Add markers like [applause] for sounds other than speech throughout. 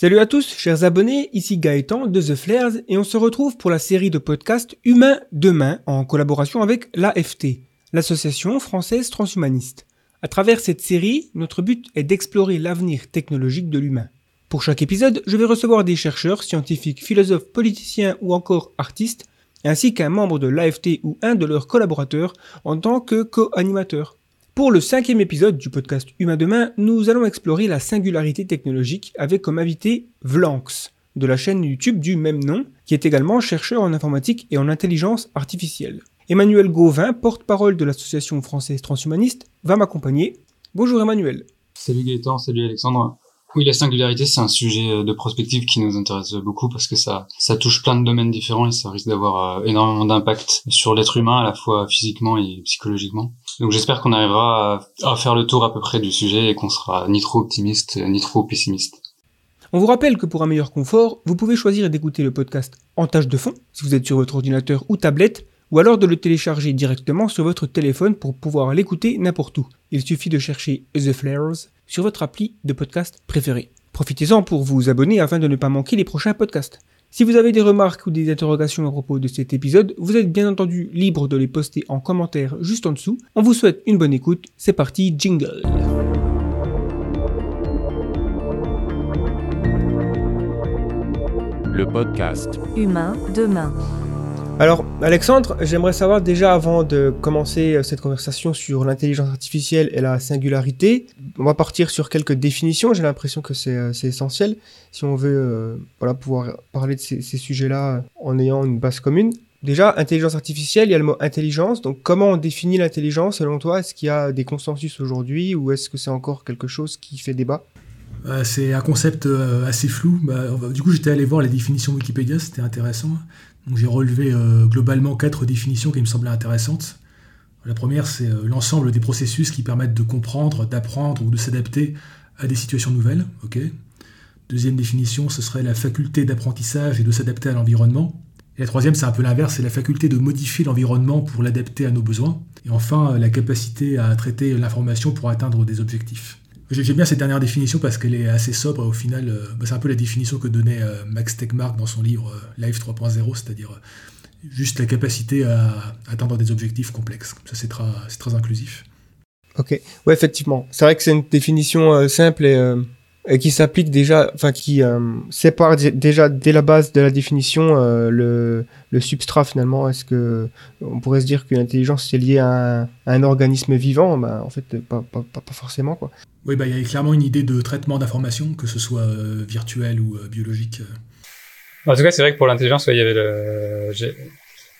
Salut à tous, chers abonnés, ici Gaëtan de The Flares et on se retrouve pour la série de podcasts Humain demain en collaboration avec l'AFT, l'Association française transhumaniste. À travers cette série, notre but est d'explorer l'avenir technologique de l'humain. Pour chaque épisode, je vais recevoir des chercheurs, scientifiques, philosophes, politiciens ou encore artistes, ainsi qu'un membre de l'AFT ou un de leurs collaborateurs en tant que co-animateur. Pour le cinquième épisode du podcast Humain Demain, nous allons explorer la singularité technologique avec comme invité Vlanx, de la chaîne YouTube du même nom, qui est également chercheur en informatique et en intelligence artificielle. Emmanuel Gauvin, porte-parole de l'association française transhumaniste, va m'accompagner. Bonjour Emmanuel. Salut Gaëtan, salut Alexandre. Oui, la singularité, c'est un sujet de prospective qui nous intéresse beaucoup parce que ça, ça touche plein de domaines différents et ça risque d'avoir euh, énormément d'impact sur l'être humain à la fois physiquement et psychologiquement. Donc j'espère qu'on arrivera à, faire le tour à peu près du sujet et qu'on sera ni trop optimiste ni trop pessimiste. On vous rappelle que pour un meilleur confort, vous pouvez choisir d'écouter le podcast en tâche de fond, si vous êtes sur votre ordinateur ou tablette, ou alors de le télécharger directement sur votre téléphone pour pouvoir l'écouter n'importe où. Il suffit de chercher The Flares sur votre appli de podcast préféré. Profitez-en pour vous abonner afin de ne pas manquer les prochains podcasts. Si vous avez des remarques ou des interrogations à propos de cet épisode, vous êtes bien entendu libre de les poster en commentaire juste en dessous. On vous souhaite une bonne écoute. C'est parti, jingle. Le podcast Humain demain. Alors, Alexandre, j'aimerais savoir déjà avant de commencer euh, cette conversation sur l'intelligence artificielle et la singularité, on va partir sur quelques définitions. J'ai l'impression que c'est euh, essentiel si on veut euh, pouvoir parler de ces, sujets-là en ayant une base commune. Déjà, intelligence artificielle, il y a le mot intelligence. Donc, comment on définit l'intelligence selon toi? Est-ce qu'il y a des consensus aujourd'hui ou est-ce que c'est encore quelque chose qui fait débat? C'est un concept assez flou. Bah, du coup, j'étais allé voir les définitions Wikipédia, c'était intéressant j'ai relevé euh, globalement quatre définitions qui me semblaient intéressantes. La première, c'est euh, l'ensemble des processus qui permettent de comprendre, d'apprendre ou de s'adapter à des situations nouvelles. Deuxième définition, ce serait la faculté d'apprentissage et de s'adapter à l'environnement. Et la troisième, c'est un peu l'inverse, c'est la faculté de modifier l'environnement pour l'adapter à nos besoins. Et enfin, la capacité à traiter l'information pour atteindre des objectifs. J'aime bien cette dernière définition parce qu'elle est assez sobre et au final, euh, bah, c'est un peu la définition que donnait euh, Max Tegmark dans son livre euh, Life 3.0, c'est-à-dire juste la capacité à atteindre des objectifs complexes. Ça, c'est très, très inclusif. Ok, ouais, effectivement. C'est vrai que c'est une définition simple et et qui s'applique déjà, enfin qui euh, sépare déjà dès la base de la définition euh, le, le, substrat finalement. Est-ce que on pourrait se dire qu'une intelligence est liée à un, un organisme vivant? Ben, En fait, pas, pas, pas, forcément quoi. Oui, bah, il y a clairement une idée de traitement d'information, que ce soit euh, virtuel ou biologique. En tout cas, c'est vrai que pour l'intelligence, il y avait le.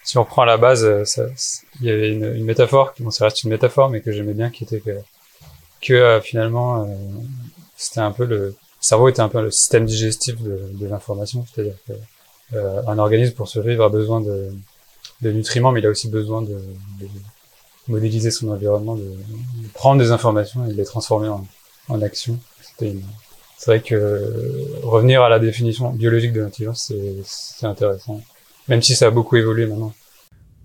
Si on reprend à la base, il y avait une, une métaphore, bon, ça reste une métaphore, mais que j'aimais bien, qui était que, que finalement c'était un peu le, cerveau était un peu le système digestif de, de l'information, c'est-à-dire que euh, un organisme pour survivre a besoin de, de, nutriments, mais il a aussi besoin de, de modéliser son environnement, de, prendre des informations et de les transformer en, en action. C'est vrai que revenir à la définition biologique de l'intelligence, c'est intéressant, même si ça a beaucoup évolué maintenant.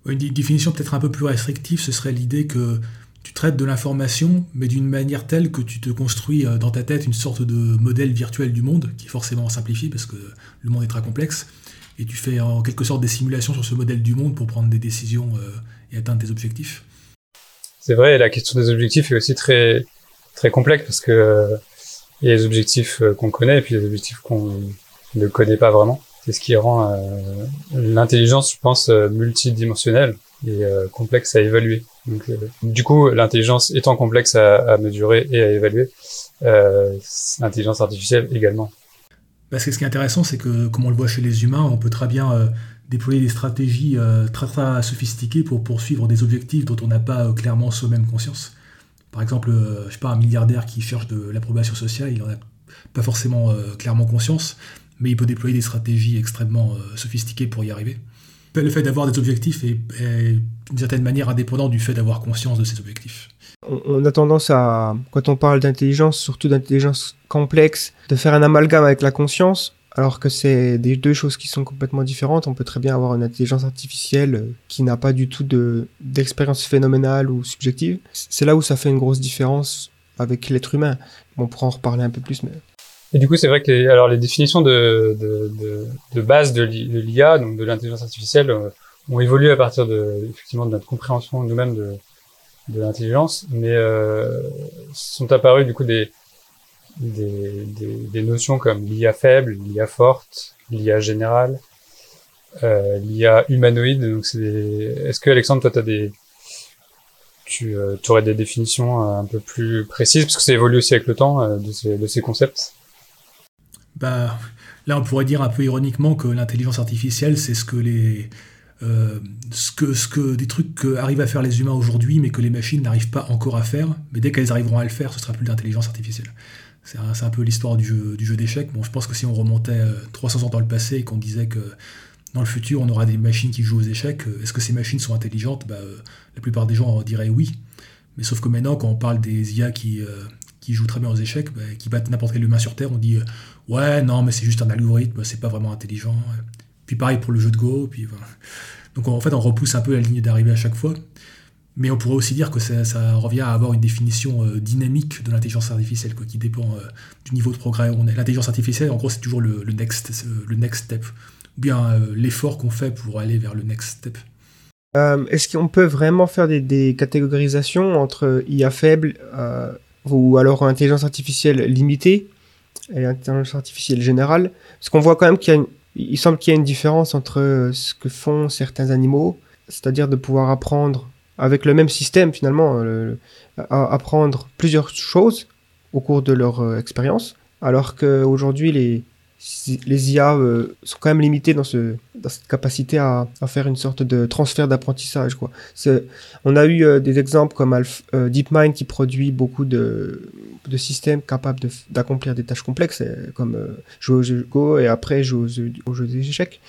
Une définition peut-être un peu plus restrictive, ce serait l'idée que tu traites de l'information, mais d'une manière telle que tu te construis euh, dans ta tête une sorte de modèle virtuel du monde, qui est forcément simplifié parce que le monde est très complexe, et tu fais en quelque sorte des simulations sur ce modèle du monde pour prendre des décisions euh, et atteindre tes objectifs. C'est vrai, la question des objectifs est aussi très, très complexe parce que euh, il y a les objectifs qu'on connaît et puis les objectifs qu'on ne connaît pas vraiment. C'est ce qui rend l'intelligence, je pense, multidimensionnelle et complexe à évaluer. Donc, euh, du coup, l'intelligence étant complexe à, mesurer et à évaluer, euh, l'intelligence artificielle également. Parce que ce qui est intéressant, c'est que, comme on le voit chez les humains, on peut très bien euh, déployer des stratégies très, très sophistiquées pour poursuivre des objectifs dont on n'a pas clairement soi-même conscience. Par exemple, je sais pas, un milliardaire qui cherche de l'approbation sociale, il n'en a pas forcément clairement conscience, mais il peut déployer des stratégies extrêmement sophistiquées pour y arriver le fait d'avoir des objectifs est, d'une certaine manière indépendant du fait d'avoir conscience de ces objectifs. On a tendance à, quand on parle d'intelligence, surtout d'intelligence complexe, de faire un amalgame avec la conscience, alors que c'est des deux choses qui sont complètement différentes. On peut très bien avoir une intelligence artificielle qui n'a pas du tout d'expérience phénoménale ou subjective. C'est là où ça fait une grosse différence avec l'être humain. on pourra en reparler un peu plus, mais Et du coup, c'est vrai que les, alors les définitions de, de, de, de base de l'IA, donc de l'intelligence artificielle, euh, ont évolué à partir de effectivement de notre compréhension nous-mêmes de, de l'intelligence, mais euh, sont apparues du coup des, des, des, des notions comme l'IA faible, l'IA forte, l'IA générale, euh, l'IA humanoïde. Donc c'est est-ce que Alexandre, toi, t'as des tu euh, aurais des définitions euh, un peu plus précises? Parce que ça évolue aussi avec le temps de, ces, de ces concepts. Bah là, on pourrait dire un peu ironiquement que l'intelligence artificielle, c'est ce que les euh, ce, que, ce que des trucs que arrivent à faire les humains aujourd'hui, mais que les machines n'arrivent pas encore à faire. Mais dès qu'elles arriveront à le faire, ce sera plus de l'intelligence artificielle. C'est un, peu l'histoire du jeu, d'échecs. Bon, je pense que si on remontait 300 ans dans le passé et qu'on disait que dans le futur, on aura des machines qui jouent aux échecs. Est-ce que ces machines sont intelligentes? Bah, La plupart des gens diraient oui. Mais sauf que maintenant, quand on parle des IA qui, euh, jouent très bien aux échecs, bah, qui battent n'importe quel humain sur Terre, on dit euh, ouais, non, mais c'est juste un algorithme, c'est pas vraiment intelligent. Puis pareil pour le jeu de Go. Puis. Donc en fait, on repousse un peu la ligne d'arrivée à chaque fois. Mais on pourrait aussi dire que ça, revient à avoir une définition euh, dynamique de l'intelligence artificielle, qui dépend euh, du niveau de progrès. L'intelligence artificielle, en gros, c'est toujours le, next, le next step, ou bien euh, l'effort qu'on fait pour aller vers le next step. Est-ce qu'on peut vraiment faire des, catégorisations entre IA faible ou alors intelligence artificielle limitée et intelligence artificielle générale Parce qu'on voit quand même qu'il semble qu'il y a une différence entre ce que font certains animaux, c'est-à-dire de pouvoir apprendre avec le même système finalement, euh, apprendre plusieurs choses au cours de leur euh, expérience, alors qu'aujourd'hui les, les IA euh, sont quand même limités dans, ce, dans cette capacité à, faire une sorte de transfert d'apprentissage. On a eu euh, des exemples comme euh, DeepMind qui produit beaucoup de, systèmes capables d'accomplir des tâches complexes, comme jouer au jeu Go et après jouer aux, aux jeux d'échecs.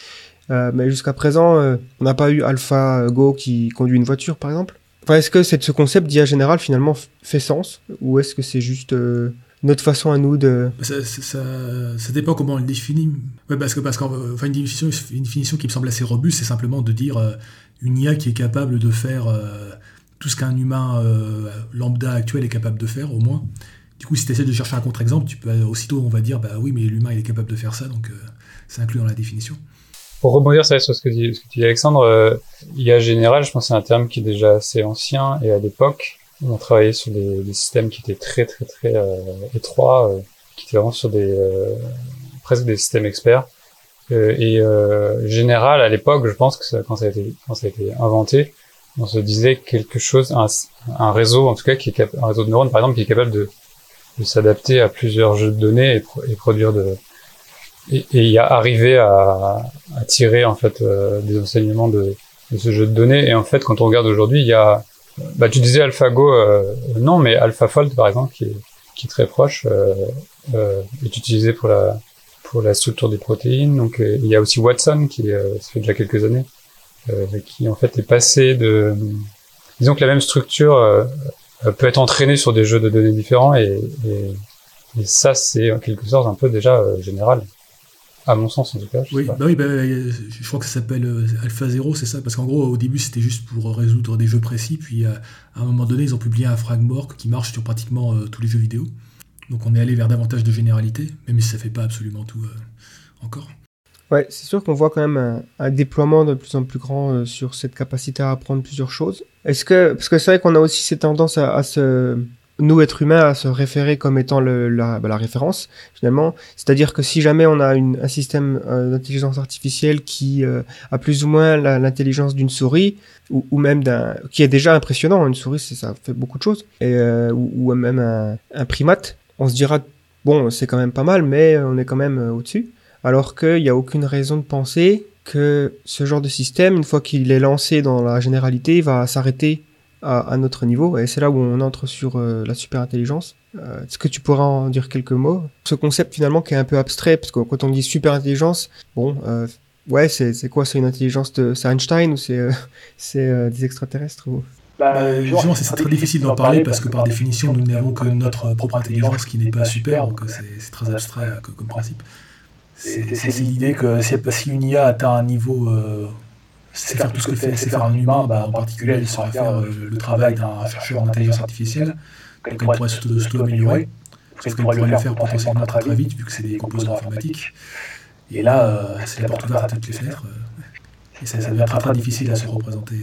mais jusqu'à présent, on n'a pas eu AlphaGo qui conduit une voiture, par exemple. Est-ce que ce concept d'IA général finalement fait sens? Ou est-ce que c'est juste notre façon à nous de. Ça, ça, ça dépend comment on le définit. Ouais, parce que, parce qu'enfin, une définition, une définition qui me semble assez robuste, c'est simplement de dire euh, une IA qui est capable de faire euh, tout ce qu'un humain euh, lambda actuel est capable de faire, au moins. Du coup, si tu essaies de chercher un contre-exemple, tu peux aussitôt, on va dire, bah oui, mais l'humain, il est capable de faire ça, donc c'est inclus dans la définition. Pour rebondir sur ce que, dit, ce que tu dis, Alexandre, IA générale, je pense que c'est un terme qui est déjà assez ancien, et à l'époque, on travaillait sur des, des, systèmes qui étaient très très très euh, étroits, euh, qui étaient vraiment sur des euh, presque des systèmes experts. et général à l'époque, je pense que ça, quand ça a été quand ça a été inventé, on se disait quelque chose, un, un réseau en tout cas qui est un réseau de neurones par exemple qui est capable de, de s'adapter à plusieurs jeux de données et, et produire de et, et y a arrivé à, à tirer en fait des enseignements de, de ce jeu de données et en fait quand on regarde aujourd'hui il y a bah, tu disais AlphaGo, euh, non, mais AlphaFold, par exemple, qui est, qui est très proche, euh, euh, est utilisé pour la, pour la structure des protéines. Donc, euh, il y a aussi Watson, qui euh, ça fait déjà quelques années, euh, qui en fait est passé de... Disons que la même structure peut être entraînée sur des jeux de données différents, et, et, et ça, c'est en quelque sorte un peu déjà général à mon sens en tout cas. Oui, bah oui bah, je crois que ça s'appelle euh, Alpha 0, c'est ça, parce qu'en gros au début c'était juste pour résoudre des jeux précis, puis euh, à un moment donné ils ont publié un framework qui marche sur pratiquement euh, tous les jeux vidéo. Donc on est allé vers davantage de généralité, même si ça fait pas absolument tout euh, encore. Ouais, c'est sûr qu'on voit quand même un, un, déploiement de plus en plus grand euh, sur cette capacité à apprendre plusieurs choses. Est-ce que parce que c'est vrai qu'on a aussi cette tendance à, à se nous, êtres humains, à se référer comme étant bah, la, référence, finalement. C'est-à-dire que si jamais on a un système euh, d'intelligence artificielle qui euh, a plus ou moins l'intelligence d'une souris, ou, même d'un... qui est déjà impressionnant, une souris, ça fait beaucoup de choses, euh, ou, même un, un, primate, on se dira, bon, c'est quand même pas mal, mais on est quand même au-dessus. Alors qu'il n'y a aucune raison de penser que ce genre de système, une fois qu'il est lancé dans la généralité, va s'arrêter à, à, notre niveau. Et c'est là où on entre sur euh, la super intelligence. Euh, Est-ce que tu pourras en dire quelques mots? Ce concept finalement qui est un peu abstrait, parce que quand on dit super intelligence, bon, euh, ouais, c'est quoi? C'est une intelligence de Einstein ou c'est euh, [laughs] c'est des extraterrestres ou... Bah, justement, c'est très difficile d'en parler parce que par définition, nous n'avons que notre propre intelligence qui n'est pas super, donc c'est très abstrait comme principe. C'est l'idée que si une IA atteint un niveau euh, c'est faire tout ce que fait, c'est faire un humain, bah, en particulier, il saurait faire euh, le travail d'un chercheur en intelligence artificielle, donc elle pourrait s'auto-améliorer. Sauf qu'elle pourrait le faire potentiellement très très vite, vu que c'est des composants informatiques. Et là, c'est la porte ouverte à toutes les fenêtres. Et ça, ça devient très très difficile à se représenter.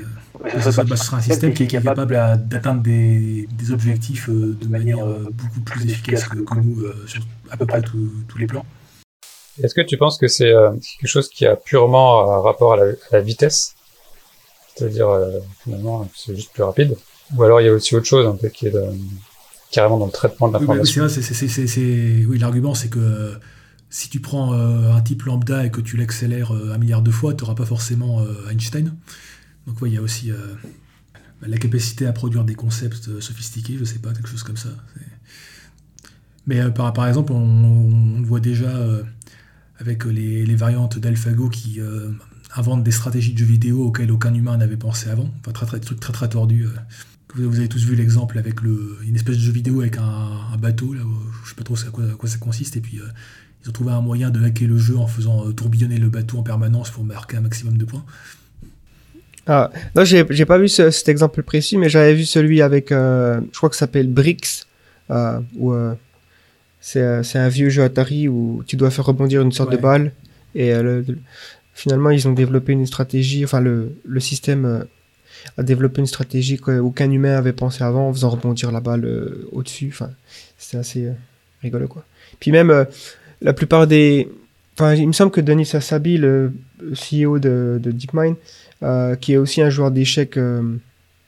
Ce sera un système qui est capable d'atteindre des, des, objectifs de manière beaucoup plus efficace que, nous sur à peu près tous les plans. Est-ce que tu penses que c'est quelque chose qui a purement un rapport à la, vitesse? C'est-à-dire, finalement, c'est juste plus rapide? Ou alors il y a aussi autre chose, un peu, qui est carrément dans le traitement de l'information? oui, oui, l'argument, c'est que si tu prends euh, un type lambda et que tu l'accélères euh, un milliard de fois, tu n'auras pas forcément euh, Einstein. Donc il y a aussi la capacité à produire des concepts sophistiqués, je sais pas, quelque chose comme ça. Mais par, par, exemple, on, voit déjà avec les, variantes d'AlphaGo qui inventent des stratégies de jeux vidéo auxquelles aucun humain n'avait pensé avant. Enfin, très, très, des trucs très très tordus. Vous avez tous vu l'exemple avec une espèce de jeu vidéo avec un, bateau, là, je sais pas trop à quoi, à quoi ça consiste, et puis ils ont trouvé un moyen de hacker le jeu en faisant euh, tourbillonner le bateau en permanence pour marquer un maximum de points. Ah, non, j'ai pas vu cet exemple précis, mais j'avais vu celui avec, euh, je crois que ça s'appelle Brix, euh, euh, c'est un vieux jeu Atari où tu dois faire rebondir une sorte de balle. Et finalement, ils ont développé une stratégie, enfin, le, le système a développé une stratégie qu'aucun humain avait pensé avant en faisant rebondir la balle au-dessus. Enfin, c'était assez rigolo, quoi. Puis même, la plupart des. Enfin, il me semble que Denis Assabi, le CEO de, DeepMind, euh, qui est aussi un joueur d'échecs, euh,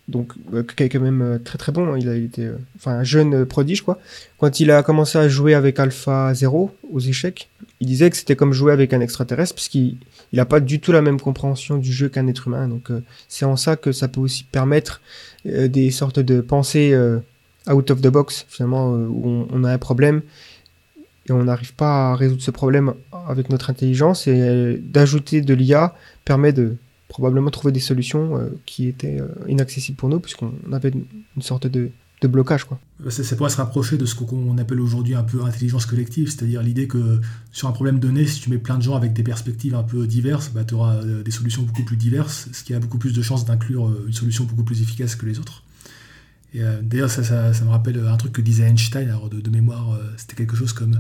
donc euh, qui est quand même très très bon. Hein, il a été, enfin, un jeune prodige quoi. Quand il a commencé à jouer avec Alpha 0 aux échecs, il disait que c'était comme jouer avec un extraterrestre, puisqu'il il n'a pas du tout la même compréhension du jeu qu'un être humain. Donc c'est en ça que ça peut aussi permettre des sortes de pensées out of the box, finalement, où on a un problème et on n'arrive pas à résoudre ce problème avec notre intelligence et d'ajouter de l'IA permet de probablement trouver des solutions euh, qui étaient euh, inaccessibles pour nous puisqu'on avait une sorte de, blocage. Quoi. Ça, pourrait se rapprocher de ce qu'on appelle aujourd'hui un peu intelligence collective, c'est-à-dire l'idée que sur un problème donné, si tu mets plein de gens avec des perspectives un peu diverses, bah, tu auras euh, des solutions beaucoup plus diverses, ce qui a beaucoup plus de chances d'inclure une solution beaucoup plus efficace que les autres. Euh, d'ailleurs, ça, me rappelle un truc que disait Einstein, alors de, mémoire, euh, c'était quelque chose comme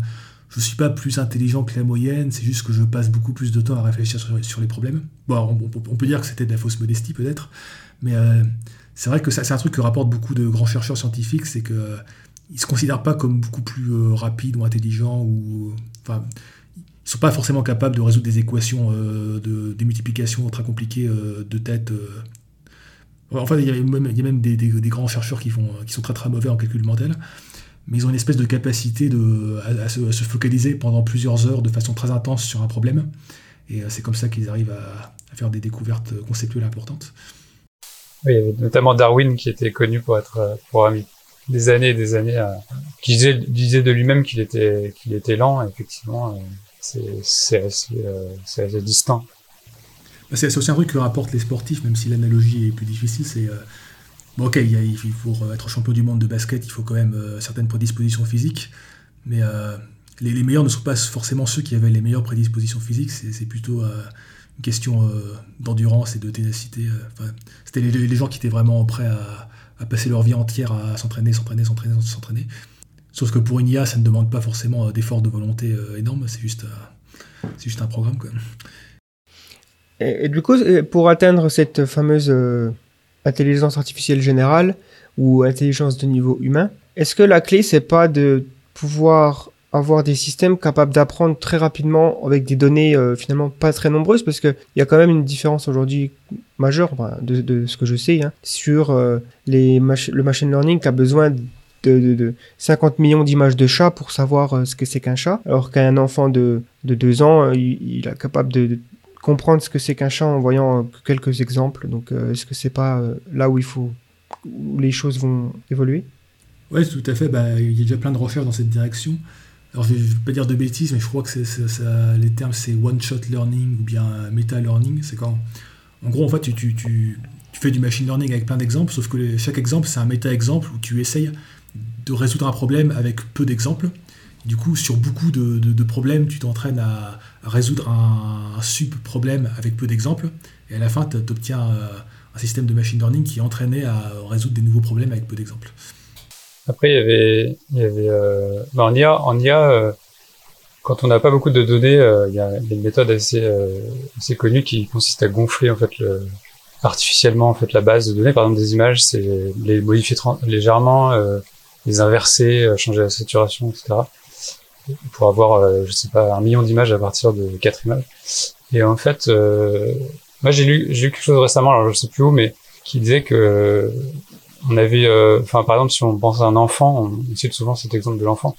je suis pas plus intelligent que la moyenne, c'est juste que je passe beaucoup plus de temps à réfléchir sur, les problèmes. Bon, on, peut dire que c'était de la fausse modestie peut-être, mais euh, c'est vrai que c'est un truc que rapportent beaucoup de grands chercheurs scientifiques, c'est qu'ils ne se considèrent pas comme beaucoup plus rapides ou intelligents, ou enfin, ils sont pas forcément capables de résoudre des équations de des multiplications très compliquées de tête Enfin, il y a même, des, grands chercheurs qui, qui sont très très mauvais en calcul mental, mais ils ont une espèce de capacité de, à, se, focaliser pendant plusieurs heures de façon très intense sur un problème. Et euh, c'est comme ça qu'ils arrivent à, faire des découvertes conceptuelles importantes. Oui, notamment Darwin qui était connu pour être euh, pour des années et des années, qui disait, de lui-même qu'il était, qu'il était lent. effectivement, euh, c'est assez distinct. Bah, c'est aussi un truc que rapportent les sportifs, même si l'analogie est plus difficile. C'est euh, bon, ok, faut être champion du monde de basket, il faut quand même euh, certaines prédispositions physiques, mais euh, les, meilleurs ne sont pas forcément ceux qui avaient les meilleures prédispositions physiques. C'est plutôt une question d'endurance et de ténacité. C'était les, gens qui étaient vraiment prêts à, passer leur vie entière à s'entraîner, s'entraîner, s'entraîner, s'entraîner. Sauf que pour une IA, ça ne demande pas forcément d'efforts de volonté énormes, c'est juste, juste un programme. Quoi. Et, du coup, euh, pour atteindre cette fameuse euh, intelligence artificielle générale ou intelligence de niveau humain, est-ce que la clé, c'est pas de pouvoir avoir des systèmes capables d'apprendre très rapidement avec des données euh, finalement pas très nombreuses? Parce qu'il y a quand même une différence aujourd'hui majeure de, ce que je sais hein, sur les le machine learning qui a besoin de, de 50 millions d'images de chats pour savoir ce que c'est qu'un chat alors qu'un enfant de, de 2 ans il est capable de, comprendre ce que c'est qu'un chat en voyant euh, quelques exemples. Donc, euh, est-ce que c'est pas euh, là où il faut, où les choses vont évoluer? Oui, tout à fait. Bah, il y a déjà plein de recherches dans cette direction. Alors, je ne vais pas dire de bêtises, mais je crois que les termes, c'est one-shot learning ou bien meta-learning. C'est quand, en gros, en fait, tu, fais du machine learning avec plein d'exemples, sauf que chaque exemple, c'est un méta-exemple où tu essayes de résoudre un problème avec peu d'exemples. Du coup, sur beaucoup de, problèmes, tu t'entraînes à, résoudre un, sub-problème avec peu d'exemples, et à la fin, tu obtiens euh, un système de machine learning qui est entraîné à résoudre des nouveaux problèmes avec peu d'exemples. Après, il y avait, euh, en IA, euh, quand on n'a pas beaucoup de données, il y, a, une méthode assez, connue qui consiste à gonfler en fait le, artificiellement en fait la base de données. Par exemple, des images, c'est les modifier légèrement, les inverser, changer la saturation, etc. Pour avoir, je sais pas, un million d'images à partir de quatre images. Et en fait, moi j'ai lu, j'ai lu quelque chose récemment, alors je sais plus où, mais qui disait que on avait, enfin par exemple, si on pense à un enfant, on cite souvent cet exemple de l'enfant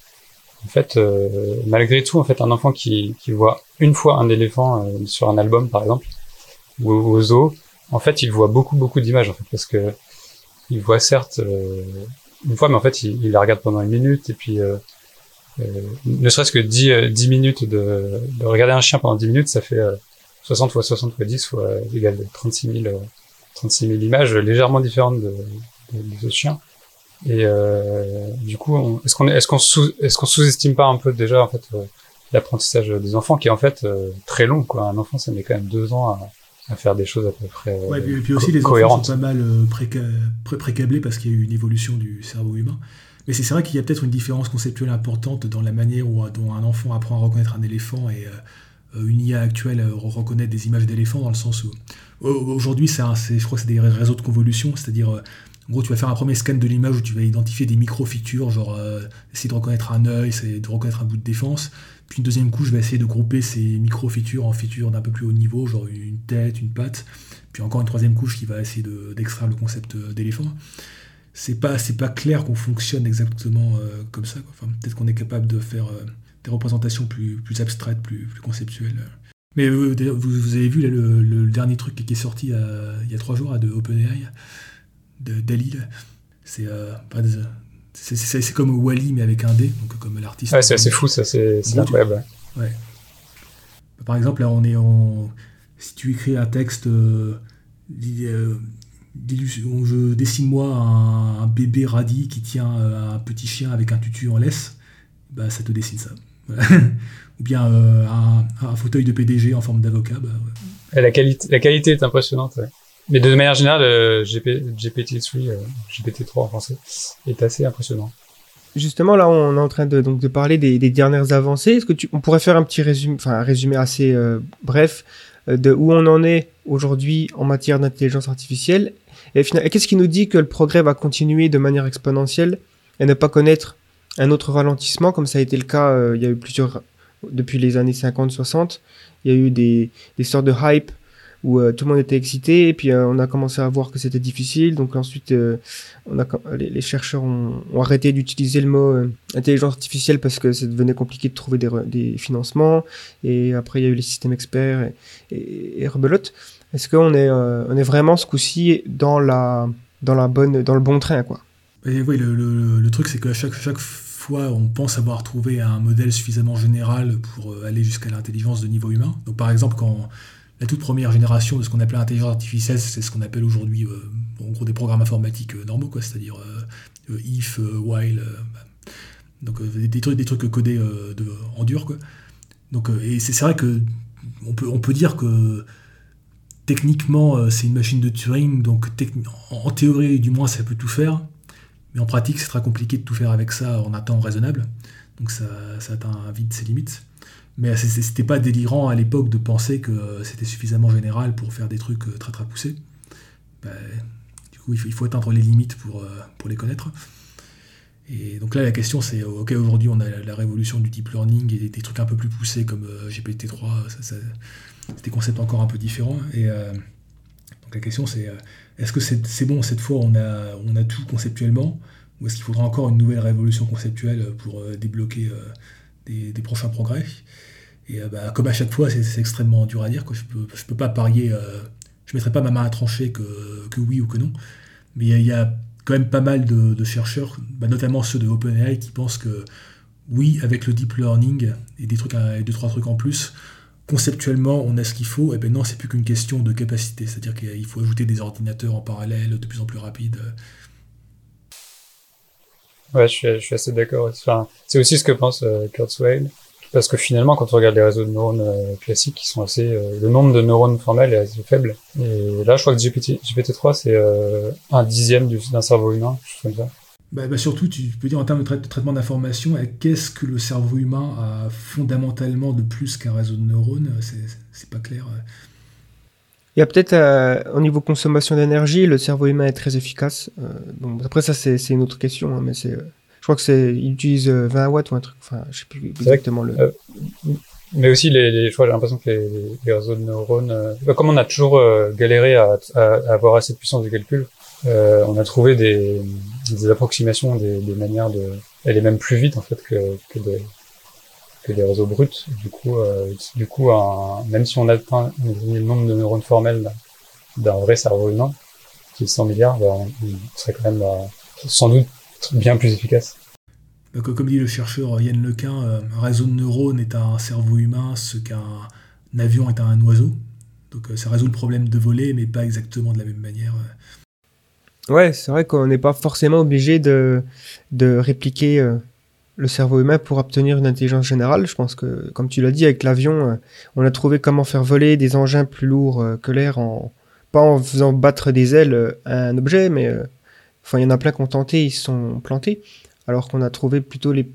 en fait, euh, malgré tout, en fait, un enfant qui, qui voit une fois un éléphant euh, sur un album, par exemple, ou au zoo, en fait, il voit beaucoup, beaucoup d'images, en fait, parce que il voit certes euh, une fois, mais en fait, il, il, la regarde pendant une minute, et puis ne serait-ce que 10, 10 minutes de, de, regarder un chien pendant 10 minutes, ça fait 60 fois 60 fois 10 fois égal 36 000, 36 000 images légèrement différentes de, de, de ce chien. Et euh, du coup, est-ce qu'on est-ce qu'on sous est-ce qu'on sous-estime pas un peu déjà en fait euh, l'apprentissage des enfants qui est en fait euh, très long quoi. Un enfant ça met quand même deux ans à, à faire des choses à peu près ouais, et puis aussi les enfants sont pas mal pré précablés parce qu'il y a eu une évolution du cerveau humain. Mais c'est vrai qu'il y a peut-être une différence conceptuelle importante dans la manière dont un enfant apprend à reconnaître un éléphant et une IA actuelle reconnaît des images d'éléphants dans le sens où aujourd'hui je crois que c'est des réseaux de convolution, c'est-à-dire en gros, tu vas faire un premier scan de l'image où tu vas identifier des micro-features, genre euh, essayer de reconnaître un œil, essayer de reconnaître un bout de défense. Puis une deuxième couche va essayer de grouper ces micro-features en features d'un peu plus haut niveau, genre une tête, une patte. Puis encore une troisième couche qui va essayer d'extraire le concept euh, d'éléphant. C'est pas, pas clair qu'on fonctionne exactement euh, comme ça. Enfin, Peut-être qu'on est capable de faire euh, des représentations plus, plus abstraites, plus, plus conceptuelles. Mais vous, vous, avez vu là, le, le, dernier truc qui est sorti il y a trois jours de OpenAI de Dali. C'est euh, c'est comme Wally mais avec un D, donc comme l'artiste. Ouais, c'est assez fou, ça, c'est incroyable. Ouais. Par exemple, là, on est en. Si tu écris un texte, euh je dessine-moi un, bébé radis qui tient euh, un petit chien avec un tutu en laisse, bah, ça te dessine ça. [laughs] Ou bien euh, un, un, fauteuil de PDG en forme d'avocat. Bah, ouais. la, qualité, la qualité est impressionnante. Ouais. Mais de manière générale, euh, GPT-3, euh, GPT-3 en français, est assez impressionnant. Justement, là, on est en train de, donc, de parler des, des dernières avancées. Est-ce que tu, on pourrait faire un petit résumé, enfin, un résumé assez euh, bref de où on en est aujourd'hui en matière d'intelligence artificielle Et qu'est-ce qui nous dit que le progrès va continuer de manière exponentielle et ne pas connaître un autre ralentissement, comme ça a été le cas, euh, il y a eu plusieurs, depuis les années 50-60, il y a eu des, sortes de hype où euh, tout le monde était excité et puis euh, on a commencé à voir que c'était difficile. Donc ensuite les, chercheurs ont, arrêté d'utiliser le mot intelligence artificielle parce que ça devenait compliqué de trouver des, des financements. Et après il y a eu les systèmes experts et, et, et rebelote est-ce qu'on est on est vraiment ce coup-ci dans la dans la bonne dans le bon train quoi? Oui le, le, truc c'est que chaque chaque fois on pense avoir trouvé un modèle suffisamment général pour aller jusqu'à l'intelligence de niveau humain. Donc par exemple quand la toute première génération de ce qu'on appelait l'intelligence artificielle, c'est ce qu'on appelle aujourd'hui euh, en gros des programmes informatiques euh, normaux, quoi, c'est-à-dire euh, if, while, bah, donc des, trucs, des trucs codés de, en dur, quoi. Donc, et c'est vrai que on peut, on peut dire que techniquement c'est une machine de Turing, donc en, théorie du moins ça peut tout faire, mais en pratique c'est très compliqué de tout faire avec ça en un temps raisonnable, donc ça, atteint vite ses limites. Mais c'était pas délirant à l'époque de penser que c'était suffisamment général pour faire des trucs euh, très très poussés. Bah, du coup, il faut, atteindre les limites pour, euh, les connaître. Et donc là, la question c'est, ok, aujourd'hui on a la révolution du deep learning et des trucs un peu plus poussés comme euh, GPT-3, c'est des concepts encore un peu différents. Et donc la question c'est, est-ce que c'est bon cette fois on a, on a tout conceptuellement ou est-ce qu'il faudra encore une nouvelle révolution conceptuelle pour débloquer des, prochains progrès? Et euh, bah, comme à chaque fois, c'est extrêmement dur à dire. Quoi. Je peux, je peux pas parier, euh, je mettrai pas ma main à trancher que, que oui ou que non. Mais il y, a quand même pas mal de, chercheurs, bah, notamment ceux de OpenAI, qui pensent que oui, avec le deep learning et des trucs, deux trois trucs en plus, conceptuellement, on a ce qu'il faut. Et ben non, c'est plus qu'une question de capacité. C'est-à-dire qu'il faut ajouter des ordinateurs en parallèle de plus en plus rapides. Ouais, je suis, assez d'accord. C'est aussi ce que pense euh, Kurt Swain. Parce que finalement, quand on regarde les réseaux de neurones euh, classiques, ils sont assez, euh, le nombre de neurones formels est assez faible. Et là, je crois que GPT, GPT-3, c'est euh, un dixième d'un cerveau humain, je comme ça. Bah, bah, surtout, tu peux dire en termes de, traitement d'information, qu'est-ce que le cerveau humain a fondamentalement de plus qu'un réseau de neurones C'est pas clair. Il y a peut-être euh, au niveau consommation d'énergie, le cerveau humain est très efficace. bon, après ça c'est une autre question, hein, mais c'est je crois que c'est, il utilise 20 watts ou un truc. Enfin, je sais plus exactement le. Mais aussi, les, les j'ai l'impression que les, les, réseaux de neurones, euh, bah, comme on a toujours euh, galéré à, à, avoir assez de puissance de calcul, euh, on a trouvé des, des approximations, des, manières de aller même plus vite en fait que, que, des, réseaux bruts. Du coup, euh, du coup, même si on atteint le nombre de neurones formels d'un vrai cerveau humain, qui est 100 milliards, on, serait quand même bah, sans doute bien plus efficace. Comme dit le chercheur Yann Lequin, euh, un réseau de neurones est un cerveau humain ce qu'un avion est un oiseau. Donc euh, ça résout le problème de voler, mais pas exactement de la même manière. Euh. Ouais, c'est vrai qu'on n'est pas forcément obligé de, de répliquer le cerveau humain pour obtenir une intelligence générale. Je pense que, comme tu l'as dit, avec l'avion, on a trouvé comment faire voler des engins plus lourds que l'air, en, pas en faisant battre des ailes à un objet, mais enfin, il y en a plein qui ont tenté, ils se sont plantés alors qu'on a trouvé plutôt les,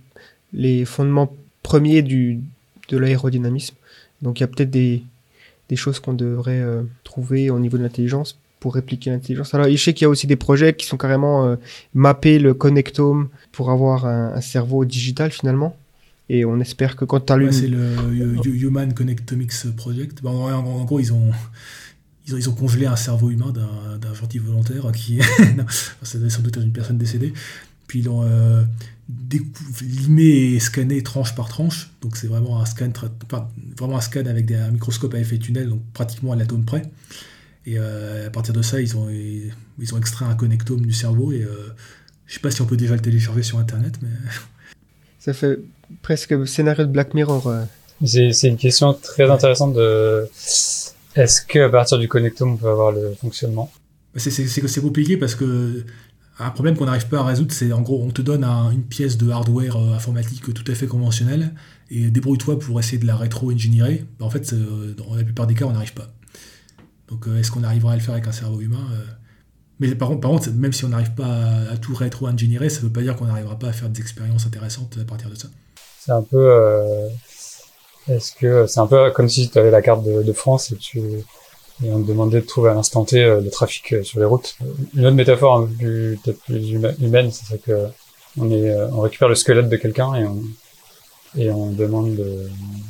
les fondements premiers du, de l'aérodynamisme. Donc il y a peut-être des, choses qu'on devrait euh, trouver au niveau de l'intelligence pour répliquer l'intelligence. Alors, je sais qu'il y a aussi des projets qui sont carrément euh, mappés le connectome pour avoir un, cerveau digital finalement. Et on espère que quand tu as c'est le Human Connectomics Project. Bah, en, gros, ils ont, ils ont, ils ont, congelé un cerveau humain d'un gentil volontaire qui. [laughs] non, ça doit sans doute être une personne décédée. Puis ils l'ont euh, limé et scanné tranche par tranche. Donc c'est vraiment un scan, vraiment un scan avec des, un microscope à effet tunnel, donc pratiquement à l'atome près. Et euh, à partir de ça, ils ont, ils ont extrait un connectome du cerveau. Et euh, je sais pas si on peut déjà le télécharger sur Internet, mais. [laughs] Ça fait presque scénario de Black Mirror. C'est une question très intéressante de. Est-ce qu'à partir du connectome, on peut avoir le fonctionnement? C'est compliqué parce que un problème qu'on n'arrive pas à résoudre, c'est en gros, on te donne une pièce de hardware euh, informatique tout à fait conventionnelle et débrouille-toi pour essayer de la rétro-ingénierer. Bah, en fait, euh, dans la plupart des cas, on n'arrive pas. Donc, euh, est-ce qu'on arrivera à le faire avec un cerveau humain Mais par contre, même si on n'arrive pas à, tout rétro-ingénierer, ça ne veut pas dire qu'on n'arrivera pas à faire des expériences intéressantes à partir de ça. C'est un peu. Est-ce que c'est un peu comme si tu avais la carte de, France et tu on demandait de trouver à l'instant T euh, le trafic euh, sur les routes. Une autre métaphore peut-être plus humaine, c'est que euh, on récupère le squelette de quelqu'un et on et on demande de,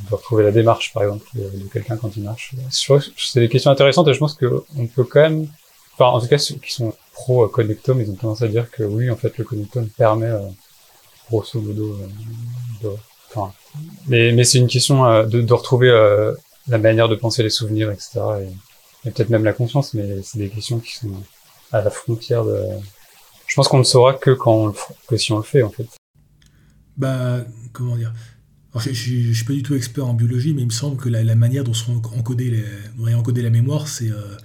de, retrouver la démarche, par exemple, de, quelqu'un quand il marche. C'est des questions intéressantes et je pense que on peut quand même, enfin, en tout cas, ceux qui sont pro connectome, ils ont tendance à dire que oui, en fait, le connectome permet, grosso modo, de, enfin, mais, mais c'est une question de, de retrouver la manière de penser les souvenirs, etc. Et, et peut-être même la conscience, mais c'est des questions qui sont à la frontière de. Je pense qu'on ne saura que quand on le, que si on le fait en fait. Bah comment dire? Je, je, suis pas du tout expert en biologie, mais il me semble que la, manière dont sont encodées les, encoder la mémoire, c'est euh,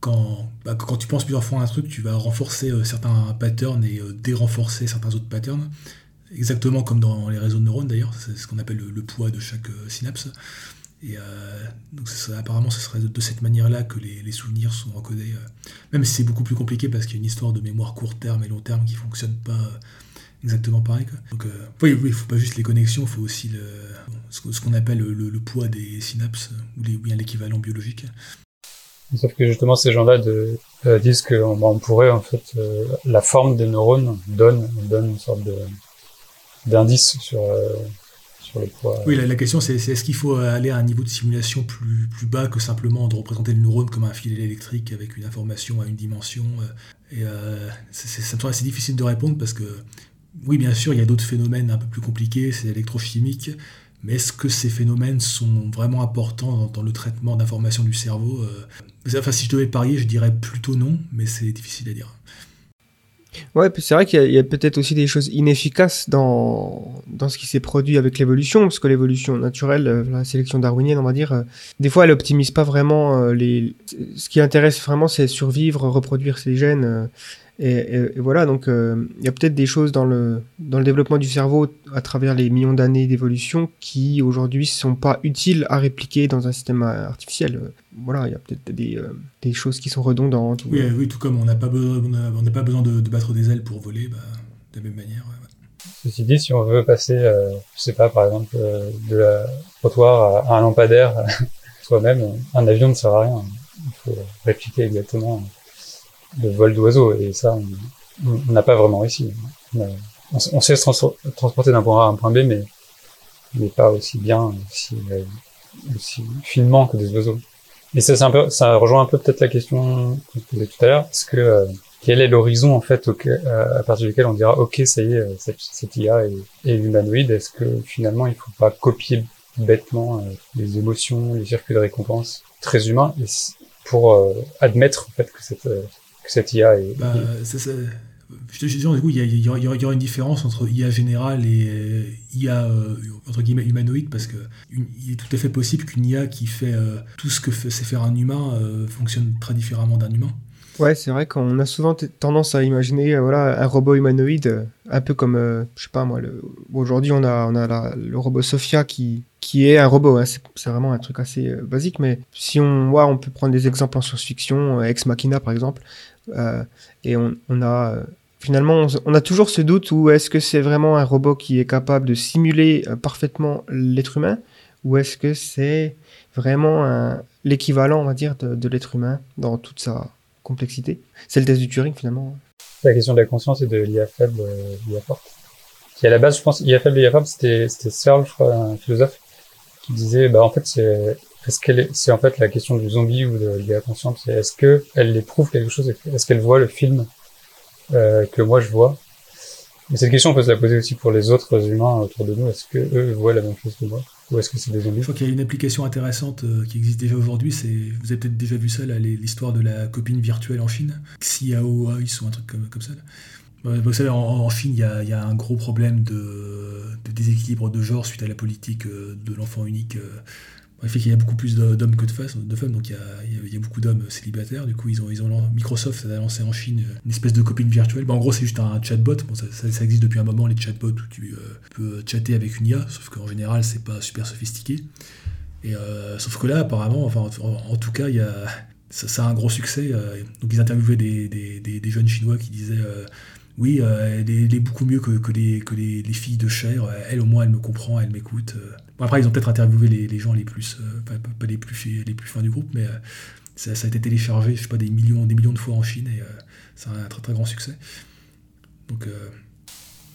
quand, bah, quand tu penses plusieurs fois à un truc, tu vas renforcer euh, certains patterns et euh, dérenforcer certains autres patterns. Exactement comme dans les réseaux de neurones d'ailleurs, c'est ce qu'on appelle le, poids de chaque synapse. Et apparemment, ce serait de cette manière-là que les, souvenirs sont encodés. Même si c'est beaucoup plus compliqué parce qu'il y a une histoire de mémoire court terme et long terme qui ne fonctionne pas exactement pareil. Donc oui, il ne faut pas juste les connexions, il faut aussi le, ce, qu'on appelle le, poids des synapses ou, bien l'équivalent biologique. Sauf que justement, ces gens-là disent qu'on on pourrait, en fait, la forme des neurones donne, donne une sorte d'indice sur oui, la, question c'est est-ce qu'il faut aller à un niveau de simulation plus, plus bas que simplement de représenter le neurone comme un fil électrique avec une information à une dimension euh, Et euh, ça me semble assez difficile de répondre parce que, oui, bien sûr, il y a d'autres phénomènes un peu plus compliqués, c'est électrochimique, mais est-ce que ces phénomènes sont vraiment importants dans, le traitement d'informations du cerveau euh, Enfin, si je devais parier, je dirais plutôt non, mais c'est difficile à dire. Ouais, c'est vrai qu'il y a, peut-être aussi des choses inefficaces dans, dans ce qui s'est produit avec l'évolution, parce que l'évolution naturelle, euh, la sélection darwinienne, on va dire, euh, des fois, elle optimise pas vraiment les. Ce qui intéresse vraiment, c'est survivre, reproduire ses gènes. Et, voilà, donc euh, il y a peut-être des choses dans le, dans le développement du cerveau à travers les millions d'années d'évolution qui aujourd'hui ne sont pas utiles à répliquer dans un système artificiel. Voilà, il y a peut-être des, euh, des, choses qui sont redondantes. Oui, oui, tout comme on n'a pas, besoin, on pas besoin de, battre des ailes pour voler, bah, de la même manière. Ceci dit, si on veut passer, euh, je sais pas, par exemple, euh, de la trottoir à, un lampadaire [laughs] soi-même, un avion ne sert à rien. Il faut répliquer exactement le vol d'oiseau, et ça, on n'a pas vraiment réussi. On, sait se transporter d'un point A à un point B, mais, mais pas aussi bien, aussi, aussi finement que des oiseaux. Et ça, un peu, ça rejoint un peu peut-être la question que je posais tout à l'heure. Est-ce que euh, quel est l'horizon en fait à partir duquel on dira ok ça y est euh, cette, cette IA est, est humanoïde Est-ce que finalement il faut pas copier bêtement euh, les émotions, les circuits de récompense très humains pour admettre en fait que cette que cette IA est, bah, je te dis, du coup, il y, y, aura une différence entre IA générale et euh, IA euh, entre guillemets humanoïde parce que il est tout à fait possible qu'une IA qui fait euh, tout ce que sait faire un humain fonctionne très différemment d'un humain. Ouais, c'est vrai qu'on a souvent tendance à imaginer voilà un robot humanoïde un peu comme je sais pas moi aujourd'hui on a on a le robot Sophia qui qui est un robot hein. c'est vraiment un truc assez basique mais si on voit on peut prendre des exemples en science-fiction Ex Machina par exemple et on, a finalement, on a toujours ce doute où est-ce que c'est vraiment un robot qui est capable de simuler euh, parfaitement l'être humain ou est-ce que c'est vraiment l'équivalent, on va dire, de, l'être humain dans toute sa complexité? C'est le test du Turing finalement. La question de la conscience et de l'IA faible, euh, l'IA forte. Qui à la base, je pense, l'IA faible, l'IA forte, c'était Searle, je crois, un philosophe, qui disait, bah en fait, c'est est-ce qu'elle c'est en fait la question du zombie ou de l'IA consciente, c'est est-ce que elle éprouve quelque chose, est-ce qu'elle voit le film euh, que moi je vois? Mais cette question, on peut se la poser aussi pour les autres humains autour de nous. Est-ce que eux voient la même chose que moi? Ou est-ce que c'est des zombies? Je crois qu'il y a une application intéressante euh, qui existe déjà aujourd'hui. C'est, vous avez peut-être déjà vu ça, l'histoire de la copine virtuelle en Chine. Xiao ils sont un truc comme, ça. Vous savez, en, Chine, il y, a, un gros problème de, de, déséquilibre de genre suite à la politique euh, de l'enfant unique le fait qu'il y a beaucoup plus d'hommes que de femmes, donc il y a, beaucoup d'hommes célibataires. Du coup, ils ont, Microsoft a lancé en Chine une espèce de copine virtuelle. en gros, c'est juste un chatbot. Ça, existe depuis un moment, les chatbots, où tu euh, peux chatter avec une IA, sauf qu'en général, c'est pas super sophistiqué. Euh, sauf que là, apparemment, en, tout cas, il y a, ça, a un gros succès. Euh, donc, ils interviewaient des, jeunes chinois qui disaient oui, elle est, beaucoup mieux que, les, filles de chair. Elle, au moins, elle me comprend, elle m'écoute après, ils ont peut-être interviewé les, gens les plus, euh, pas, les plus, les plus fins du groupe, mais euh, ça, a été téléchargé, je sais pas, des millions, des millions de fois en Chine et euh, c'est un très très grand succès. Donc,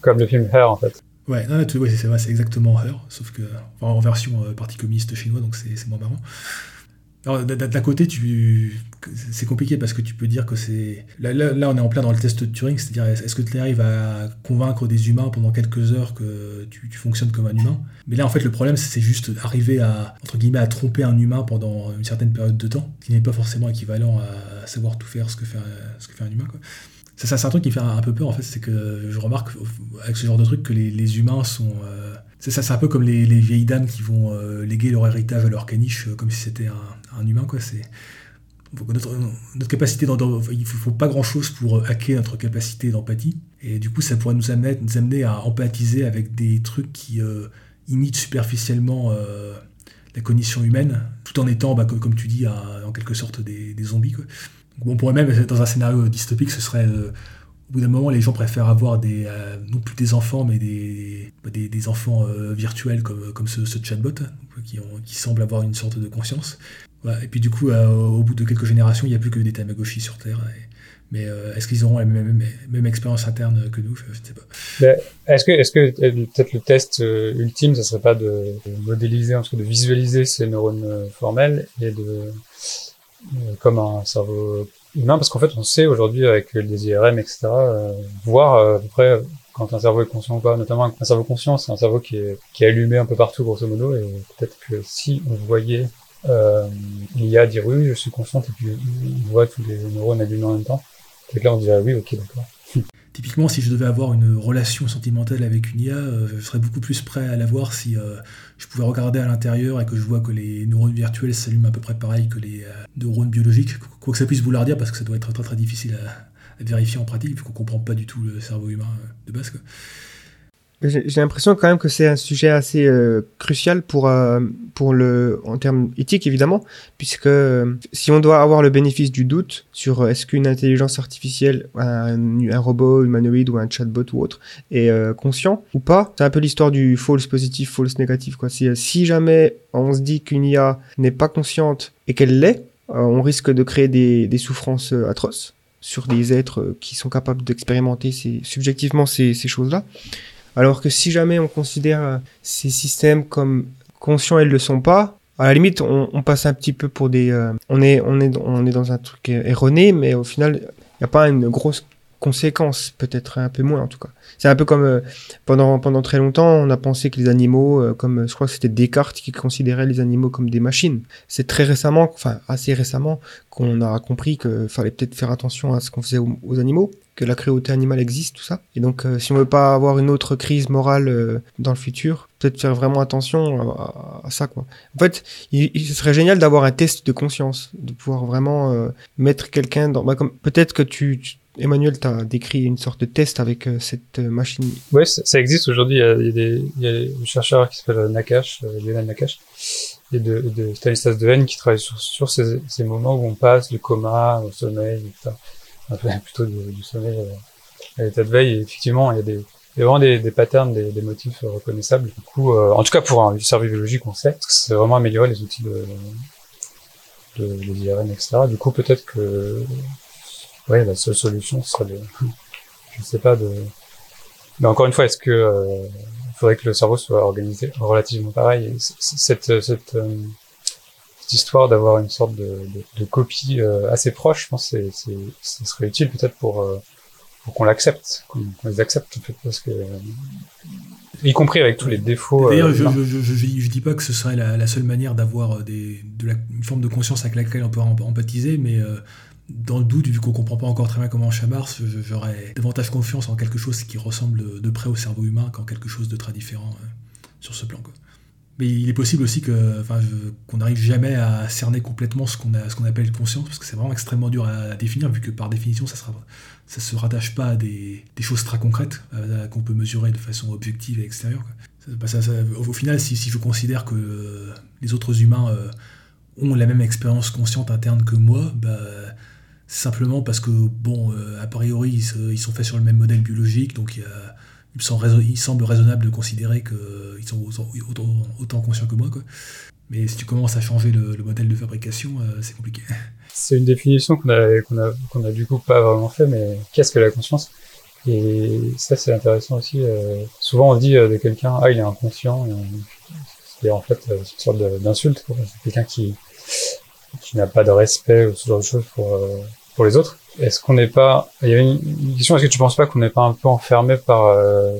Comme le film Her, en fait. Ouais, c'est exactement Her, sauf que en version parti communiste chinois, donc c'est moins marrant. D'un côté, tu... c'est compliqué parce que tu peux dire que c'est. Là, là, on est en plein dans le test de Turing, c'est-à-dire est-ce que tu arrives à convaincre des humains pendant quelques heures que tu, fonctionnes comme un humain? Mais là, en fait, le problème, c'est juste arriver à, entre guillemets, à tromper un humain pendant une certaine période de temps, qui n'est pas forcément équivalent à savoir tout faire ce que fait, ce que fait un humain. Quoi. Ça, c'est un truc qui me fait un peu peur, en fait, c'est que je remarque avec ce genre de truc que les, humains sont. Euh, ça, c'est un peu comme les, vieilles dames qui vont euh, léguer leur héritage à leur caniche euh, comme si c'était un, humain, quoi. C'est notre, notre, capacité, il faut, pas grand chose pour hacker notre capacité d'empathie. Et du coup, ça pourrait nous amener, nous amener à empathiser avec des trucs qui imitent superficiellement la cognition humaine, tout en étant, bah, comme, tu dis, en quelque sorte des, des zombies. Quoi on pourrait même, dans un scénario dystopique, ce serait euh, au bout d'un moment, les gens préfèrent avoir des, euh, non plus des enfants, mais des, des, enfants euh, virtuels comme, comme ce, chatbot, qui, qui, semble avoir une sorte de conscience. Et puis du coup, au bout de quelques générations, il n'y a plus que des Tamagotchi sur Terre. mais est-ce qu'ils auront la même, expérience interne que nous? Je ne sais pas. Est-ce que, est-ce que peut-être le test ultime, ce serait pas de, modéliser, en tout cas de visualiser ces neurones formels et de euh, comme un cerveau humain, parce qu'en fait, on sait aujourd'hui avec les IRM, etc., euh, voir euh, à peu près quand un cerveau est conscient ou pas, notamment un cerveau conscient, c'est un cerveau qui est allumé un peu partout, grosso modo, et peut-être que si on voyait euh, l'IA dire oui, je suis consciente, et puis on voit tous les neurones allumés en même temps, peut-être là on dirait oui, ok, d'accord. [laughs] Typiquement, si je devais avoir une relation sentimentale avec une IA, euh, je serais beaucoup plus prêt à la voir si euh, je pouvais regarder à l'intérieur et que je vois que les neurones virtuels s'allument à peu près pareil que les neurones biologiques. Quoi que ça puisse vouloir dire, parce que ça doit être très très difficile à, vérifier en pratique, vu qu'on comprend pas du tout le cerveau humain de base. J'ai l'impression quand même que c'est un sujet assez euh, crucial pour euh, pour le en termes éthiques évidemment, puisque euh, si on doit avoir le bénéfice du doute sur euh, est-ce qu'une intelligence artificielle, un, un robot humanoïde ou un chatbot ou autre est euh, conscient ou pas, c'est un peu l'histoire du false positif, false négatif quoi. Si, si jamais on se dit qu'une IA n'est pas consciente et qu'elle l'est, on risque de créer des, des souffrances atroces sur des êtres qui sont capables d'expérimenter ces, subjectivement ces, ces choses-là. Alors que si jamais on considère euh, ces systèmes comme conscients, elles le sont pas. À la limite, on, passe un petit peu pour des, euh, on est, on est, on est dans un truc erroné, mais au final, il n'y a pas une grosse conséquence, peut-être un peu moins en tout cas. C'est un peu comme euh, pendant pendant très longtemps, on a pensé que les animaux, euh, comme euh, je crois que c'était Descartes qui considérait les animaux comme des machines. C'est très récemment, enfin assez récemment, qu'on a compris que fallait peut-être faire attention à ce qu'on faisait aux, aux animaux, que la cruauté animale existe, tout ça. Et donc, si on veut pas avoir une autre crise morale dans le futur, peut-être faire vraiment attention à, ça, quoi. En fait, il, serait génial d'avoir un test de conscience, de pouvoir vraiment mettre quelqu'un dans. Bah, peut-être que tu- Emmanuel, t'as décrit une sorte de test avec euh, cette euh, machine. Ouais, ça, existe aujourd'hui. Il il y a des, des chercheurs qui s'appellent Nakash, euh, Lionel Nakash, et de, de Stanislas Dehaene qui travaillent sur, sur ces, ces moments où on passe du coma au sommeil, etc. Enfin, [laughs] plutôt du, sommeil à l'état de veille. Et effectivement, il y a des, il vraiment des, des patterns, des, des motifs reconnaissables. Du coup, euh, en tout cas pour un cerveau biologique, on sait, que c'est vraiment amélioré les outils de, de, de l'IRM, etc. Du coup, peut-être que, ouais, la seule solution ce serait de, je sais pas, de, mais encore une fois, est-ce que euh, il faudrait que le cerveau soit organisé relativement pareil? Et Cette, cette, euh, cette histoire d'avoir une sorte de, de, de copie euh, assez proche, je pense, c'est, c'est, ce serait utile peut-être pour, euh, pour qu'on l'accepte, qu'on, les accepte en fait, parce que euh, y compris avec tous les défauts. D'ailleurs, euh, je, je, je, dis pas que ce serait la, la seule manière d'avoir euh, des, de la, une forme de conscience avec laquelle on peut em- empathiser, mais euh, dans le doute, vu qu'on comprend pas encore très bien comment ça marche, j'aurais davantage confiance en quelque chose qui ressemble de près au cerveau humain qu'en quelque chose de très différent euh, sur ce plan. Mais il est possible aussi que, enfin, qu'on n'arrive jamais à cerner complètement ce qu'on appelle conscience, parce que c'est vraiment extrêmement dur à, définir, vu que par définition, ça ça se rattache pas à des, choses très concrètes euh, qu'on peut mesurer de façon objective et extérieure. bah, au, final, si, je considère que euh, les autres humains ont la même expérience consciente interne que moi, bah, simplement parce que, bon, euh, a priori, ils, ils sont faits sur le même modèle biologique, donc il, semble, raisonnable de considérer qu'ils sont autant, conscients que moi. Quoi. Mais si tu commences à changer le, le modèle de fabrication, euh, c'est compliqué. [laughs] C'est une définition qu'on a, qu'on a, qu'on a du coup pas vraiment fait, mais qu'est-ce que la conscience? Et ça, c'est intéressant aussi. euh, souvent, on dit euh, de quelqu'un, ah, il est inconscient. C'est en fait euh, une sorte d'insulte. C'est quelqu'un qui, qui n'a pas de respect ou ce genre de choses pour, euh, pour les autres. Est-ce qu'on n'est pas... Il y a une, question, est-ce que tu penses pas qu'on n'est pas un peu enfermé par euh,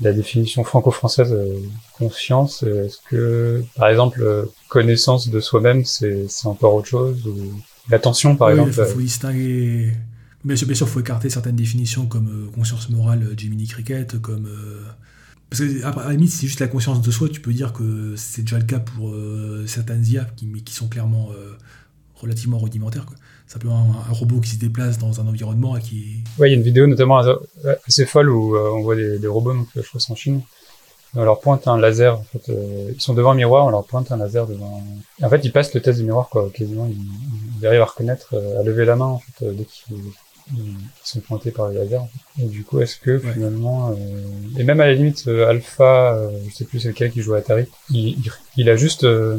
la définition franco-française de conscience? Est-ce que, par exemple, euh, connaissance de soi-même, c'est encore autre chose ou L'attention, par Oui, exemple. Il faut, faut distinguer. Bien sûr, bien sûr, faut écarter certaines définitions comme euh, conscience morale, euh, Jiminy Cricket, comme. euh, Parce que, à la limite, c'est juste la conscience de soi, tu peux dire que c'est déjà le cas pour euh, certaines IA qui, mais qui sont clairement euh, relativement rudimentaires. Quoi. Simplement un, un robot qui se déplace dans un environnement et qui. Ouais, il y a une vidéo notamment assez- folle où euh, on voit des, robots, donc, je crois en Chine. On leur pointe un laser, en fait, euh, ils sont devant un miroir, on leur pointe un laser devant. En fait, ils passent le test du miroir, quoi. Quasiment, ils, arrivent à reconnaître, euh, à lever la main, en fait, euh, dès qu'ils sont pointés par le laser. en fait. Et du coup, est-ce que Ouais. finalement, euh, et même à la limite, euh, Alpha, euh, je sais plus c'est lequel qui joue à Atari, il, il, il a juste, euh,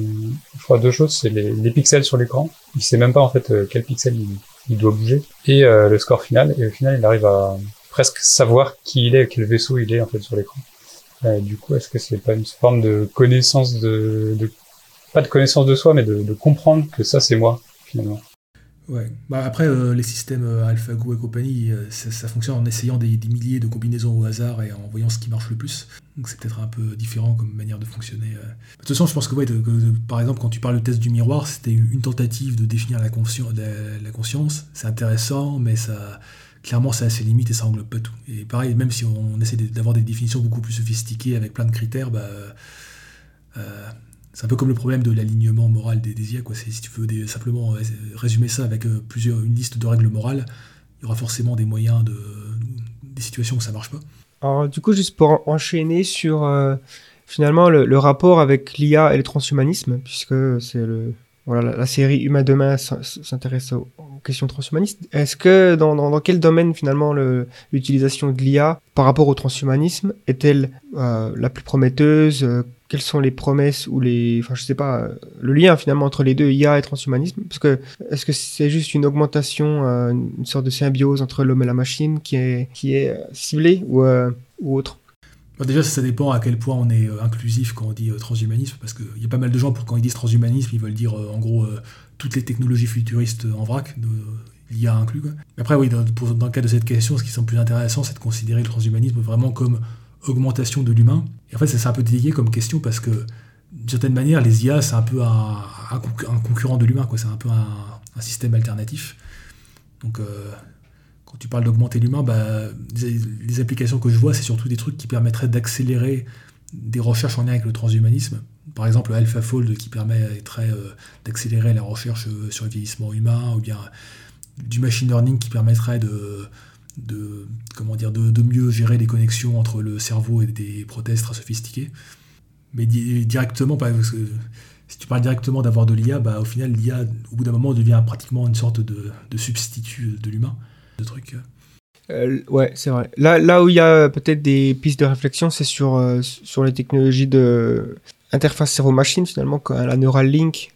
je crois deux choses, c'est les, les pixels sur l'écran. Il sait même pas en fait euh, quel pixel il, il doit bouger et euh, le score final. Et au final, il arrive à presque savoir qui il est, quel vaisseau il est en fait sur l'écran. Du coup, est-ce que c'est pas une forme de connaissance de, de pas de connaissance de soi, mais de, de comprendre que ça c'est moi finalement. Ouais. Bah, après, euh, les systèmes euh, AlphaGo et compagnie, euh, ça, fonctionne en essayant des, milliers de combinaisons au hasard et en voyant ce qui marche le plus. Donc c'est peut-être un peu différent comme manière de fonctionner. De toute façon, je pense que, ouais, de- de- par exemple, quand tu parles du test du miroir, c'était une tentative de définir la, consci- la, la conscience. C'est intéressant, mais ça, clairement, ça a ses limites et ça englobe pas tout. Et pareil, même si on essaie de- d'avoir des définitions beaucoup plus sophistiquées avec plein de critères, bah, c'est un peu comme le problème de l'alignement moral des, des IA. Quoi. Si tu veux simplement résumer ça avec euh, plusieurs, une liste de règles morales, il y aura forcément des moyens de, des situations où ça marche pas. Alors, du coup, juste pour enchaîner sur euh, finalement le, rapport avec l'IA et le transhumanisme, puisque c'est le voilà la, série Humain demain s'intéresse aux, questions transhumanistes. Est-ce que dans, dans, quel domaine finalement l'utilisation de l'IA par rapport au transhumanisme est-elle euh, la plus prometteuse quelles sont les promesses ou les, enfin je sais pas, le lien finalement entre les deux IA et transhumanisme? Parce que est-ce que c'est juste une augmentation, euh, une sorte de symbiose entre l'homme et la machine qui est qui est euh, ciblée ou euh, autre? Déjà, ça dépend à quel point on est inclusif quand on dit transhumanisme, parce qu'il y a pas mal de gens pour quand ils disent transhumanisme, ils veulent dire en gros toutes les technologies futuristes en vrac, l'IA inclus. Quoi. Après, oui, dans, dans, le cas de cette question, ce qui semble plus intéressant, c'est de considérer le transhumanisme vraiment comme augmentation de l'humain. Et en fait, c'est un peu délié comme question parce que, d'une certaine manière, les IA, c'est un peu un, concurrent de l'humain. C'est un peu un, système alternatif. Donc, euh, quand tu parles d'augmenter l'humain, bah, les, applications que je vois, c'est surtout des trucs qui permettraient d'accélérer des recherches en lien avec le transhumanisme. Par exemple, AlphaFold qui permettrait euh, d'accélérer la recherche euh, sur le vieillissement humain, ou bien du machine learning qui permettrait de, de, comment dire, de, mieux gérer les connexions entre le cerveau et des prothèses très sophistiquées. Mais directement, parce que si tu parles directement d'avoir de l'IA, bah, au final, l'IA, au bout d'un moment, devient pratiquement une sorte de, substitut de l'humain. De truc. Euh, ouais, c'est vrai. Là, là où il y a peut-être des pistes de réflexion, c'est sur, euh, sur les technologies de interface cerveau-machine, finalement, la Neuralink,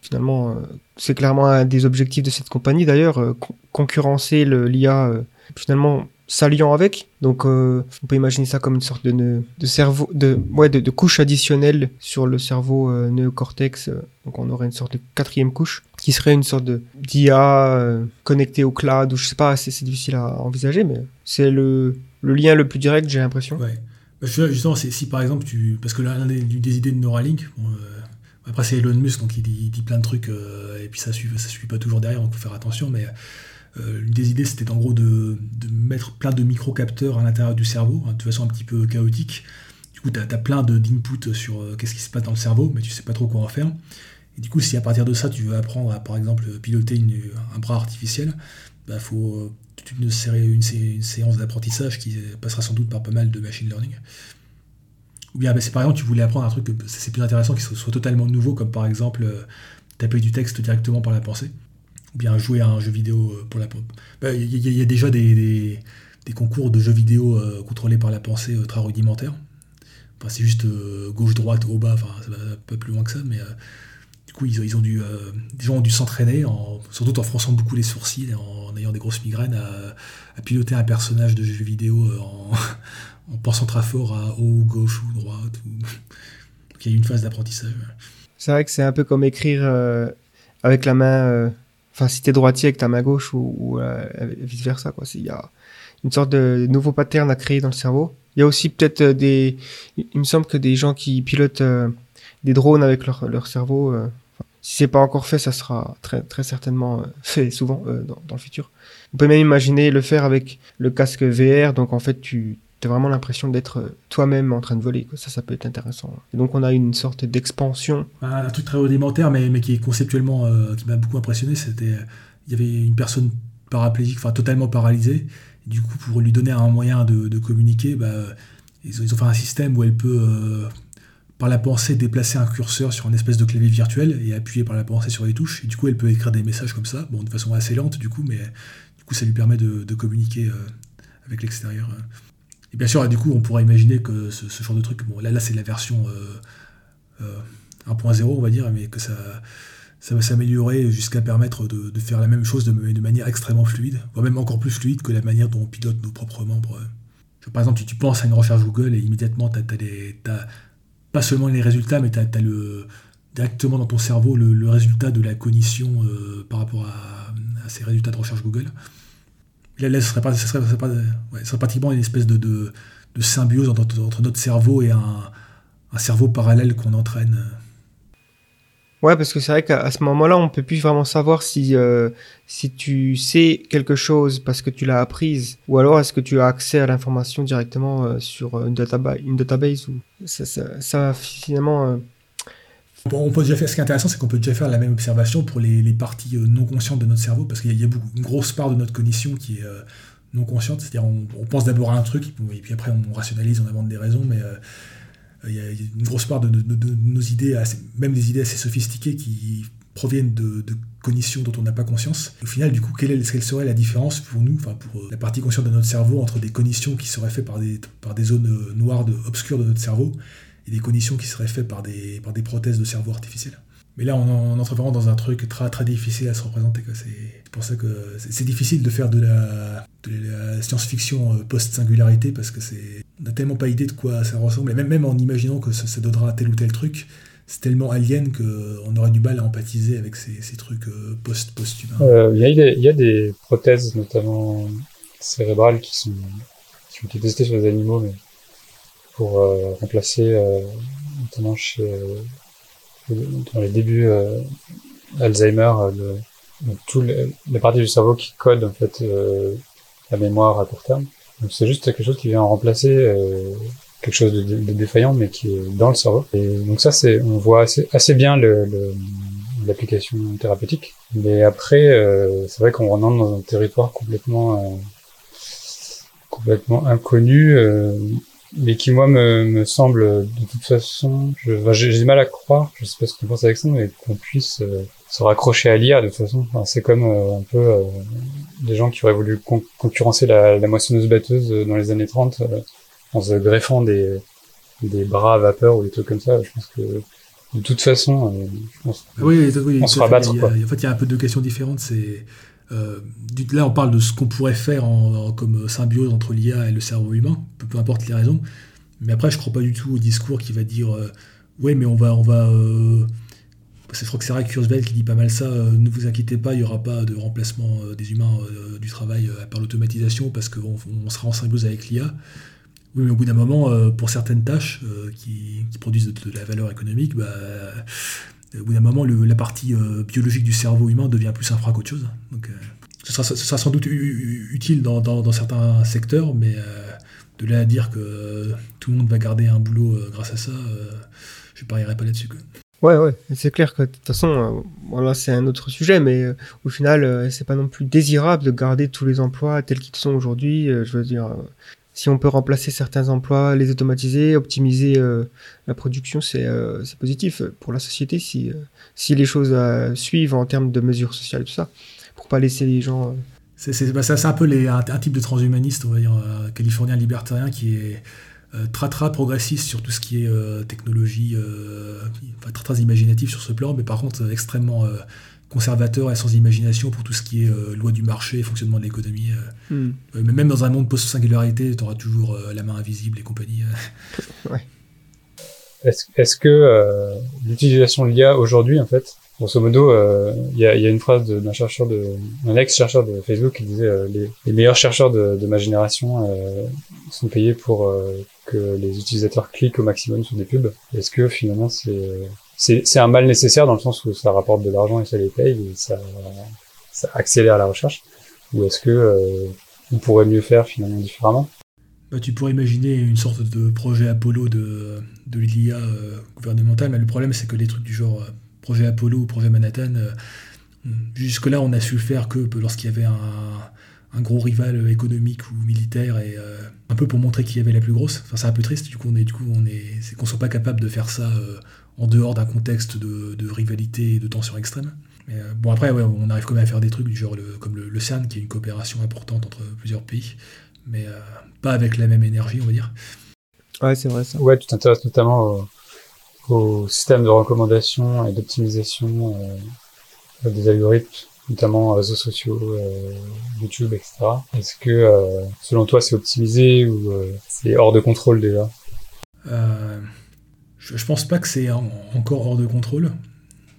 finalement, euh, c'est clairement un des objectifs de cette compagnie, d'ailleurs, concurrencer l'IA finalement s'alliant avec. Donc euh, on peut imaginer ça comme une sorte de, de cerveau, de, ouais, de, couche additionnelle sur le cerveau euh, néocortex. Donc on aurait une sorte de quatrième couche qui serait une sorte d'IA euh, connectée au cloud ou je sais pas, c'est difficile à envisager, mais c'est le, le lien le plus direct, j'ai l'impression. Ouais. Justement, si par exemple tu, parce que l'un des, des, idées de Neuralink, après c'est Elon Musk donc il dit, dit plein de trucs et puis ça suit ça suit pas toujours derrière, donc faut faire attention, mais euh, L'une des idées, c'était en gros de, mettre plein de micro-capteurs à l'intérieur du cerveau, hein, de façon un petit peu chaotique. Du coup, tu as, plein d'inputs sur euh, qu'est-ce qui se passe dans le cerveau, mais tu sais pas trop quoi en faire. Et du coup, si à partir de ça, tu veux apprendre à, par exemple, piloter un bras artificiel, il bah, faut une, une, une séance d'apprentissage qui passera sans doute par pas mal de machine learning. Ou bien, bah, c'est par exemple, tu voulais apprendre un truc, c'est plus intéressant, qui soit, totalement nouveau, comme par exemple euh, taper du texte directement par la pensée ou bien jouer à un jeu vidéo euh, pour la bah, Il y, a déjà des, concours de jeux vidéo euh, contrôlés par la pensée euh, très rudimentaires. c'est juste gauche-droite, haut-bas, enfin, ça va pas plus loin que ça, mais du coup, ils, ils ont dû, des gens ont dû s'entraîner, surtout en fronçant beaucoup les sourcils en, ayant des grosses migraines, à, piloter un personnage de jeu vidéo [laughs] en, pensant très fort à haut, gauche ou droite. [laughs] il y a eu une phase d'apprentissage. C'est vrai que c'est un peu comme écrire avec la main Enfin, si t'es droitier avec ta main gauche ou, euh, vice versa, quoi. Il y a une sorte de nouveau pattern à créer dans le cerveau. Il y a aussi peut-être euh, des, il me semble que des gens qui pilotent euh, des drones avec leur, leur cerveau, si c'est pas encore fait, ça sera très, très certainement [laughs] fait souvent dans, dans, le futur. On peut même imaginer le faire avec le casque VR, donc en fait tu vraiment l'impression d'être toi-même en train de voler. Ça, ça peut être intéressant. Donc on a une sorte d'expansion. Un truc très rudimentaire, mais, mais qui est conceptuellement, euh, qui m'a beaucoup impressionné, c'était, il y avait une personne paraplégique, enfin totalement paralysée. du coup, pour lui donner un moyen de, communiquer, bah, ils, ont, fait un système où elle peut, euh, par la pensée, déplacer un curseur sur une espèce de clavier virtuel et appuyer par la pensée sur les touches. Et du coup, elle peut écrire des messages comme ça, bon, de façon assez lente du coup, mais du coup, ça lui permet de, communiquer euh, avec l'extérieur. Et bien sûr, du coup, on pourrait imaginer que ce, genre de truc, bon, là, là c'est la version 1.0, euh, euh, on va dire, mais que ça, va s'améliorer jusqu'à permettre de, faire la même chose de, manière extrêmement fluide, voire même encore plus fluide que la manière dont on pilote nos propres membres. par exemple, si tu penses à une recherche Google et immédiatement, tu as, pas seulement les résultats, mais tu as, directement dans ton cerveau le, résultat de la cognition euh, par rapport à, ces résultats de recherche Google. Là, ce serait, pas, serait, pas, serait pratiquement une espèce de, de, symbiose entre, entre, notre cerveau et un, un cerveau parallèle qu'on entraîne. Ouais, parce que c'est vrai qu'à ce moment-là, on peut plus vraiment savoir si, euh, si tu sais quelque chose parce que tu l'as apprise, ou alors est-ce que tu as accès à l'information directement euh, sur une, database, une database ou ça, finalement euh, on peut déjà faire, ce qui est intéressant, c'est qu'on peut déjà faire la même observation pour les, parties euh, non conscientes de notre cerveau, parce qu'il y, a une grosse part de notre cognition qui est euh, non consciente, c'est-à-dire on, pense d'abord à un truc, et puis après on rationalise, on invente des raisons, mais il y, a une grosse part de, nos idées, même des idées assez sophistiquées qui proviennent de, cognitions dont on n'a pas conscience. Au final, du coup, quelle, serait la différence pour nous, enfin pour la partie consciente de notre cerveau, entre des cognitions qui seraient faites par des, zones noires, obscures de notre cerveau, et des cognitions qui seraient faites par des, par des prothèses de cerveau artificielles mais là, on, entre vraiment dans un truc très, très difficile à se représenter. C'est pour ça que c'est difficile de faire de la, science-fiction euh, post-singularité parce que c'est on n'a tellement pas idée de quoi ça ressemble. Et même, même en imaginant que ça, donnera tel ou tel truc, c'est tellement alien qu'on aurait du mal à empathiser avec ces, trucs euh, post-post-humains. Euh, il y, a des prothèses, notamment cérébrales, qui, ont été testées sur les animaux pour remplacer, notamment chez dans les débuts euh, Alzheimer, euh, le, tout les parties du cerveau qui codent en fait euh, la mémoire à court terme. Donc c'est juste quelque chose qui vient remplacer quelque chose de, défaillant, mais qui est dans le cerveau. Et donc ça, c'est, on voit assez, assez bien le, l'application thérapeutique. Mais après, c'est vrai qu'on rentre dans un territoire complètement, complètement inconnu mais qui moi me, me semble de toute façon, j'ai du mal à croire, je sais pas ce que tu penses avec ça, mais qu'on puisse euh, se raccrocher à l'IA de toute façon. Enfin, c'est comme euh, un peu euh, des gens qui auraient voulu concurrencer la, la moissonneuse batteuse dans les années 30 en se greffant des, des bras à vapeur ou des trucs comme ça. Je pense que de toute façon, je pense oui, oui, on se rabattre. En fait, il y a un peu deux questions différentes. C'est euh, là, on parle de ce qu'on pourrait faire en, comme symbiose entre l'IA et le cerveau humain, peu, importe les raisons. Mais après, je crois pas du tout au discours qui va dire euh, ouais, mais on va, on va. Euh, je crois que c'est Ray Kurzweil qui dit pas mal ça. ne vous inquiétez pas, il n'y aura pas de remplacement des humains du travail par l'automatisation parce qu'on on sera en symbiose avec l'IA. Oui, mais au bout d'un moment, pour certaines tâches qui, produisent de, la valeur économique, bah, au bout d'un moment, la partie euh, biologique du cerveau humain devient plus infra qu'autre chose. Euh, ce, sera, sans doute utile dans, certains secteurs, mais euh, de là à dire que tout le monde va garder un boulot grâce à ça, je ne parierais pas là-dessus. Ouais, ouais, c'est clair que de toute façon, là c'est un autre sujet, mais au final, c'est pas non plus désirable de garder tous les emplois tels qu'ils sont aujourd'hui. je veux dire, si on peut remplacer certains emplois, les automatiser, optimiser euh, la production, euh, c'est positif pour la société si, euh, si les choses suivent en termes de mesures sociales tout ça, pour pas laisser les gens. C'est bah, un peu les, un, type de transhumaniste, on va dire, californien libertarien qui est très très progressiste sur tout ce qui est technologie, enfin, très très imaginatif sur ce plan, mais par contre extrêmement conservateur et sans imagination pour tout ce qui est euh, loi du marché, fonctionnement de l'économie. Euh. Euh, mais même dans un monde post-singularité, tu auras toujours la main invisible et compagnie. [laughs] Est-ce que l'utilisation de l'IA aujourd'hui, en fait, grosso modo, il y, a, une phrase d'un chercheur, de, un ex-chercheur de Facebook qui disait les, meilleurs chercheurs de, de ma génération sont payés pour que les utilisateurs cliquent au maximum sur des pubs. Est-ce que finalement c'est c'est un mal nécessaire dans le sens où ça rapporte de l'argent et ça les paye ça, accélère la recherche. Ou est-ce que euh, on pourrait mieux faire finalement différemment? Bah, Tu pourrais imaginer une sorte de projet Apollo de, l'IA euh, gouvernementale, mais le problème c'est que les trucs du genre euh, projet Apollo ou projet Manhattan, jusque-là on a su le faire que lorsqu'il y avait un, gros rival économique ou militaire et un peu pour montrer qui avait la plus grosse. Enfin, c'est un peu triste, du coup, on est, du coup, on est, c'est qu'on soit pas capable de faire ça en dehors d'un contexte de, rivalité et de tension extrême. Mais euh, bon, après, on arrive quand même à faire des trucs du genre comme le, CERN, qui est une coopération importante entre plusieurs pays, mais euh, pas avec la même énergie, on va dire. Ouais, c'est vrai ça. Ouais, tu t'intéresses notamment au, système de recommandation et d'optimisation euh, des algorithmes, notamment réseaux sociaux, YouTube, etc. Est-ce que, selon toi, c'est optimisé ou c'est hors de contrôle déjà? Je, je pense pas que c'est encore hors de contrôle,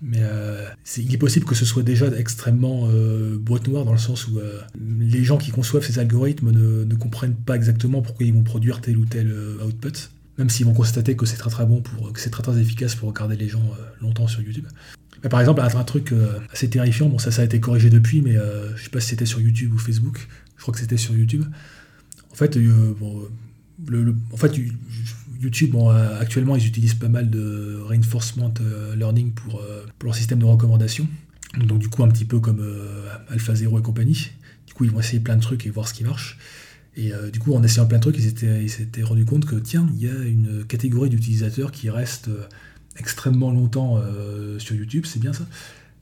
mais euh, il est possible que ce soit déjà extrêmement euh, boîte noire dans le sens où euh, les gens qui conçoivent ces algorithmes ne, comprennent pas exactement pourquoi ils vont produire tel ou tel output, même s'ils vont constater que c'est très très bon pour que c'est très très efficace pour regarder les gens longtemps sur YouTube. par exemple, un, truc assez terrifiant, bon ça ça a été corrigé depuis, mais je sais pas si c'était sur YouTube ou Facebook, je crois que c'était sur YouTube. En fait, bon, le, en fait, YouTube, euh, actuellement, ils utilisent pas mal de reinforcement euh, learning pour, euh, pour leur système de recommandation. Donc, du coup, un petit peu comme AlphaZero et compagnie. Du coup, ils vont essayer plein de trucs et voir ce qui marche. Et du coup, en essayant plein de trucs, ils s'étaient ils rendus compte que, tiens, il y a une catégorie d'utilisateurs qui reste extrêmement longtemps sur YouTube, c'est bien ça.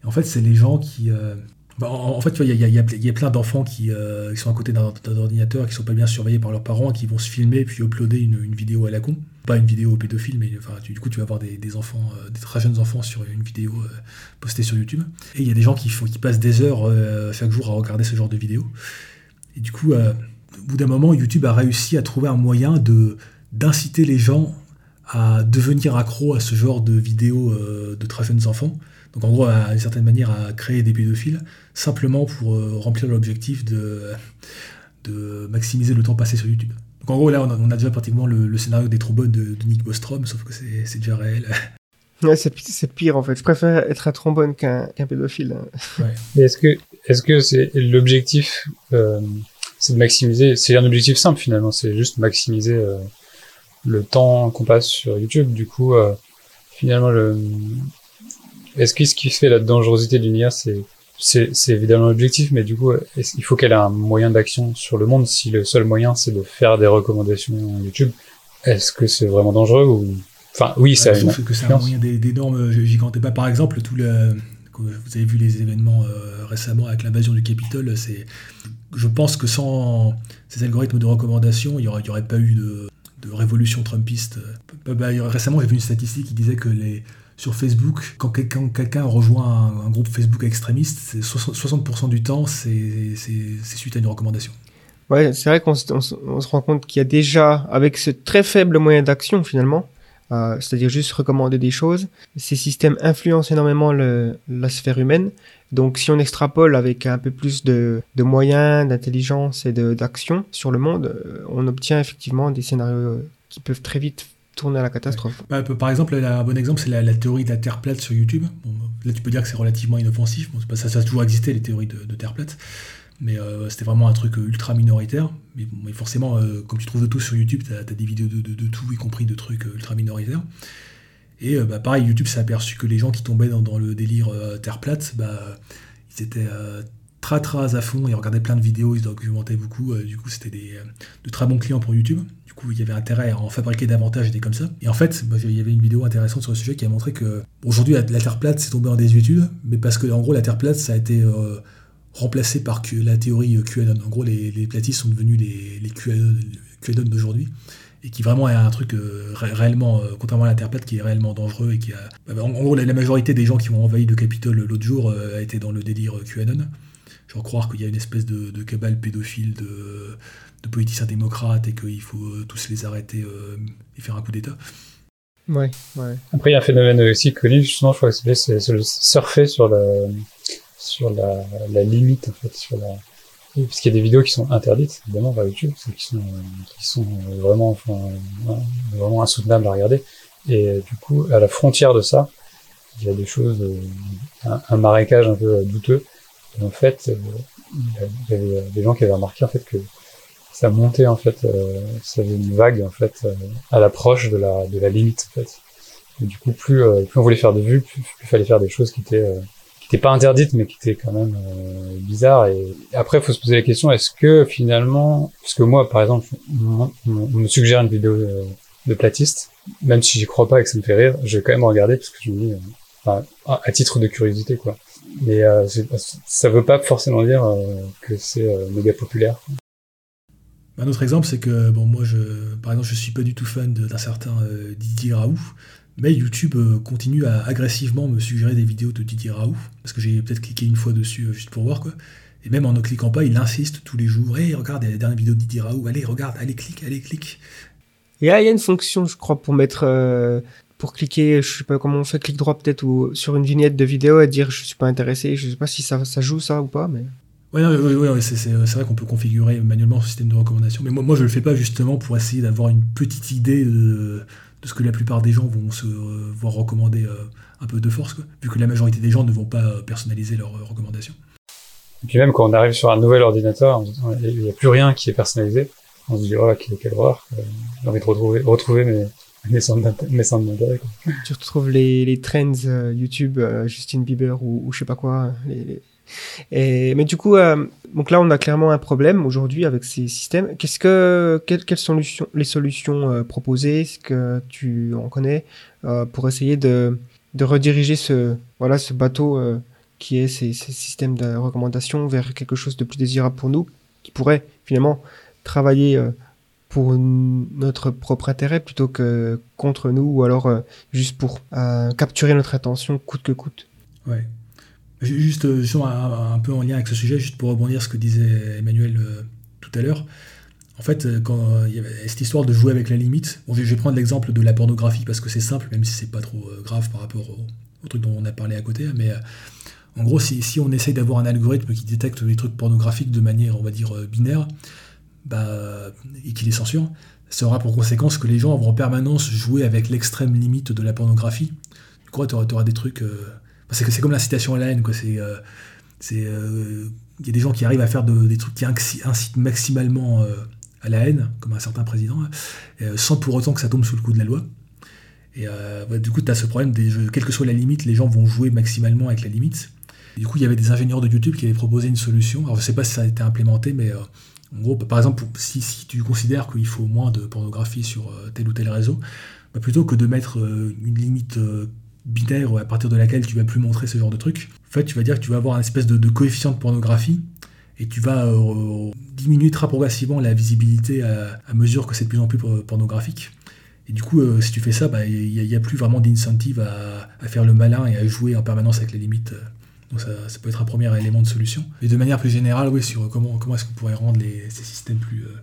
En fait, c'est les gens qui... bah, en, fait, il y y a- plein d'enfants qui, euh, sont à côté d'un ordinateur, qui sont pas bien surveillés par leurs parents, qui vont se filmer puis uploader une, vidéo à la con. Pas une vidéo pédophile, mais du coup, tu vas avoir des, enfants, euh, des très jeunes enfants sur une vidéo euh, postée sur YouTube. Et il y a des gens qui, passent des heures chaque jour à regarder ce genre de vidéos. Et du coup, au bout d'un moment, YouTube a réussi à trouver un moyen d'inciter les gens à devenir accro à ce genre de vidéos de très jeunes enfants. Donc en gros, à une certaine manière, à créer des pédophiles, simplement pour euh, remplir l'objectif de, de maximiser le temps passé sur YouTube. Donc en gros, là, on a, on a déjà pratiquement le, le scénario des trombones de, de Nick Bostrom, sauf que c'est c'est déjà réel. [laughs] Ouais, c'est c'est pire en fait. Je préfère être un trombone qu'un qu'un pédophile. hein. [laughs] Est-ce que est-ce que c'est l'objectif euh, c'est de maximiser c'est un objectif simple finalement c'est juste maximiser euh, le temps qu'on passe sur YouTube du coup euh, finalement le est-ce que ce qui fait la dangerosité d'une IA c'est c'est évidemment l'objectif mais du coup qu'il faut qu'elle ait un moyen d'action sur le monde? Si le seul moyen c'est de faire des recommandations YouTube est-ce que c'est vraiment dangereux ou enfin oui ça a Euh, une que c'est un moyen des, des normes gigantes. Bah, par exemple, tout le, vous avez vu les événements euh, récemment avec l'invasion du Capitole, c'est, je pense que sans ces algorithmes de recommandation, il n'y aurait, il pas eu de, de révolution trumpiste. Bah, bah, récemment, j'ai vu une statistique qui disait que les, sur Facebook, quand quelqu'un rejoint un, groupe Facebook extrémiste, c'est 60%, 60% du temps, c'est suite à une recommandation. Ouais, c'est vrai qu'on se, rend compte qu'il y a déjà, avec ce très faible moyen d'action finalement, euh, c'est-à-dire juste recommander des choses, ces systèmes influencent énormément la sphère humaine. Donc si on extrapole avec un peu plus de, de moyens, d'intelligence et d'action sur le monde, euh, on obtient effectivement des scénarios qui peuvent très vite tourner à la catastrophe. Bah, par exemple, un bon exemple, c'est la, théorie de la Terre plate sur YouTube. Bon, là, tu peux dire que c'est relativement inoffensif. Ça, a toujours existé, les théories de, Terre plate. Mais euh, c'était vraiment un truc euh, ultra minoritaire. Mais, forcément, euh, comme tu trouves de tout sur YouTube, tu as, des vidéos de, tout, y compris de trucs ultra minoritaires. Et bah, pareil, YouTube s'est aperçu que les gens qui tombaient dans, le délire Terre plate, bah, ils étaient très très à fond, ils regardaient plein de vidéos, ils se documentaient beaucoup. du coup, c'était de très bons clients pour YouTube. Du coup, il y avait intérêt à en fabriquer davantage et comme ça. Et en fait, moi, il y avait une vidéo intéressante sur le sujet qui a montré que aujourd'hui, la, Terre plate s'est tombée en désuétude, mais parce que en gros, la Terre plate, ça a été euh, remplacé par la théorie euh, QAnon. En gros, les, les platistes sont devenus les, QAnon, d'aujourd'hui. Et qui vraiment est un truc euh, ré- réellement, euh, contrairement à plate, qui est réellement dangereux et qui a. bah, en, en gros, la, majorité des gens qui ont envahi le Capitole l'autre jour a été dans le délire QAnon. Genre croire qu'il y a une espèce de cabale pédophile de, de politiciens démocrates et qu'il faut euh, tous les arrêter euh, et faire un coup d'État. Ouais, ouais. Après, il y a un phénomène aussi connu, justement, je crois que c'est le surfer sur la, sur la, la limite, en fait, sur la, oui, parce qu'il y a des vidéos qui sont interdites, évidemment, par YouTube, qui sont, qui sont euh, vraiment, enfin, vraiment insoutenables à regarder. Et du coup, à la frontière de ça, il y a des choses, un, un marécage un peu douteux. Et en fait, il y avait des gens qui avaient remarqué, en fait, que ça montait, en fait, euh, ça avait une vague, en fait, euh, à l'approche de la, de la limite, en fait. Et du coup, plus, euh, plus on voulait faire de vues, plus, il fallait faire des choses qui étaient, euh, qui étaient pas interdites, mais qui étaient quand même euh, bizarres. Et après, faut se poser la question est-ce que finalement, parce que moi, par exemple, on, me suggère une vidéo euh, de platiste, même si j'y crois pas et que ça me fait rire, je vais quand même regarder parce que je me dis, enfin, à, titre de curiosité, quoi. Mais ça veut pas forcément dire que c'est méga populaire. Un autre exemple, c'est que, bon, moi, je, par exemple, je suis pas du tout fan d'un certain euh, Didier Raoult, mais YouTube euh, continue à agressivement me suggérer des vidéos de Didier Raoult, parce que j'ai peut-être cliqué une fois dessus euh, juste pour voir, quoi. Et même en ne cliquant pas, il insiste tous les jours. Hé, regarde, la dernière vidéo de Didier Raoult, allez, regarde, allez, clique, allez, clique. Et il y a une fonction, je crois, pour mettre, pour cliquer, je sais pas comment on fait, clic droit peut-être, ou sur une vignette de vidéo et dire je suis pas intéressé. Je sais pas si ça, ça joue ça ou pas, mais. Ouais, non, ouais, ouais, ouais, c'est vrai qu'on peut configurer manuellement ce système de recommandation, mais moi, moi je le fais pas justement pour essayer d'avoir une petite idée de, de ce que la plupart des gens vont se euh, voir recommander euh, un peu de force, quoi, vu que la majorité des gens ne vont pas euh, personnaliser leurs euh, recommandations. Et puis même quand on arrive sur un nouvel ordinateur, on se dit, il n'y a plus rien qui est personnalisé. On se dit, oh, quelle, quelle horreur. euh, J'ai envie de retrouver, retrouver mes, mes centres d'intérêt. Tu retrouves les, les trends euh, YouTube, euh, Justin Bieber ou, ou je sais pas quoi, les, Mais du coup, euh, donc là, on a clairement un problème aujourd'hui avec ces systèmes. Quelles, sont les solutions euh, proposées? Est-ce que tu en connais euh, pour essayer de, rediriger ce, ce bateau euh, qui est ces, ces systèmes de recommandation vers quelque chose de plus désirable pour nous, qui pourrait finalement travailler pour notre propre intérêt plutôt que contre nous ou alors juste pour capturer notre attention coûte que coûte? Ouais. Ju- Juste euh, un, peu en lien avec ce sujet, juste pour rebondir sur ce que disait Emmanuel euh, tout à l'heure. En fait, euh, quand il y avait cette histoire de jouer avec la limite, bon, je vais prendre l'exemple de la pornographie parce que c'est simple, même si c'est pas trop grave par rapport au, truc dont on a parlé à côté. Mais en gros, si, on essaye d'avoir un algorithme qui détecte les trucs pornographiques de manière, on va dire, binaire, bah, et qui les censure, ça aura pour conséquence que les gens vont en permanence jouer avec l'extrême limite de la pornographie. Du coup, tu auras, des trucs. C'est, comme l'incitation à la haine, quoi. C'est. euh, euh, il y a des gens qui arrivent à faire de- des trucs qui inci- incitent maximalement euh, à la haine, comme un certain président, hein, sans pour autant que ça tombe sous le coup de la loi. Et ouais, du coup, tu as ce problème, quelle que soit la limite, les gens vont jouer maximalement avec la limite. Du coup, il y avait des ingénieurs de YouTube qui avaient proposé une solution. Alors, je sais pas si ça a été implémenté, mais en gros, par exemple, si, tu considères qu'il faut moins de pornographie sur tel ou tel réseau, bah, plutôt que de mettre une limite binaire à partir de laquelle tu vas plus montrer ce genre de truc, en fait, tu vas dire que tu vas avoir un espèce de, coefficient de pornographie et tu vas euh, diminuer très progressivement la visibilité à, mesure que c'est de plus en plus por- pornographique. Et du coup, euh, si tu fais ça, bah, il n'y a, plus vraiment d'incentive à, faire le malin et à jouer en permanence avec les limites. Donc ça, ça peut être un premier élément de solution. Et de manière plus générale, oui, sur comment, comment est-ce qu'on pourrait rendre ces systèmes plus euh,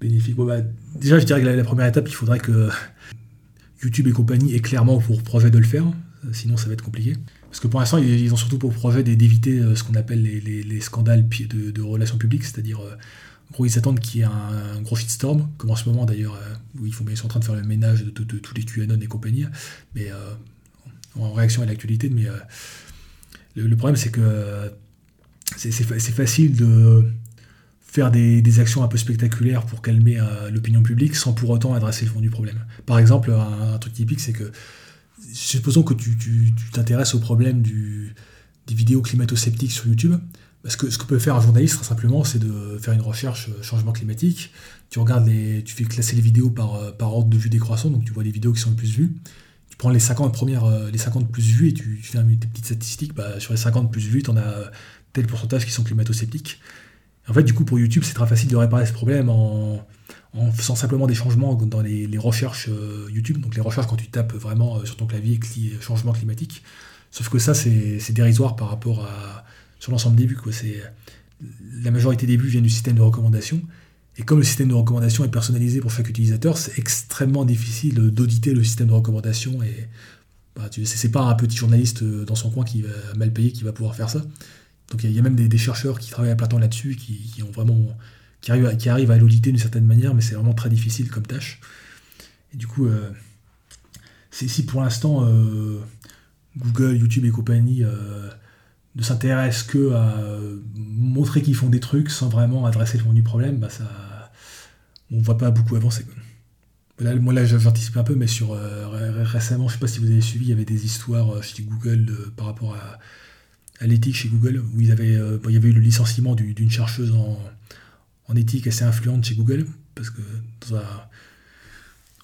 bénéfiques. Bon, bah, déjà, je dirais que la première étape, il faudrait que YouTube et compagnie aient clairement pour projet de le faire. Euh, Sinon, ça va être compliqué. Parce que pour l'instant, ils ont surtout pour projet d'é- d'éviter euh, ce qu'on appelle les, les- les scandales de, relations publiques, c'est-à-dire, euh, en gros, ils attendent qu'il y ait un, gros shitstorm, comme en ce moment d'ailleurs, euh, où ils, font, ils sont en train de faire le ménage de, tous les QAnon et compagnie, mais euh, en réaction à l'actualité. Mais euh, le, problème, c'est que euh, c'est facile de faire des, des actions un peu spectaculaires pour calmer euh, l'opinion publique sans pour autant adresser le fond du problème. Par exemple, un, truc typique, c'est que supposons que tu t'intéresses au problème du, des vidéos climato-sceptiques sur YouTube. Que ce que peut faire un journaliste, très simplement, c'est de faire une recherche euh, changement climatique. Tu regardes les, tu fais classer les vidéos par, euh, par ordre de vue décroissant, donc tu vois les vidéos qui sont le plus vues. Tu prends les 50 premières, les 50 plus vues et tu, fais des petites statistiques. Bah, sur les 50 plus vues, tu en as tel pourcentage qui sont climato-sceptiques. En fait, du coup, pour YouTube, c'est très facile de réparer ce problème en, faisant simplement des changements dans les, recherches euh, YouTube. Donc les recherches quand tu tapes vraiment euh, sur ton clavier cli- changement climatique. Sauf que ça, c'est dérisoire par rapport à sur l'ensemble des vues. Quoi. La majorité des vues viennent du système de recommandation. Et comme le système de recommandation est personnalisé pour chaque utilisateur, c'est extrêmement difficile d'auditer le système de recommandation. Et bah, c'est pas un petit journaliste euh, dans son coin qui va mal payé qui va pouvoir faire ça. Donc il y a- même des, chercheurs qui travaillent à plein temps là-dessus, qui, ont vraiment qui arrivent à, l'auditer d'une certaine manière, mais c'est vraiment très difficile comme tâche. Et du coup, euh, si pour l'instant euh, Google, YouTube et compagnie euh, ne s'intéressent que à montrer qu'ils font des trucs sans vraiment adresser le fond du problème, bah ça, on voit pas beaucoup avancer. Là, moi là j'anticipe un peu, mais sur ré- récemment, je sais pas si vous avez suivi, il y avait des histoires chez Google par rapport à, à l'éthique chez Google, où ils avaient, euh, il y avait eu le licenciement du- d'une chercheuse en, en éthique assez influente chez Google, parce que dans un,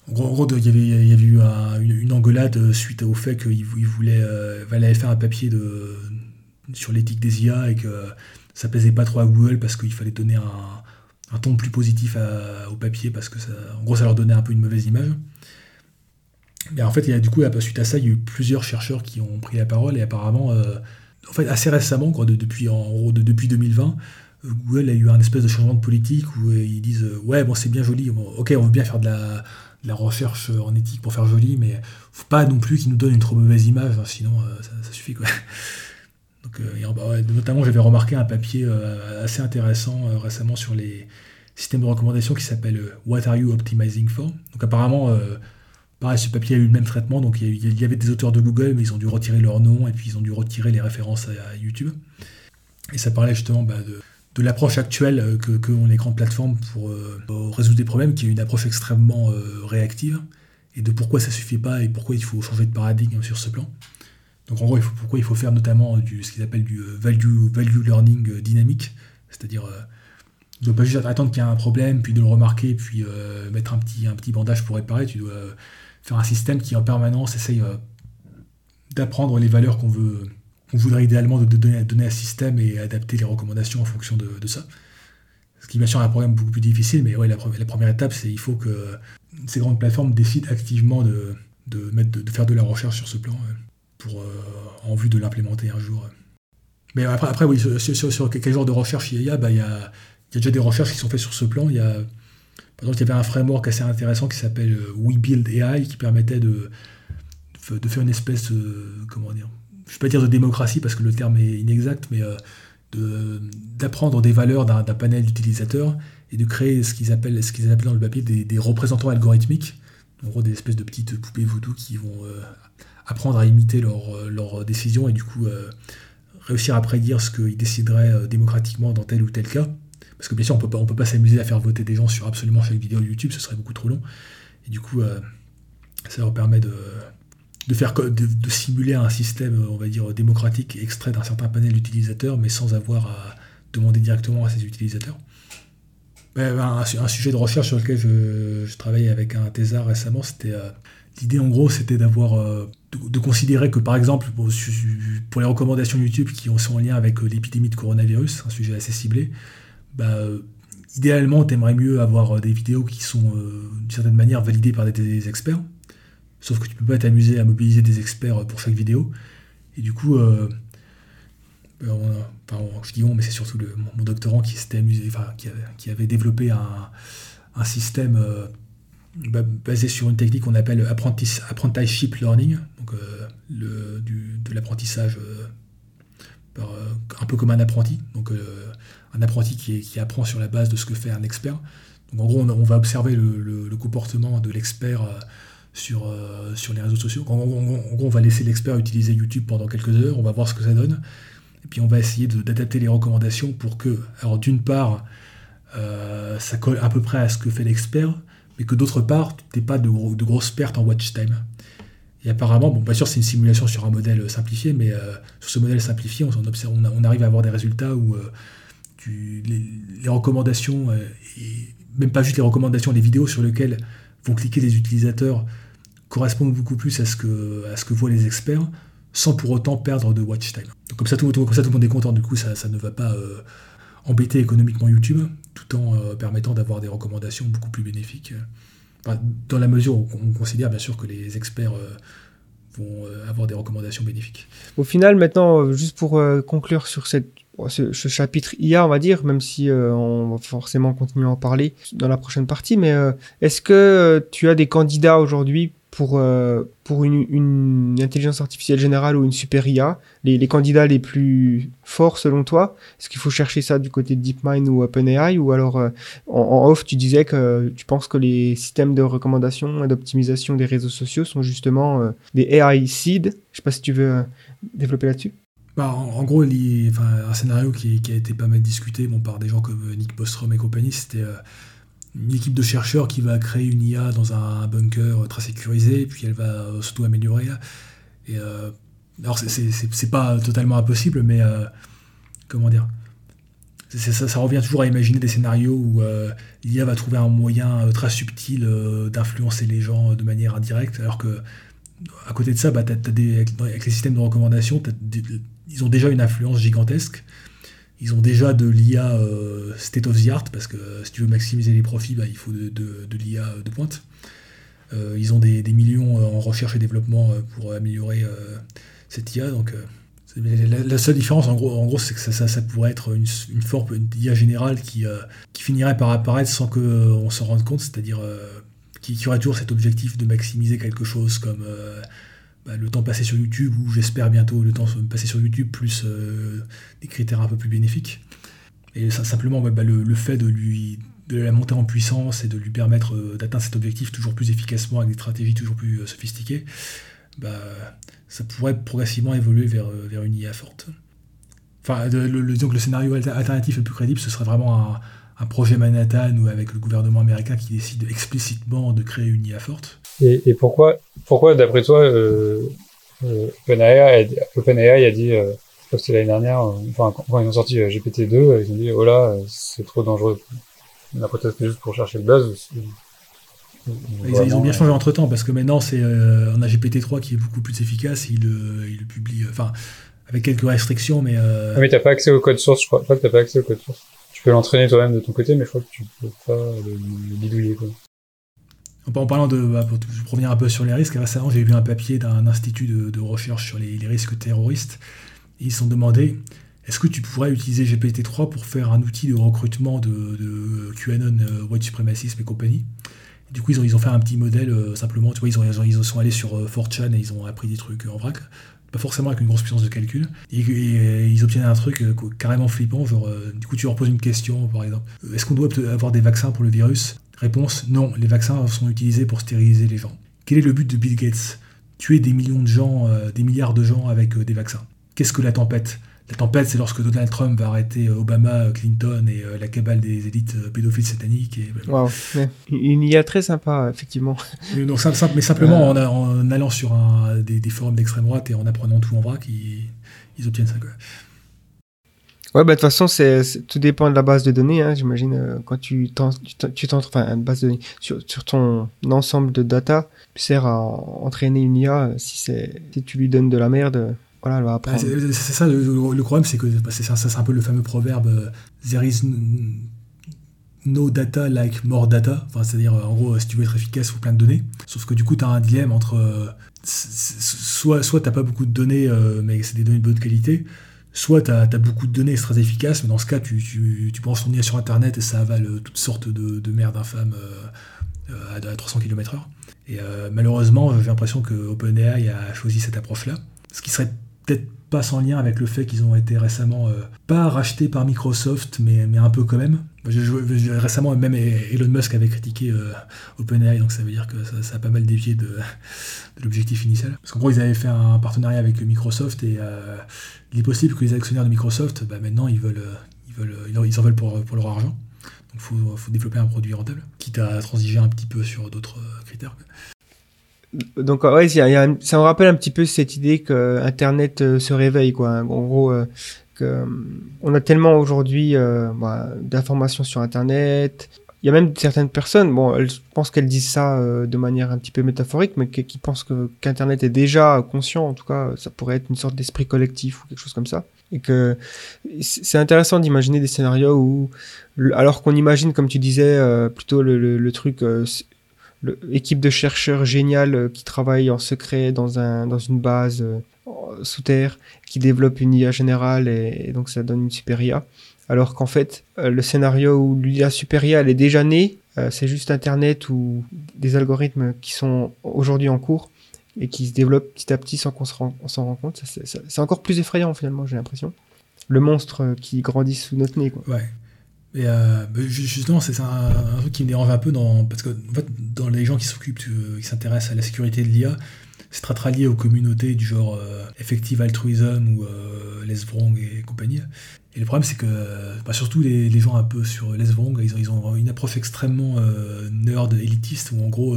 en gros, il y avait, il y eu un- une, une engueulade suite au fait qu'il vou- il voulait, euh, avait fait un papier de, sur l'éthique des IA et que ça plaisait pas trop à Google parce qu'il fallait donner un, ton plus positif au papier parce que ça, en gros, ça leur donnait un peu une mauvaise image. Mais en fait, il y a, du coup, suite à ça, il y a eu plusieurs chercheurs qui ont pris la parole et apparemment, euh, en fait, assez récemment, quoi, de- depuis, en depuis 2020, euh, Google a eu un espèce de changement de politique où euh, ils disent euh, ouais bon c'est bien joli ok on veut bien faire de la, recherche en éthique pour faire joli mais faut pas non plus qu'ils nous donnent une trop mauvaise image hein, sinon ça, suffit quoi. [laughs] Donc bah, notamment j'avais remarqué un papier assez intéressant récemment sur les systèmes de recommandation qui s'appelle What are you optimizing for? Donc apparemment pareil ce papier a eu le même traitement donc il y, a- avait des auteurs de Google mais ils ont dû retirer leur nom et puis ils ont dû retirer les références à, YouTube et ça parlait justement bah, de de l'approche actuelle euh, que, ont les grandes plateformes pour euh, résoudre des problèmes, qui est une approche extrêmement euh, réactive, et de pourquoi ça suffit pas et pourquoi il faut changer de paradigme sur ce plan. Donc en gros, pourquoi il faut faire notamment ce qu'ils appellent du value, learning dynamique, c'est-à-dire tu ne dois pas juste attendre qu'il y ait un problème, puis de le remarquer, puis mettre un petit, un petit bandage pour réparer. Tu dois faire un système qui en permanence essaye d'apprendre les valeurs qu'on veut, qu'on voudrait idéalement de, donner, donner à ce système et adapter les recommandations en fonction de, ça. Ce qui bien sûr est un problème beaucoup plus difficile, mais ouais, la, première étape, c'est il faut que ces grandes plateformes décident activement de, de, mettre, de, faire de la recherche sur ce plan pour, euh, en vue de l'implémenter un jour. Mais après, après oui, sur, quel genre de recherche il y a, bah, il, y a il y a déjà des recherches qui sont faites sur ce plan. Il y a, par exemple, il y avait un framework assez intéressant qui s'appelle euh, WeBuild AI qui permettait de, faire une espèce, euh, comment dire, je ne vais pas dire de démocratie parce que le terme est inexact, mais euh, d'apprendre des valeurs d'un panel d'utilisateurs et de créer ce qu'ils appellent, dans le papier des, représentants algorithmiques, en gros des espèces de petites poupées voodoo qui vont apprendre à imiter leurs décisions et du coup réussir à prédire ce qu'ils décideraient démocratiquement dans tel ou tel cas. Parce que bien sûr, on peut pas, peut pas s'amuser à faire voter des gens sur absolument chaque vidéo YouTube, ce serait beaucoup trop long. Et du coup, ça leur permet de, de faire de, simuler un système, on va dire, démocratique extrait d'un certain panel d'utilisateurs, mais sans avoir à demander directement à ces utilisateurs. Un, sujet de recherche sur lequel je, je travaillais avec un thésard récemment, c'était euh, l'idée en gros, c'était d'avoir euh, de, considérer que par exemple pour, les recommandations YouTube qui sont en lien avec euh, l'épidémie de coronavirus, un sujet assez ciblé, bah, idéalement, tu aimerais mieux avoir des vidéos qui sont d'une certaine manière validées par des experts, Sauf que tu peux pas t'amuser à mobiliser des experts pour chaque vidéo. Et du coup, euh, je dis on, mais c'est surtout mon, doctorant qui s'était amusé, enfin, qui, avait, développé un, système euh, basé sur une technique qu'on appelle apprenticeship learning, donc euh, de l'apprentissage un peu comme un apprenti, un apprenti qui, apprend sur la base de ce que fait un expert. Donc en gros, on, va observer le, comportement de l'expert sur, euh, sur les réseaux sociaux. En, gros, on va laisser l'expert utiliser YouTube pendant quelques heures, on va voir ce que ça donne, et puis on va essayer d'adapter les recommandations pour que, alors d'une part, euh, ça colle à peu près à ce que fait l'expert, mais que d'autre part, tu n'aies pas de, grosses pertes en watch time. Et apparemment, bon, bien sûr, c'est une simulation sur un modèle simplifié, mais euh, sur ce modèle simplifié, on, observe, on, arrive à avoir des résultats où les, recommandations, et même pas juste les recommandations, les vidéos sur lesquelles vont cliquer les utilisateurs correspondent beaucoup plus à ce que, à ce que voient les experts, sans pour autant perdre de watch time. Comme ça, tout, comme ça, tout le monde est content, du coup, ça, ça ne va pas euh, embêter économiquement YouTube, tout en euh, permettant d'avoir des recommandations beaucoup plus bénéfiques. dans la mesure où on considère bien sûr que les experts euh, vont avoir des recommandations bénéfiques. Au final, maintenant, juste pour conclure sur cette ce, chapitre IA, on va dire, même si on va forcément continuer à en parler dans la prochaine partie, mais est-ce que tu as des candidats aujourd'hui pour, euh, pour une, une, intelligence artificielle générale ou une super IA, les, les candidats les plus forts selon toi? Est-ce qu'il faut chercher ça du côté de DeepMind ou OpenAI? Ou alors, euh, en, off, tu disais que tu penses que les systèmes de recommandation et d'optimisation des réseaux sociaux sont justement euh, des AI seed? Je sais pas si tu veux développer là-dessus. Bah, en, gros, un scénario qui, a été pas mal discuté par des gens comme Nick Bostrom et compagnie, c'était une équipe de chercheurs qui va créer une IA dans un bunker très sécurisé, puis elle va surtout améliorer. Et euh, alors c'est pas totalement impossible, mais euh, comment dire ça, revient toujours à imaginer des scénarios où euh, l'IA va trouver un moyen très subtil d'influencer les gens de manière indirecte, alors que à côté de ça, bah, des, avec les systèmes de recommandation, ils ont déjà une influence gigantesque. Ils ont déjà de l'IA euh, state of the art, parce que si tu veux maximiser les profits, bah, il faut de, l'IA de pointe. Euh, ils ont des, millions euh, en recherche et développement pour améliorer cette IA. Donc, la, seule différence, en gros, c'est que ça, pourrait être une, une forme d'IA générale qui, qui finirait par apparaître sans qu'on s'en rende compte, c'est-à-dire qui, qui, aurait toujours cet objectif de maximiser quelque chose comme bah, le temps passé sur YouTube, ou j'espère bientôt le temps passé sur YouTube, plus euh, des critères un peu plus bénéfiques. Et simplement, bah, le, fait de lui de la monter en puissance et de lui permettre euh, d'atteindre cet objectif toujours plus efficacement avec des stratégies toujours plus euh, sophistiquées, bah, ça pourrait progressivement évoluer vers, vers une IA forte. Enfin, le, disons que le scénario alternatif le plus crédible, ce serait vraiment un, un projet Manhattan ou avec le gouvernement américain qui décide explicitement de créer une IA forte. Et, et pourquoi, pourquoi d'après toi, euh, euh, OpenAI, a dit- OpenAI a dit, euh, je crois que c'était l'année dernière, euh, enfin quand quand ils ont sorti euh, GPT-2, euh, ils ont dit oh là, c'est trop dangereux. On a peut-être fait juste pour chercher le buzz. Ils, ils ont bien changé entre temps parce que maintenant c'est on a GPT-3 qui est beaucoup plus efficace. Il, le- il publie, enfin avec quelques restrictions, mais euh, Ah, mais t'as pas accès au code source, je crois, t'as pas accès au code source. Tu peux l'entraîner toi-même de ton côté, mais je crois que tu peux pas le, le bidouiller. En parlant de, bah, pour revenir un peu sur les risques, récemment j'ai vu un papier d'un institut de, recherche sur les, risques terroristes. Ils se sont demandé est-ce que tu pourrais utiliser GPT-3 pour faire un outil de recrutement de, QAnon, euh, white supremacisme et compagnie? Du coup, ils ont, ils ont fait un petit modèle euh, simplement. Tu vois, ils, ont, ils, ont- ils sont allés sur euh, 4chan et ils ont appris des trucs en vrac. Pas forcément avec une grosse puissance de calcul. Et, ils obtiennent un truc euh, carrément flippant. Genre, euh, du coup, tu leur poses une question, par exemple Euh, Est-ce qu'on doit avoir des vaccins pour le virus? Réponse non, les vaccins sont utilisés pour stériliser les gens. Quel est le but de Bill Gates? Tuer des millions de gens, des milliards de gens avec des vaccins. Qu'est-ce que la tempête? La tempête, c'est lorsque Donald Trump va arrêter euh, Obama, euh, Clinton et euh, la cabale des élites pédophiles sataniques. Et. Une IA très sympa, effectivement. Mais donc, simple, simple- mais simplement en, allant sur un- des, des forums d'extrême droite et en apprenant tout en vrac, ils, ils obtiennent ça. Quoi. Ouais, bah de toute façon, c'est, tout dépend de la base de données. Hein, j'imagine euh, quand tu t'en, tu enfin, une base de données sur, sur ton ensemble de data, tu sers à en- entraîner une IA. Si tu lui donnes de la merde, voilà, elle va apprendre. c'est ça le, problème, c'est que c'est ça, c'est un peu le fameux proverbe euh, There is no data like more data. Enfin, c'est-à-dire, euh, en gros, euh, si tu veux être efficace, il faut plein de données. Sauf que du coup, tu as un dilemme entre euh, soit, soit tu pas beaucoup de données, euh, mais c'est des données de bonne qualité, soit tu as, beaucoup de données, c'est très efficace, mais dans ce cas, tu, tu, tu penses tourner sur Internet et ça avale toutes sortes de, de merde infâme euh, euh, à, à 300 km/h. Et malheureusement, j'ai l'impression que OpenAI a choisi cette approche-là. Ce qui serait peut-être pas sans lien avec le fait qu'ils ont été récemment, euh, pas rachetés par Microsoft, mais, mais un peu quand même. Je- récemment, même Elon Musk avait critiqué euh, OpenAI, donc ça veut dire que ça, a pas mal dévié de, l'objectif initial. Parce qu'en gros, ils avaient fait un partenariat avec Microsoft et euh, il est possible que les actionnaires de Microsoft, bah, maintenant, ils veulent, ils veulent, ils en- veulent pour, pour leur argent. Donc il faut, faut développer un produit rentable, quitte à transiger un petit peu sur d'autres critères. Donc ouais, ça me rappelle un petit peu cette idée que Internet euh, se réveille, quoi. En gros, euh, euh, on a tellement aujourd'hui bah, d'informations sur Internet. Il y a même certaines personnes, bon, elles- je pense qu'elles disent ça de manière un petit peu métaphorique, mais qui, pensent que qu'Internet est déjà conscient. En tout cas, ça pourrait être une sorte d'esprit collectif ou quelque chose comme ça. Et que c'est intéressant d'imaginer des scénarios où, alors qu'on imagine, comme tu disais, plutôt le truc euh, le- équipe de chercheurs géniales euh, qui travaillent en secret dans, un, dans une base euh, sous terre, qui développe une IA générale et, donc ça donne une super IA. Alors qu'en fait, euh, le scénario où l'IA super IA elle est déjà née, c'est juste Internet ou des algorithmes qui sont aujourd'hui en cours et qui se développent petit à petit sans qu'on s'en rende compte. C'est- encore plus effrayant finalement, j'ai l'impression. Le monstre qui grandit sous notre nez. Quoi. Ouais. Et euh, bah, ju- justement, c'est un, truc qui me dérange un peu dans, parce que en fait, dans les gens qui s'occupent, euh, qui s'intéressent à la sécurité de l'IA, c'est très très lié aux communautés du genre euh, Effective Altruism ou euh, Les Vrong et compagnie. Et le problème, c'est que bah, surtout les, les gens un peu sur Les Vrong, ils ont, ils ont une approche extrêmement nerd, élitiste, où en gros,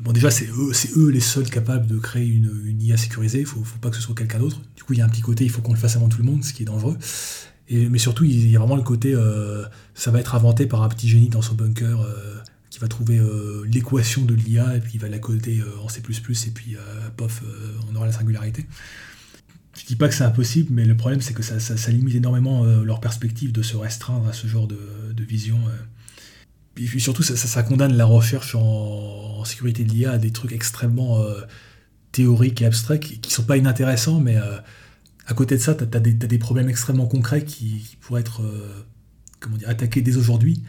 bon déjà, c'est eux, c'est eux les seuls capables de créer une, une IA sécurisée, il faut, faut pas que ce soit quelqu'un d'autre. Du coup, il y a un petit côté, il faut qu'on le fasse avant tout le monde, ce qui est dangereux. Mais surtout, il y a vraiment le côté, euh, ça va être inventé par un petit génie dans son bunker euh, qui va trouver euh, l'équation de l'IA et puis il va la coder en C++ et puis pof, on aura la singularité. Je dis pas que c'est impossible, mais le problème c'est que ça, limite énormément leur perspective de se restreindre à ce genre de, vision. Et puis surtout, ça, condamne la recherche en, sécurité de l'IA à des trucs extrêmement théoriques et abstraits qui, qui sont pas inintéressants, mais à côté de ça, tu as, des problèmes extrêmement concrets qui, pourraient être euh, comment dire, attaqués dès aujourd'hui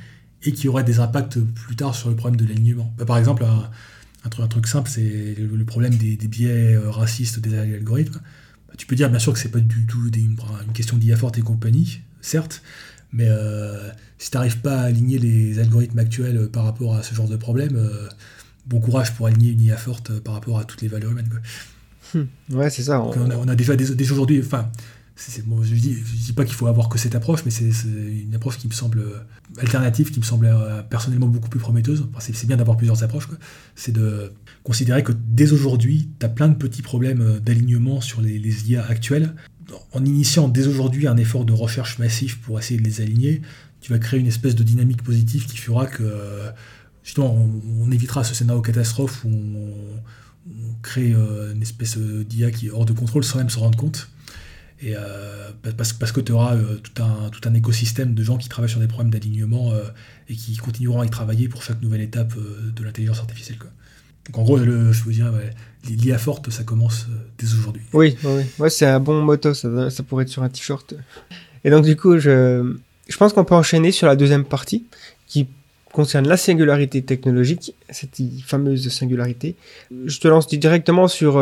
et qui auraient des impacts plus tard sur le problème de l'alignement. Bah, par exemple, un, truc, simple, c'est le, problème des, biais euh, racistes des algorithmes. Bah, tu peux dire bien sûr que c'est pas du tout une, question d'IA forte et compagnie, certes, mais euh, si tu n'arrives pas à aligner les algorithmes actuels par rapport à ce genre de problème, bon courage pour aligner une IA forte par rapport à toutes les valeurs humaines. Ouais, c'est ça. On- a, déjà, dès aujourd'hui, enfin, je, dis, dis pas qu'il faut avoir que cette approche, mais c'est une approche qui me semble euh, alternative, qui me semble euh, personnellement beaucoup plus prometteuse. c'est bien d'avoir plusieurs approches. C'est de considérer que dès aujourd'hui, tu as plein de petits problèmes euh, d'alignement sur les, IA actuels. En initiant dès aujourd'hui un effort de recherche massif pour essayer de les aligner, tu vas créer une espèce de dynamique positive qui fera que justement on, évitera ce scénario catastrophe où on, on crée une espèce d'IA qui est hors de contrôle sans même se rendre compte. Et euh, parce, parce, que tu auras euh, tout, un, tout un écosystème de gens qui travaillent sur des problèmes d'alignement euh, et qui continueront à y travailler pour chaque nouvelle étape de l'intelligence artificielle. Quoi. Donc en gros, je vous dire, l'IA forte, ça commence dès aujourd'hui. Oui, oui. C'est un bon motto, ça, ça pourrait être sur un t-shirt. Et donc du coup, je, je pense qu'on peut enchaîner sur la deuxième partie qui concerne la singularité technologique, cette fameuse singularité. Je te lance directement sur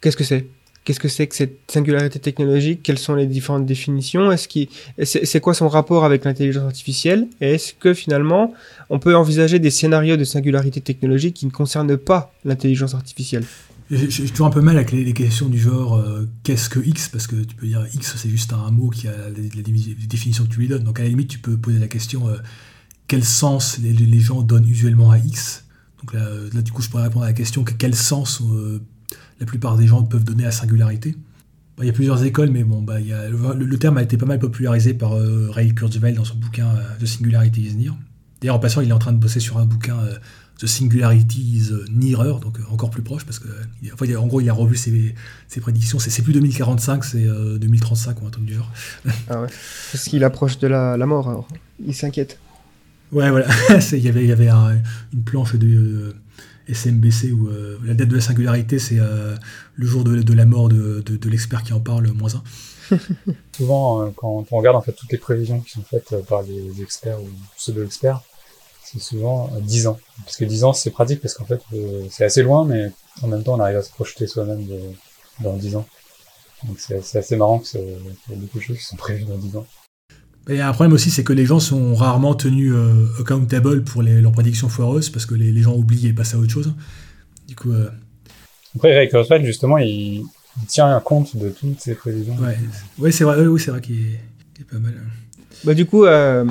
qu'est-ce que c'est? Qu'est-ce que c'est que cette singularité technologique? Quelles sont les différentes définitions? Est-ce qui, c'est quoi son rapport avec l'intelligence artificielle? Et est-ce que finalement, on peut envisager des scénarios de singularité technologique qui ne concernent pas l'intelligence artificielle? J'ai toujours un peu mal avec les, questions du genre euh, qu'est-ce que X? Parce que tu peux dire X, c'est juste un mot qui a la, définition que tu lui donnes. Donc à la limite, tu peux poser la question euh, quel sens les, gens donnent usuellement à X donc là, du coup, je pourrais répondre à la question quel sens euh, la plupart des gens peuvent donner à singularité. il y a plusieurs écoles, mais bon, bah, le, terme a été pas mal popularisé par euh, Ray Kurzweil dans son bouquin euh, The Singularity is Near. D'ailleurs, en passant, il est en train de bosser sur un bouquin euh, The Singularity is Nearer, donc encore plus proche, parce que, en gros, il a revu ses, prédictions. C'est plus 2045, c'est 2035 ou un truc du genre. ah. Parce qu'il approche de la, mort, alors. Il s'inquiète. Ouais, voilà. [laughs] il y avait, y avait une planche de SMBC où euh, la date de la singularité, c'est euh, le jour de, la mort de, l'expert qui en parle, moins un. [laughs] Souvent, euh, quand on regarde en fait toutes les prévisions qui sont faites par les experts ou pseudo-experts, c'est souvent 10 ans. Parce que 10 ans, c'est pratique parce qu'en fait, c'est assez loin, mais en même temps, on arrive à se projeter soi-même dans 10 ans. Donc c'est assez marrant qu'il y ait beaucoup de choses qui sont prévues dans 10 ans. Il y a un problème aussi, c'est que les gens sont rarement tenus euh, accountable pour leurs prédictions foireuses parce que les, gens oublient et passent à autre chose. Du coup. Euh... Après, Ray Kurzweil, justement, il, tient compte de toutes ces prévisions. Ouais, c'est vrai, oui, c'est vrai qu'il est, pas mal. Bah, du coup, euh,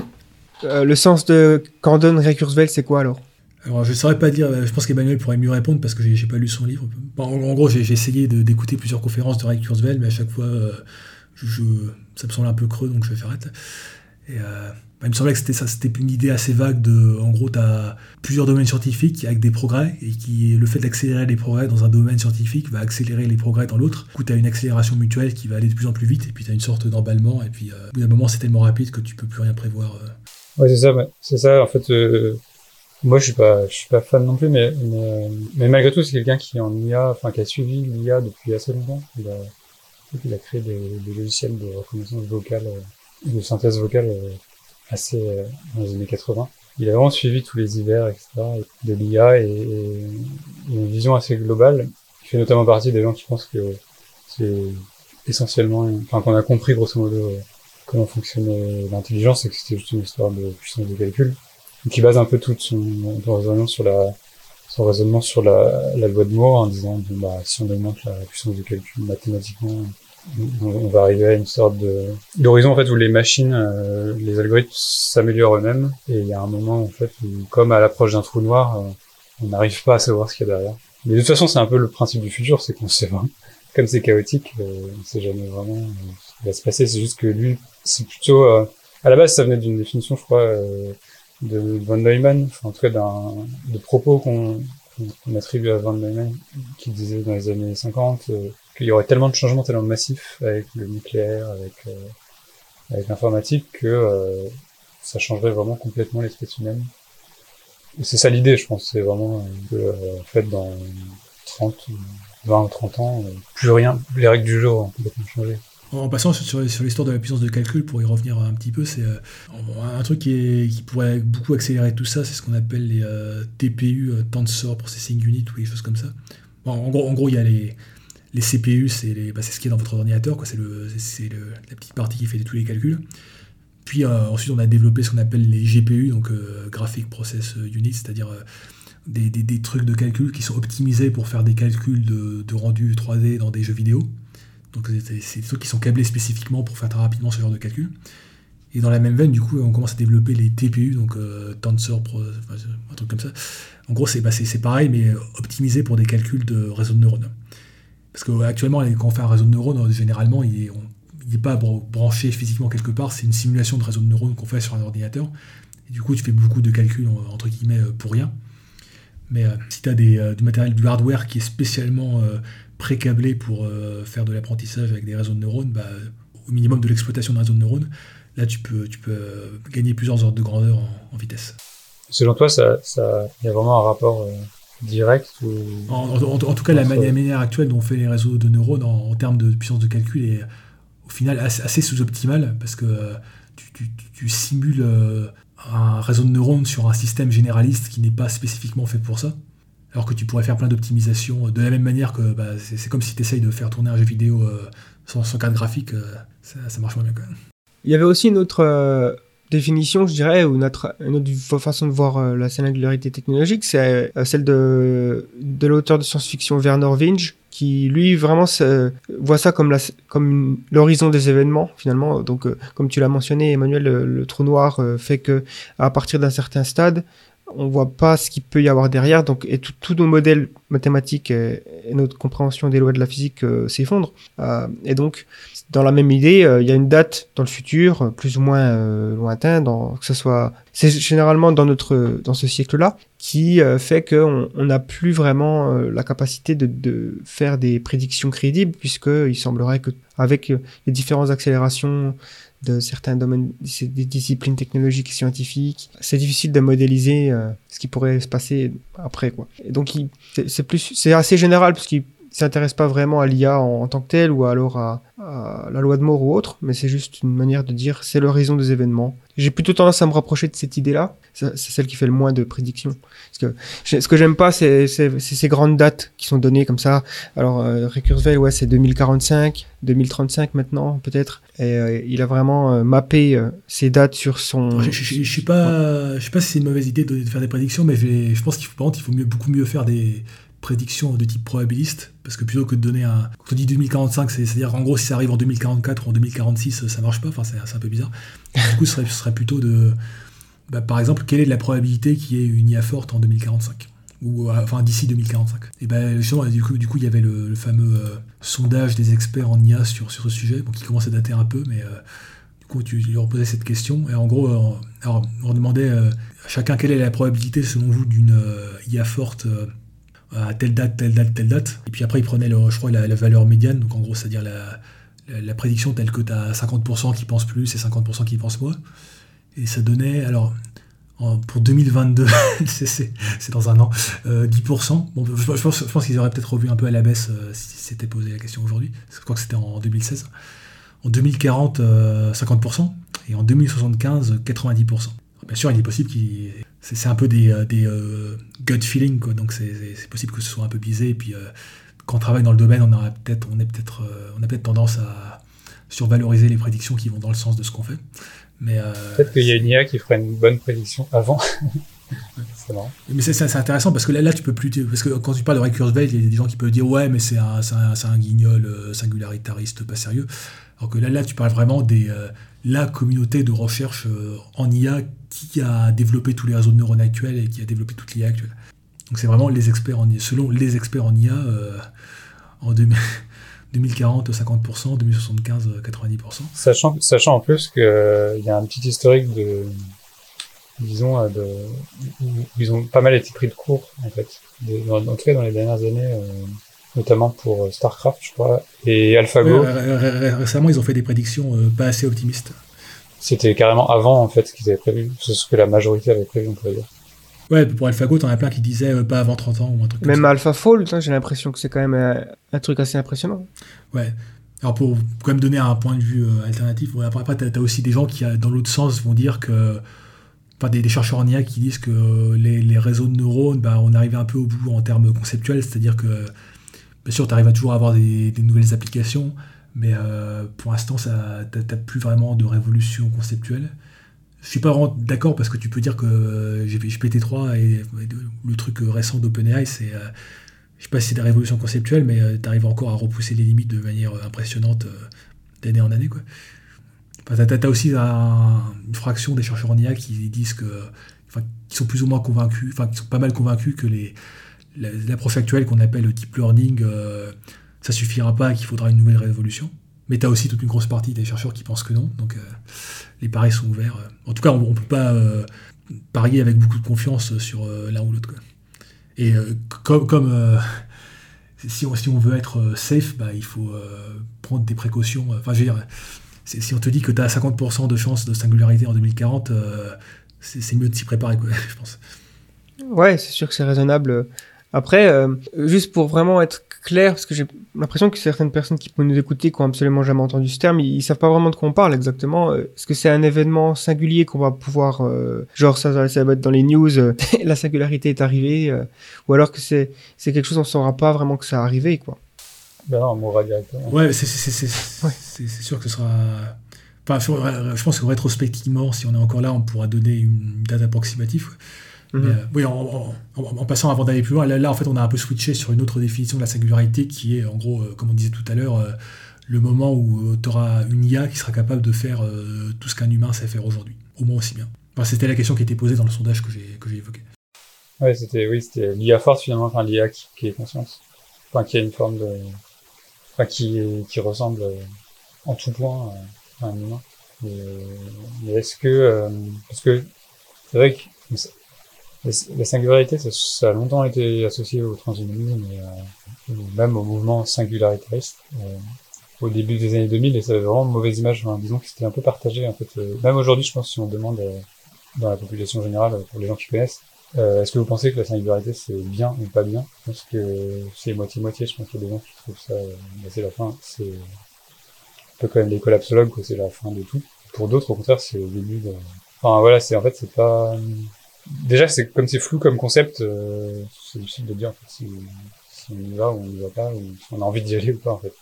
euh, le sens de quand donne Ray Kurzweil, c'est quoi alors? Alors, je ne saurais pas dire, je pense qu'Emmanuel pourrait mieux répondre parce que j'ai pas lu son livre. en, gros, j'ai essayé d'écouter plusieurs conférences de Ray Kurzweil, mais à chaque fois, je, ça me semble un peu creux, donc je vais faire arrêter. Et euh, bah, il me semblait que c'était ça, c'était une idée assez vague de, en gros, tu as plusieurs domaines scientifiques avec des progrès, et le fait d'accélérer les progrès dans un domaine scientifique va accélérer les progrès dans l'autre. Du coup, tu as une accélération mutuelle qui va aller de plus en plus vite, et puis tu as une sorte d'emballement, et puis euh, au bout d'un moment, c'est tellement rapide que tu peux plus rien prévoir. Euh. Ouais, c'est ça, c'est ça, en fait. Moi, je suis pas, suis pas fan non plus, mais, malgré tout, c'est quelqu'un qui en IA, enfin, qui a suivi l'IA depuis assez longtemps. Il a créé des, logiciels de reconnaissance vocale, euh, de synthèse vocale euh, assez euh, dans les années 80. Il a vraiment suivi tous les hivers, etc. de l'IA et, et, une vision assez globale. Il fait notamment partie des gens qui pensent que c'est essentiellement, enfin qu'on a compris grosso modo comment fonctionnait l'intelligence et que c'était juste une histoire de puissance de calcul. Donc il base un peu tout son, raisonnement sur la son raisonnement sur la, la loi de Moore en disant bah, si on augmente la puissance de calcul mathématiquement on va arriver à une sorte de d'horizon en fait où les machines, euh, les algorithmes s'améliorent eux-mêmes et il y a un moment en fait où, comme à l'approche d'un trou noir, euh, on n'arrive pas à savoir ce qu'il y a derrière. Mais de toute façon, c'est un peu le principe du futur, c'est qu'on sait vraiment. [laughs] Comme c'est chaotique, euh, on sait jamais vraiment ce qui va se passer. C'est juste que lui, c'est plutôt à la base, ça venait d'une définition, je crois, de Von Neumann, enfin, en tout cas d'un de propos qu'on attribue à Von Neumann, qui disait dans les années 50 qu'il y aurait tellement de changements tellement massifs avec le nucléaire, avec, euh, avec l'informatique, que euh, ça changerait vraiment complètement l'espèce humaine. C'est ça l'idée, je pense. C'est vraiment que, euh, en fait, dans 30, 20 ou 30 ans, plus rien, les règles du jeu ont complètement changé. En passant sur, l'histoire de la puissance de calcul, pour y revenir un petit peu, c'est un truc qui, pourrait beaucoup accélérer tout ça, c'est ce qu'on appelle les TPU, Tensor Processing Unit, ou des choses comme ça. en gros, il y a les, les CPU, bah, c'est ce qui est dans votre ordinateur, c'est la petite partie qui fait tous les calculs. Puis euh, ensuite, on a développé ce qu'on appelle les GPU, donc euh, Graphic Process Unit, c'est-à-dire euh, des, trucs de calcul qui sont optimisés pour faire des calculs de, rendu 3D dans des jeux vidéo. Donc c'est des trucs qui sont câblés spécifiquement pour faire très rapidement ce genre de calcul. Et dans la même veine, du coup, on commence à développer les TPU, donc Tensor, Pro, un truc comme ça. En gros, c'est bah, pareil, mais optimisé pour des calculs de réseau de neurones. Parce qu'actuellement, quand on fait un réseau de neurones, généralement, il n'est pas branché physiquement quelque part, c'est une simulation de réseau de neurones qu'on fait sur un ordinateur. Et du coup, tu fais beaucoup de calculs, entre guillemets, pour rien. Mais euh, si tu as du matériel, du hardware qui est spécialement pré-câblé pour faire de l'apprentissage avec des réseaux de neurones, bah, au minimum de l'exploitation d'un réseau de neurones, là tu peux, gagner plusieurs ordres de grandeur en, vitesse. Selon toi, ça, ça, y a vraiment un rapport euh, direct ou... en, tout cas, la manière, actuelle dont on fait les réseaux de neurones en, termes de puissance de calcul est au final assez, sous-optimale parce que euh, tu, simules euh, un réseau de neurones sur un système généraliste qui n'est pas spécifiquement fait pour ça. Alors que tu pourrais faire plein d'optimisations de la même manière que bah, c'est comme si tu essayes de faire tourner un jeu vidéo sans, sans carte graphique, ça, ça marche moins bien quand même. Il y avait aussi une autre euh, définition, je dirais, ou une autre, une autre façon de voir euh, la singularité technologique, c'est euh, celle de, de l'auteur de science-fiction Werner Winge, qui lui vraiment voit ça comme, la, comme l'horizon des événements finalement. Donc, comme tu l'as mentionné, Emmanuel, le, trou noir fait que à partir d'un certain stade, on voit pas ce qu'il peut y avoir derrière. Donc, et tous nos modèles mathématiques et, notre compréhension des lois de la physique s'effondrent. et donc, dans la même idée, euh, il y a une date dans le futur, euh, plus ou moins euh, lointain, dans, que ce soit, c'est généralement dans notre, dans ce siècle-là, qui fait qu'on n'a plus vraiment la capacité de, de, faire des prédictions crédibles, puisqu'il semblerait que avec les différentes accélérations de certains domaines, des disciplines technologiques et scientifiques, c'est difficile de modéliser ce qui pourrait se passer après, quoi. Donc, c'est plus, c'est assez général, parce qu'il s'intéresse pas vraiment à l'IA en, tant que tel ou alors à, la loi de mort ou autre, mais c'est juste une manière de dire c'est l'horizon des événements. J'ai plutôt tendance à me rapprocher de cette idée-là. C'est celle qui fait le moins de prédictions. Parce que ce que j'aime pas, c'est ces grandes dates qui sont données comme ça. Alors euh, ouais, c'est 2045, 2035 maintenant peut-être. Et euh, il a vraiment euh, mappé euh, ces dates sur son. Je, je, sais pas, je sais pas si c'est une mauvaise idée de, faire des prédictions, mais je, pense qu'il faut, il faut mieux, beaucoup mieux faire des prédiction de type probabiliste, parce que plutôt que de donner un... Quand on dit 2045, c'est-à-dire en gros si ça arrive en 2044 ou en 2046, ça marche pas, enfin c'est un peu bizarre. Du coup, ce serait, plutôt de... Bah, par exemple, quelle est la probabilité qu'il y ait une IA forte en 2045 ou euh, enfin d'ici 2045. Et ben justement, du coup, il y avait le, fameux euh, sondage des experts en IA sur, sur ce sujet, qui commence à dater un peu, mais euh, du coup, tu leur posais cette question, et en gros, alors, on demandait à chacun quelle est la probabilité selon vous d'une IA forte à telle date, telle date, telle date. Et puis après, il prenait, le, je crois, la, valeur médiane, donc en gros, c'est-à-dire la, prédiction telle que tu as 50% qui pensent plus et 50% qui pensent moins. Et ça donnait, alors, pour 2022, [laughs] c'est dans un an, 10%. Euh, bon, je, pense, je pense qu'ils auraient peut-être revu un peu à la baisse euh, si c'était posé la question aujourd'hui. Je crois que c'était en 2016. En 2040, 50%. Euh, et en 2075, 90%. Bien sûr, il est possible qu'il c'est un peu des, des euh, gut feeling, quoi. donc c'est possible que ce soit un peu biaisé. Et puis, euh, quand on travaille dans le domaine, on, a peut-être on, est peut on a peut-être tendance à survaloriser les prédictions qui vont dans le sens de ce qu'on fait. Mais peut-être qu'il y a une IA qui ferait une bonne prédiction avant. [laughs] mais c'est intéressant parce que là, là, tu peux plus. Parce que quand tu parles de Kurzweil, il y a des gens qui peuvent dire Ouais, mais c'est un, un, un, guignol singularitariste pas sérieux. Alors que là, là tu parles vraiment des la communauté de recherche en IA qui a développé tous les réseaux de neurones actuels et qui a développé toute l'IA actuelle. Donc c'est vraiment les experts en IA. Selon les experts en IA, euh, en 2040, 50%, 2075, 90%. Sachant, sachant en plus qu'il euh, y a un petit historique de, disons, euh, de, ils ont pas mal été pris de court, en fait. en tout cas, dans les dernières années, notamment pour StarCraft, je crois, et AlphaGo. récemment, ils ont fait des prédictions pas assez optimistes. C'était carrément avant, en fait, qu'ils avaient prévu. C'est ce que la majorité avait prévu, on pourrait dire. Ouais, pour AlphaGo, t'en as plein qui disaient euh, pas avant 30 ans ou un truc Même AlphaFold, j'ai l'impression que c'est quand même euh, un, truc assez impressionnant. Ouais. Alors pour, quand même donner un point de vue euh, alternatif, après, après t'as as aussi des gens qui, dans l'autre sens, vont dire que. Enfin, des, chercheurs en IA qui disent que les, réseaux de neurones, bah, on arrive un peu au bout en termes conceptuels, c'est-à-dire que, bien sûr, tu arrives à toujours avoir des, des nouvelles applications, mais euh, pour l'instant, ça n'as plus vraiment de révolution conceptuelle. Je suis pas d'accord parce que tu peux dire que GPT-3 et le truc récent d'OpenAI, c'est euh, je sais pas si c'est des révolutions conceptuelles, mais tu arrives encore à repousser les limites de manière impressionnante d'année en année. Quoi. Enfin, tu as, aussi une fraction des chercheurs en IA qui disent que, enfin, qui sont plus ou moins convaincus, enfin, qui sont pas mal convaincus que l'approche actuelle qu'on appelle le deep learning, ça suffira pas, qu'il faudra une nouvelle révolution. Mais tu as aussi toute une grosse partie des chercheurs qui pensent que non. Donc euh, les paris sont ouverts. En tout cas, on ne peut pas euh, parier avec beaucoup de confiance sur euh, l'un ou l'autre. Et comme, comme si, on, si, on, veut être safe, bah, il faut prendre des précautions. Enfin, je veux dire, si on te dit que tu as 50% de chance de singularité en 2040, c'est mieux de s'y préparer, [laughs] je pense. Ouais, c'est sûr que c'est raisonnable. Après, juste pour vraiment être clair parce que j'ai l'impression que certaines personnes qui peuvent nous écouter qui ont absolument jamais entendu ce terme, ils, savent pas vraiment de quoi on parle exactement. Euh, est-ce que c'est un événement singulier qu'on va pouvoir, euh, genre ça, ça va être dans les news, euh, [laughs] la singularité est arrivée, ou alors que c'est c'est quelque chose on saura pas vraiment que ça a arrivé quoi. Ben non, on mourra directement. Ouais, c'est c'est sûr que ce sera. Enfin, je pense que rétrospectivement, si on est encore là, on pourra donner une date approximative. Mhm. Euh, oui, en, passant avant d'aller plus loin, là, en fait, on a un peu switché sur une autre définition de la singularité qui est, en gros, euh, comme on disait tout à l'heure, euh, le moment où tu auras une IA qui sera capable de faire tout ce qu'un humain sait faire aujourd'hui, au moins aussi bien. Enfin, c'était la question qui était posée dans le sondage que j'ai évoqué. Ouais, c'était oui, c'était l'IA forte finalement, enfin l'IA qui, est conscience, enfin qui a une forme de, enfin qui qui ressemble en tout point à un humain. Mais, est-ce que parce que c'est vrai que la singularité, ça, a longtemps été associé au transhumanisme, et, euh, même au mouvement singularitariste euh, au début des années 2000, et ça avait vraiment une mauvaise image. disons que c'était un peu partagé. En fait, euh, même aujourd'hui, je pense, si on demande dans la population générale, pour les gens qui connaissent, est-ce que vous pensez que la singularité c'est bien ou pas bien? Je pense que c'est moitié-moitié. Je pense qu'il y a des gens qui trouvent ça, bah, c'est la fin. C'est un peu comme les collapsologues, quoi. C'est la fin de tout. Pour d'autres, au contraire, c'est le début de. Enfin voilà, c'est en fait c'est pas déjà, c'est comme c'est flou comme concept, euh, c'est difficile de dire en fait, si, on y va ou on y va pas, ou si on a envie d'y aller ou pas en fait.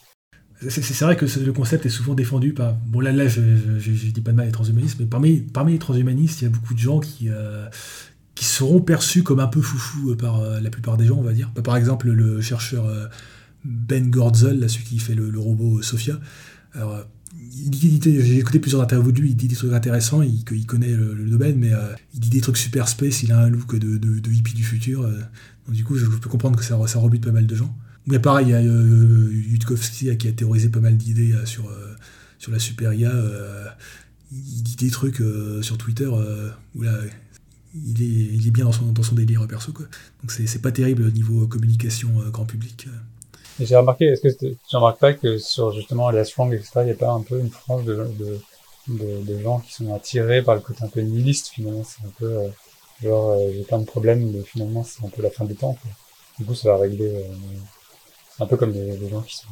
C'est vrai que le concept est souvent défendu par. Bon, là, là je, je, dis pas de mal les transhumanistes, mais parmi, parmi les transhumanistes, il y a beaucoup de gens qui, euh, qui seront perçus comme un peu foufou par euh, la plupart des gens, on va dire. Par exemple, le chercheur Ben Gorzel, là, celui qui fait le, robot Sophia. J'ai écouté plusieurs interviews de lui, il dit des trucs intéressants, il, connaît le, domaine, mais euh, il dit des trucs super space, il a un look de, hippie du futur. Euh. donc du coup, je, peux comprendre que ça, rebute pas mal de gens. Mais pareil, il y a euh, qui a théorisé pas mal d'idées sur, sur la super IA. il dit des trucs sur Twitter où là, il est, bien dans son, dans son délire perso. Quoi. Donc c'est pas terrible au niveau communication grand public. J'ai remarqué, est-ce que tu remarques pas que sur justement les strong, etc., il n'y a pas un peu une frange de, de, de, gens qui sont attirés par le côté un peu nihiliste finalement, c'est un peu euh, genre euh, j'ai plein de problèmes, mais finalement c'est un peu la fin des temps. Quoi. Du coup, ça va régler. Euh, c'est un peu comme les, gens qui, sont,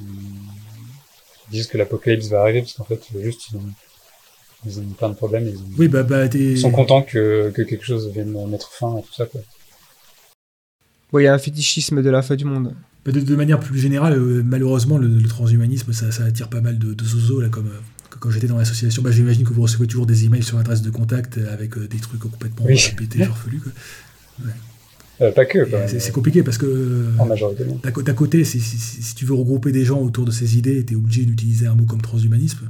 disent que l'apocalypse va arriver parce qu'en fait juste ils ont, ils ont plein de problèmes, ils, oui, bah, bah, ils sont contents que, que quelque chose vienne mettre fin à tout ça. Quoi. Oui, il y a un fétichisme de la fin du monde. De, manière plus générale, euh, malheureusement, le, transhumanisme, ça, attire pas mal de, de là, comme euh, quand j'étais dans l'association. Bah, J'imagine que vous recevez toujours des emails sur l'adresse de contact avec euh, des trucs complètement oui. pétés, farfelus. pas que. C'est compliqué parce que. D'à côté, si, si, tu veux regrouper des gens autour de ces idées, tu es obligé d'utiliser un mot comme transhumanisme.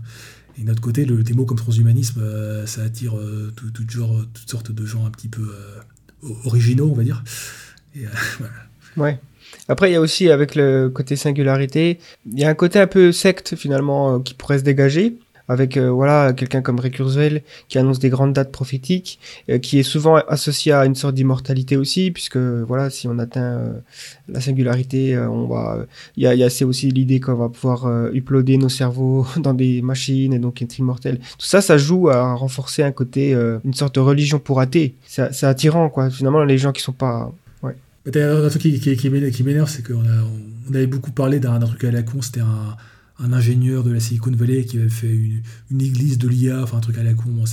Et de notre côté, le, des mots comme transhumanisme, ça attire tout, tout, genre, toutes sortes de gens un petit peu originaux, on va dire. Et, [laughs] voilà. Ouais. Après, il y a aussi, avec le côté singularité, il y a un côté un peu secte, finalement, euh, qui pourrait se dégager avec euh, voilà quelqu'un comme Kurzweil qui annonce des grandes dates prophétiques, euh, qui est souvent associé à une sorte d'immortalité aussi, puisque voilà si on atteint la singularité, on va il y a, y a c'est aussi l'idée qu'on va pouvoir uploader nos cerveaux [laughs] dans des machines et donc être immortel. Tout ça, ça joue à renforcer un côté une sorte de religion pour athées. C'est attirant quoi. Finalement, les gens qui sont pas un truc qui, m'énerve, c'est qu'on on avait beaucoup parlé d'un truc à la con, c'était un, ingénieur de la Silicon Valley qui avait fait une, église de l'IA, enfin un truc à la con.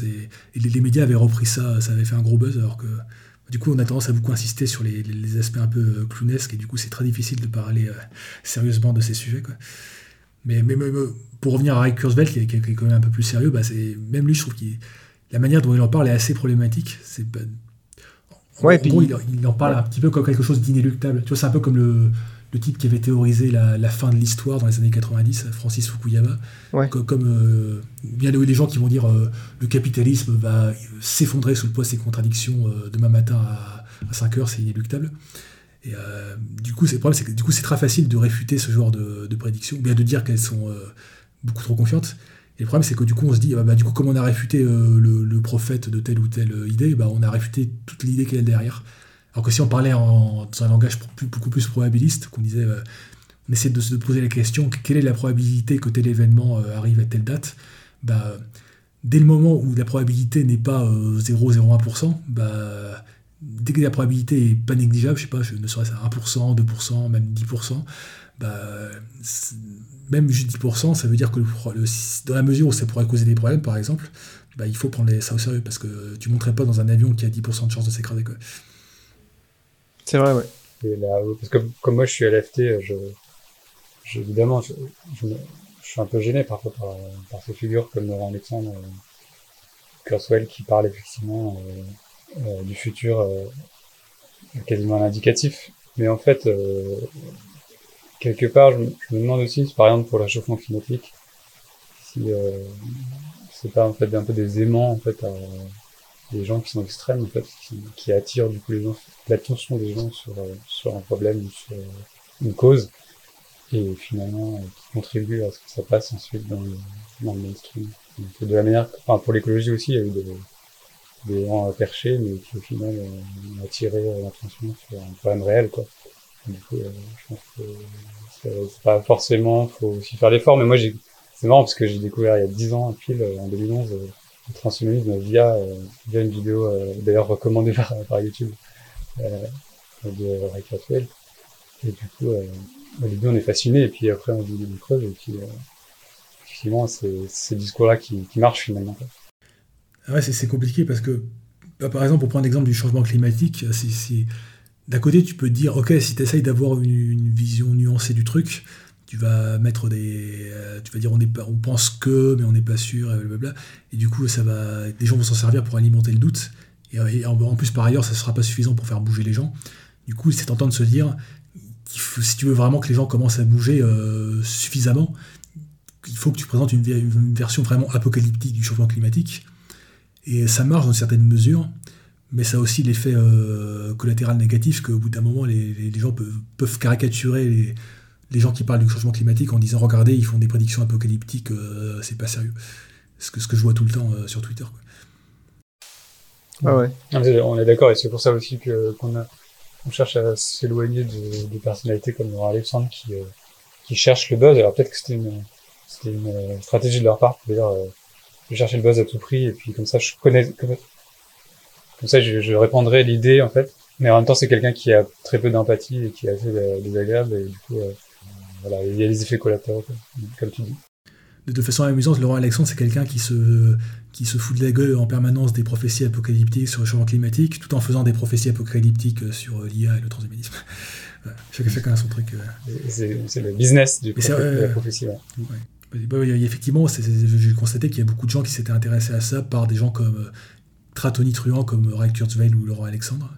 et les, médias avaient repris ça, ça avait fait un gros buzz, alors que du coup on a tendance à beaucoup insister sur les, aspects un peu euh, clownesques, et du coup c'est très difficile de parler euh, sérieusement de ces sujets. Mais, pour revenir à Ray Kurzweil, qui, est quand même un peu plus sérieux, bah même lui je trouve que la manière dont il en parle est assez problématique. En, gros, il, en parle un petit peu comme quelque chose d'inéluctable. Tu vois, c'est un peu comme le, le type qui avait théorisé la, la fin de l'histoire dans les années 90, Francis Fukuyama. Ouais. Co- Comme euh, il y a des gens qui vont dire euh, le capitalisme va s'effondrer sous le poids de ses contradictions euh, demain matin à, à 5 heures, c'est inéluctable. Et euh, du coup, c'est le problème, c'est que du coup, c'est très facile de réfuter ce genre de, de prédictions, ou bien de dire qu'elles sont euh, beaucoup trop confiantes. Et le problème, c'est que du coup, on se dit, ah bah, du coup, comme on a réfuté euh, le, prophète de telle ou telle euh, idée, bah, on a réfuté toute l'idée y a derrière. Alors que si on parlait en, dans un langage beaucoup plus probabiliste, qu'on disait, euh, on essaie de se poser la question, quelle est la probabilité que tel événement arrive à telle date bah, Dès le moment où la probabilité n'est pas euh, 0,01%, bah, dès que la probabilité est pas négligeable, je sais pas, je ne serait-ce à 1%, 2%, même 10%, bah, même juste 10%, ça veut dire que le pro- le- dans la mesure où ça pourrait causer des problèmes, par exemple, bah, il faut prendre les- ça au sérieux parce que tu ne monterais pas dans un avion qui a 10% de chance de s'écraser. C'est vrai, ouais. Et là, oui, parce que comme moi je suis LFT, je, je- évidemment, je, je, me- je suis un peu gêné parfois par, par ces figures comme Laurent Alexandre, euh, Kurzweil qui parle effectivement euh, euh, du futur euh, quasiment à l'indicatif. Mais en fait, euh, quelque part, je, me- demande aussi, par exemple pour le réchauffement climatique, si euh, c'est pas en fait un peu des aimants en fait à des gens qui sont extrêmes en fait, qui, attirent du coup les gens, l'attention des gens sur euh, sur un problème ou sur euh, une cause et finalement euh, qui contribuent à ce que ça passe ensuite dans le, dans le mainstream. De la manière, enfin pour l'écologie aussi, il y a eu des, des gens perchés, mais qui au final ont attiré l'attention sur un problème réel quoi. Du coup, euh, je pense que c'est pas forcément, faut aussi faire l'effort, mais moi c'est marrant parce que j'ai découvert il y a 10 ans, pile, euh, en 2011, euh, le transhumanisme via, via une vidéo, d'ailleurs recommandée [laughs] par, YouTube, de Ray Kurzweil. Et du coup, au début on est fasciné, et puis après on dit des creuses, et puis effectivement c'est ces discours-là qui, qui marchent finalement. Ah Ouais, c'est compliqué parce que, bah, par exemple, pour prendre l'exemple du changement climatique, c'est- c'est- d'un côté, tu peux te dire, ok, si tu essayes d'avoir une, vision nuancée du truc, tu vas mettre des. euh, tu vas dire, on, pas, on pense que, mais on n'est pas sûr, et blablabla. Et du coup, ça va, des gens vont s'en servir pour alimenter le doute. Et, et en, plus, par ailleurs, ça ne sera pas suffisant pour faire bouger les gens. Du coup, c'est tentant de se dire, si tu veux vraiment que les gens commencent à bouger euh, suffisamment, il faut que tu présentes une, ver- une version vraiment apocalyptique du changement climatique. Et ça marche dans une certaine mesure, mais ça a aussi l'effet euh, collatéral négatif qu'au bout d'un moment, les, les- les gens peuvent, peuvent caricaturer les, les gens qui parlent du changement climatique en disant Regardez, ils font des prédictions apocalyptiques, euh, c'est pas sérieux. Ce que, ce que je vois tout le temps euh, sur Twitter. quoi. Ah ouais. On est d'accord, et c'est pour ça aussi qu'on on cherche à s'éloigner de, de personnalités comme Alexandre qui euh, qui cherchent le buzz. Alors peut-être que c'était une stratégie de leur part, d'ailleurs, euh, de chercher le buzz à tout prix, et puis comme ça je connais comme, ça je, je répandrai l'idée en fait. Mais en même temps c'est quelqu'un qui a très peu d'empathie et qui est assez euh, désagréable, et du coup euh, voilà il y a des effets collatéraux comme tu dis. De, façon amusante, Laurent Alexandre, c'est quelqu'un qui se, qui se fout de la gueule en permanence des prophéties apocalyptiques sur le changement climatique, tout en faisant des prophéties apocalyptiques euh, sur euh, l'IA et le transhumanisme. [laughs] Chacun, chacun a son truc. euh. C'est le business du c'est, prophète- de la euh, prophétie. ouais. Bah, oui, effectivement, j'ai constaté qu'il y a beaucoup de gens qui s'étaient intéressés à ça par des gens comme Tratoni Truand, comme Ray Kurzweil ou Laurent Alexandre.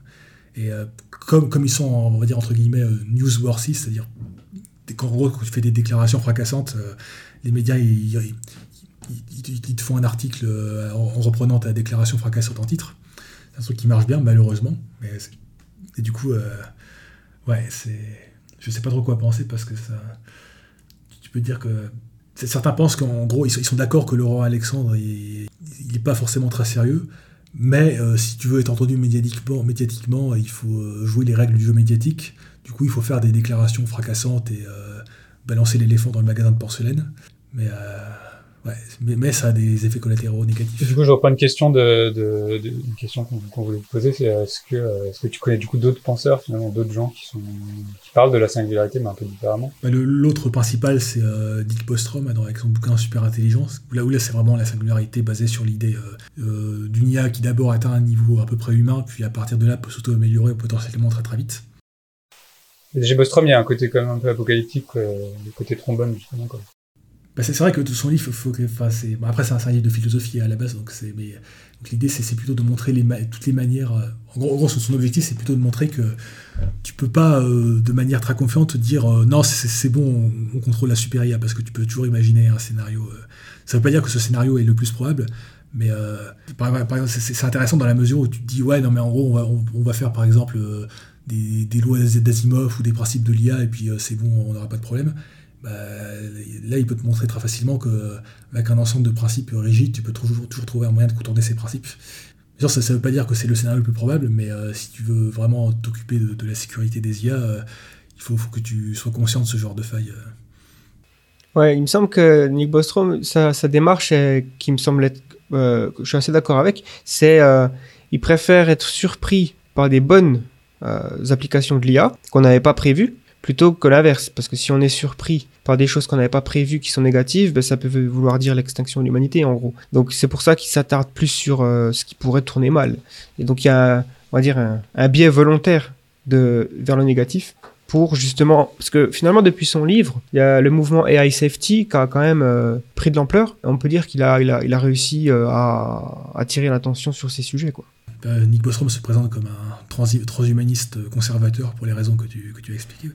Et euh, comme, comme ils sont, on va dire, entre guillemets, euh, newsworthy, c'est-à-dire qu'en gros, quand tu fais des déclarations fracassantes, euh, les médias, ils, ils- te font un article euh, en, en reprenant ta déclaration fracassante en titre. C'est un truc qui marche bien, malheureusement. Mais et du coup, ouais, c'est. Je sais pas trop quoi penser parce que ça. Tu peux dire que Certains pensent qu'en gros, ils sont, sont d'accord que Laurent Alexandre, il n'est pas forcément très sérieux, mais euh, si tu veux être entendu médiatiquement, il faut euh, jouer les règles du jeu médiatique. Du coup, il faut faire des déclarations fracassantes et euh, balancer l'éléphant dans le magasin de porcelaine. Mais, ouais, mais, mais ça a des effets collatéraux Et négatifs. du coup, je reprends une question de, de, de- une question qu'on voulait te poser, c'est euh, est-ce que euh, est-ce que tu connais du coup d'autres penseurs finalement, d'autres gens qui sont qui parlent de la singularité mais un peu différemment? Bah, L'autre principal, c'est euh, Dick Bostrom, hein, avec son bouquin Super Intelligence. Là où là, c'est vraiment la singularité basée sur l'idée euh, euh, d'une IA qui d'abord atteint un niveau à peu près humain, puis à partir de là peut s'auto-améliorer potentiellement très très vite. Chez Bostrom, il y a un côté quand même un peu apocalyptique, le côté trombone justement quoi. Bah, c'est vrai que son livre, après c'est un, livre de philosophie à la base, donc mais l'idée c'est, plutôt de montrer toutes les manières. Euh, en gros, son objectif c'est plutôt de montrer que tu peux pas euh, de manière très confiante dire euh, non c'est, bon, on, contrôle la super IA parce que tu peux toujours imaginer un scénario. ça veut pas dire que ce scénario est le plus probable, mais c'est, intéressant dans la mesure où tu te dis ouais non mais en gros on va, on, va faire par exemple des, des lois d'Asimov ou des principes de l'IA et puis c'est bon on n'aura pas de problème. Bah, là, il peut te montrer très facilement qu'avec un ensemble de principes rigides, tu peux toujours, trouver un moyen de contourner ces principes. Sûr, ça ne veut pas dire que c'est le scénario le plus probable, mais euh, si tu veux vraiment t'occuper de, la sécurité des IA, euh, il faut, que tu sois conscient de ce genre de faille. Euh. Il me semble que Nick Bostrom, sa, démarche, qui me semble être, je suis assez d'accord avec, c'est il préfère être surpris par des bonnes applications de l'IA qu'on n'avait pas prévues plutôt que l'inverse. Parce que si on est surpris par des choses qu'on n'avait pas prévues qui sont négatives, ben, ça peut vouloir dire l'extinction de l'humanité en gros. Donc c'est pour ça qu'il s'attarde plus sur euh, ce qui pourrait tourner mal. Et donc il y a, on va dire, un, biais volontaire de, vers le négatif pour justement parce que finalement depuis son livre il y a le mouvement AI Safety qui a quand même euh, pris de l'ampleur on peut dire qu'il a, il a, il a réussi euh, à attirer l'attention sur ces sujets quoi Nick Bostrom se présente comme un transhumaniste conservateur pour les raisons que tu, as expliquées.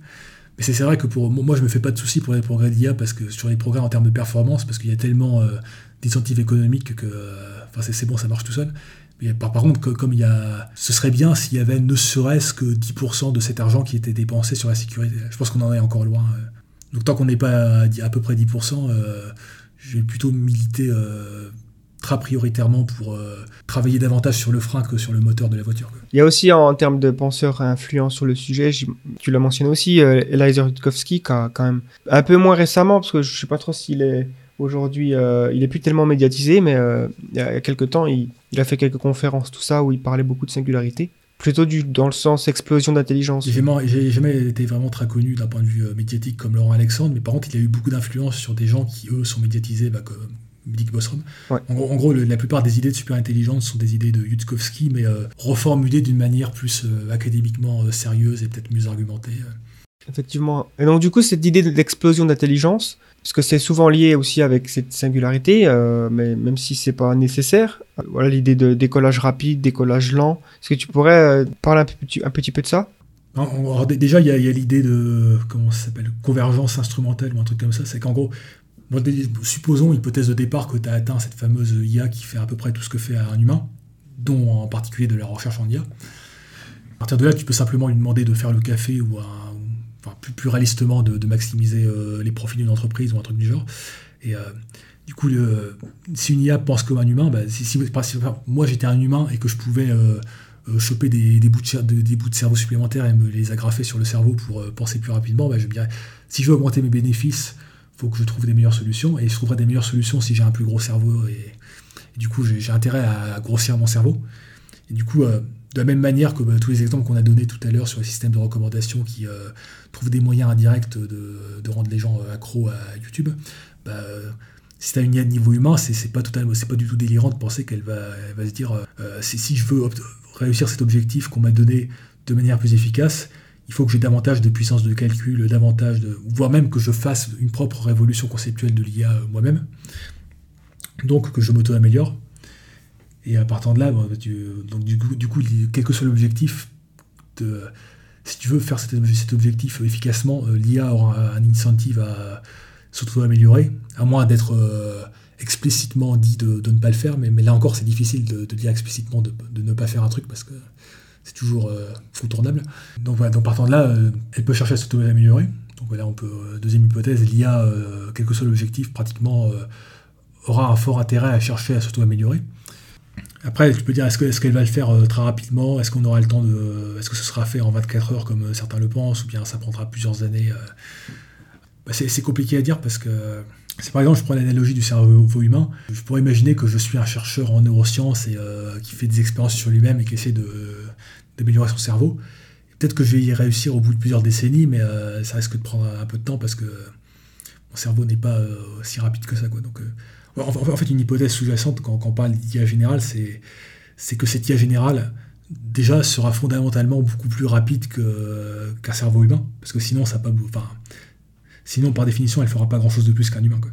Mais c'est vrai que pour moi, je me fais pas de soucis pour les progrès d'IA parce que sur les progrès en termes de performance, parce qu'il y a tellement euh, d'incentives économiques que euh, c'est bon, ça marche tout seul. Mais par, contre, comme il y a, ce serait bien s'il y avait ne serait-ce que 10% de cet argent qui était dépensé sur la sécurité. Je pense qu'on en est encore loin. Donc tant qu'on n'est pas à, peu près 10%, je vais plutôt militer très prioritairement pour euh, travailler davantage sur le frein que sur le moteur de la voiture. Il y a aussi en, termes de penseurs influents sur le sujet, tu l'as mentionné aussi, euh, Eliezer Yudkowsky, qui a quand même un peu moins récemment, parce que je ne sais pas trop s'il est aujourd'hui, euh, il est plus tellement médiatisé, mais il y a quelques temps, il, a fait quelques conférences, tout ça, où il parlait beaucoup de singularité. Plutôt du, dans le sens explosion d'intelligence. J'ai jamais, jamais, été vraiment très connu d'un point de vue médiatique comme Laurent Alexandre, mais par contre, il a eu beaucoup d'influence sur des gens qui, eux, sont médiatisés bah, comme, Dick Bostrom. En, gros, la plupart des idées de super intelligence sont des idées de Yudkowsky, mais euh, reformulées d'une manière plus euh, académiquement euh, sérieuse et peut-être mieux argumentée. Effectivement. Et donc, du coup, cette idée d'explosion d'intelligence, parce que c'est souvent lié aussi avec cette singularité, mais même si c'est pas nécessaire, voilà l'idée de décollage rapide, décollage lent. Est-ce que tu pourrais parler un, petit, un petit peu de ça? Déjà, il y a, a l'idée de comment ça s'appelle convergence instrumentale ou un truc comme ça. C'est qu'en gros, supposons, hypothèse de départ, que tu as atteint cette fameuse IA qui fait à peu près tout ce que fait un humain, dont en particulier de la recherche en IA. À partir de là, tu peux simplement lui demander de faire le café ou, enfin, plus, réalistement de, maximiser euh, les profits d'une entreprise ou un truc du genre. Et euh, du coup, si une IA pense comme un humain, bah, si, moi j'étais un humain et que je pouvais euh, choper des, bouts de, des, cerveau supplémentaires et me les agrafer sur le cerveau pour penser plus rapidement, bah, je me dirais, si je veux augmenter mes bénéfices, faut que je trouve des meilleures solutions. Et je trouverai des meilleures solutions si j'ai un plus gros cerveau. Et, du coup, j'ai intérêt à, grossir mon cerveau. Et du coup, euh, de la même manière que bah, tous les exemples qu'on a donnés tout à l'heure sur les systèmes de recommandation qui euh, trouvent des moyens indirects de, rendre les gens euh, accros à YouTube, bah, si tu as une IA de niveau humain, c'est pas, pas du tout délirant de penser qu'elle va, va se dire si je veux réussir cet objectif qu'on m'a donné de manière plus efficace, il faut que j'ai davantage de puissance de calcul, davantage de, voire même que je fasse une propre révolution conceptuelle de l'IA euh, moi-même. Donc que je m'auto-améliore. Et à partir de là, donc du coup, quel que soit l'objectif, si tu veux faire cet, objectif efficacement, euh, l'IA aura un incentive à s'auto-améliorer, à moins d'être euh, explicitement dit de, ne pas le faire, mais, mais là encore c'est difficile de, dire explicitement de, ne pas faire un truc parce que c'est toujours euh, contournable. Donc voilà, donc partant de là, euh, elle peut chercher à s'auto-améliorer. Donc voilà, on peut, euh, deuxième hypothèse, l'IA, quel que soit l'objectif, pratiquement aura un fort intérêt à chercher à s'auto-améliorer. Après, tu peux dire, est-ce qu'elle est va le faire très rapidement? Est-ce qu'on aura le temps de. Est-ce que ce sera fait en 24 heures comme certains le pensent Ou bien ça prendra plusieurs années bah, C'est compliqué à dire parce que. C'est par exemple, je prends l'analogie du cerveau humain. Je pourrais imaginer que je suis un chercheur en neurosciences et qui fait des expériences sur lui-même et qui essaie de, d'améliorer son cerveau. Peut-être que je vais y réussir au bout de plusieurs décennies, mais euh, ça risque de prendre un peu de temps parce que mon cerveau n'est pas euh, aussi rapide que ça. Quoi. Donc, euh, en, fait, une hypothèse sous-jacente quand, on parle d'IA générale, c'est, que cette IA générale, déjà, sera fondamentalement beaucoup plus rapide qu'un cerveau humain, parce que sinon, ça pas. Enfin, sinon, par définition, elle fera pas grand-chose de plus qu'un humain. Quoi.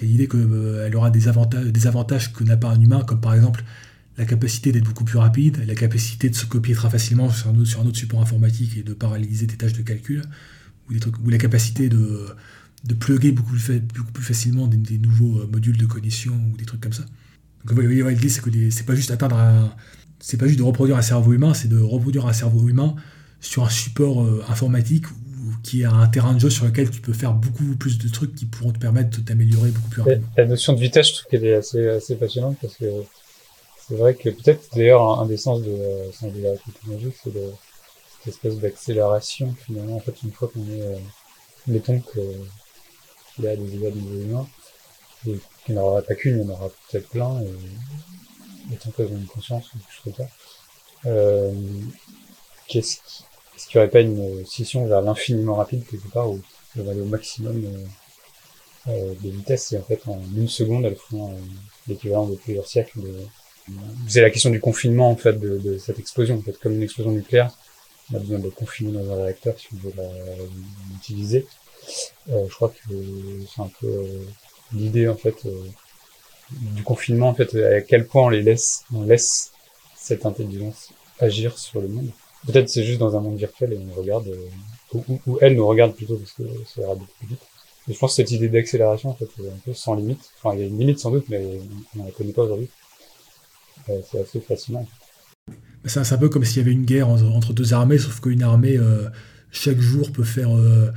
a l'idée qu'elle aura des avantages, des avantages que n'a pas un humain, comme par exemple la capacité d'être beaucoup plus rapide, la capacité de se copier très facilement sur un autre, sur un autre support informatique et de paralyser des tâches de calcul, ou, des trucs, ou la capacité de, de plugger beaucoup plus, beaucoup plus facilement des, nouveaux euh, modules de cognition ou des trucs comme ça. Donc vous voyez, l'idée c'est que c'est pas juste atteindre c'est pas juste de reproduire un cerveau humain, c'est de reproduire un cerveau humain sur un support euh, informatique qui est un terrain de jeu sur lequel tu peux faire beaucoup plus de trucs qui pourront te permettre de t'améliorer beaucoup plus rapidement. La notion de vitesse, je trouve qu'elle est assez, assez passionnante parce que c'est vrai que peut-être d'ailleurs un, des sens de, de la technologie, c'est cette espèce d'accélération finalement. En fait, une fois qu'on est, euh, mettons qu'il y a des événements humains, et qu'il n'y en aura pas qu'une, il y en aura peut-être plein, et mettons qu'ils ont une conscience ou quelque chose comme. Euh, qu'est-ce qui, est-ce qu'il n'y aurait pas une scission vers l'infiniment rapide quelque part où on va aller au maximum euh, euh, de vitesse et en fait en une seconde elles font euh, l'équivalent de plusieurs siècles de, c'est la question du confinement en fait de, de, cette explosion. En fait comme une explosion nucléaire on a besoin de confiner dans un réacteur si on veut l'utiliser. Euh, je crois que c'est un peu euh, l'idée en fait euh, du confinement en fait à quel point on les laisse on laisse cette intelligence agir sur le monde. Peut-être c'est juste dans un monde virtuel et on regarde ou, ou, elle nous regarde plutôt parce que ça ira beaucoup plus vite. Et je pense que cette idée d'accélération en fait est un peu sans limite. Enfin il y a une limite sans doute mais on ne la connaît pas aujourd'hui. euh, c'est assez fascinant. C'est un peu comme s'il y avait une guerre entre deux armées, sauf qu'une armée, euh, chaque jour, peut faire euh,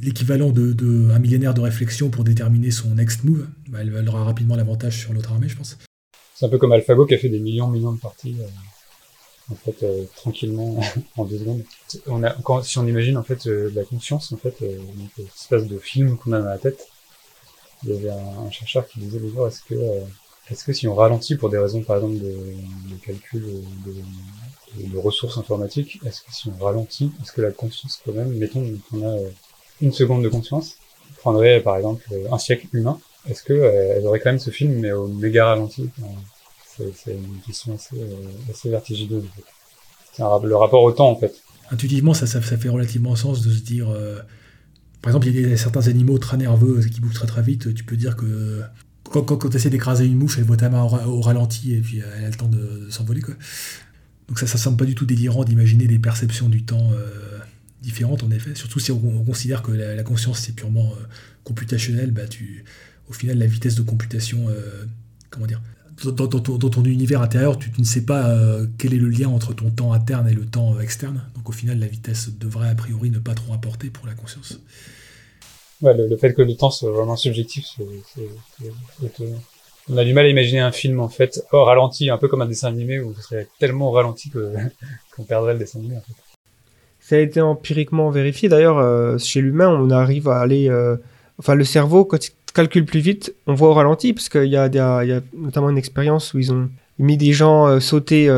l'équivalent de, de, un millénaire de réflexion pour déterminer son next move. Bah, elle, aura rapidement l'avantage sur l'autre armée, je pense. C'est un peu comme AlphaGo qui a fait des millions millions de parties, en fait, tranquillement, [laughs] en deux secondes. On a, quand, si on imagine, en fait, la conscience, en fait, cette espèce de film qu'on a dans la tête, il y avait un, un chercheur qui disait le est-ce que est-ce que si on ralentit pour des raisons, par exemple, de, calcul de, de, ressources informatiques, est-ce que si on ralentit, est-ce que la conscience, quand même, mettons qu'on a euh, une seconde de conscience, prendrait, par exemple, un siècle humain, est-ce que euh, elle aurait quand même ce film, mais au méga ralenti? C'est une question assez, euh, assez vertigineuse. En fait. C'est le rapport au temps, en fait. Intuitivement, ça fait relativement sens de se dire... par exemple, il y a certains animaux très nerveux qui bougent très très vite. Tu peux dire que quand, quand, tu essaies d'écraser une mouche, elle voit ta main au, ralenti et puis euh, elle a le temps de, s'envoler. Quoi. Donc ça, ça semble pas du tout délirant d'imaginer des perceptions du temps euh, différentes, en effet. Surtout si on, considère que la, conscience c'est purement euh, computationnel, bah tu, au final la vitesse de computation, comment dire, dans, ton univers intérieur, tu, ne sais pas quel est le lien entre ton temps interne et le temps externe. Donc au final, la vitesse devrait a priori ne pas trop importer pour la conscience le, fait que le temps soit vraiment subjectif, c'est On a du mal à imaginer un film en fait au ralenti, un peu comme un dessin animé où ce serait tellement ralenti [laughs] qu'on perdrait le dessin animé. Ça a été empiriquement vérifié. D'ailleurs, euh, chez l'humain, on arrive à aller. Euh, enfin, le cerveau, quand il calcule plus vite, on voit au ralenti, parce qu'il y, a notamment une expérience où ils ont mis des gens euh, sauter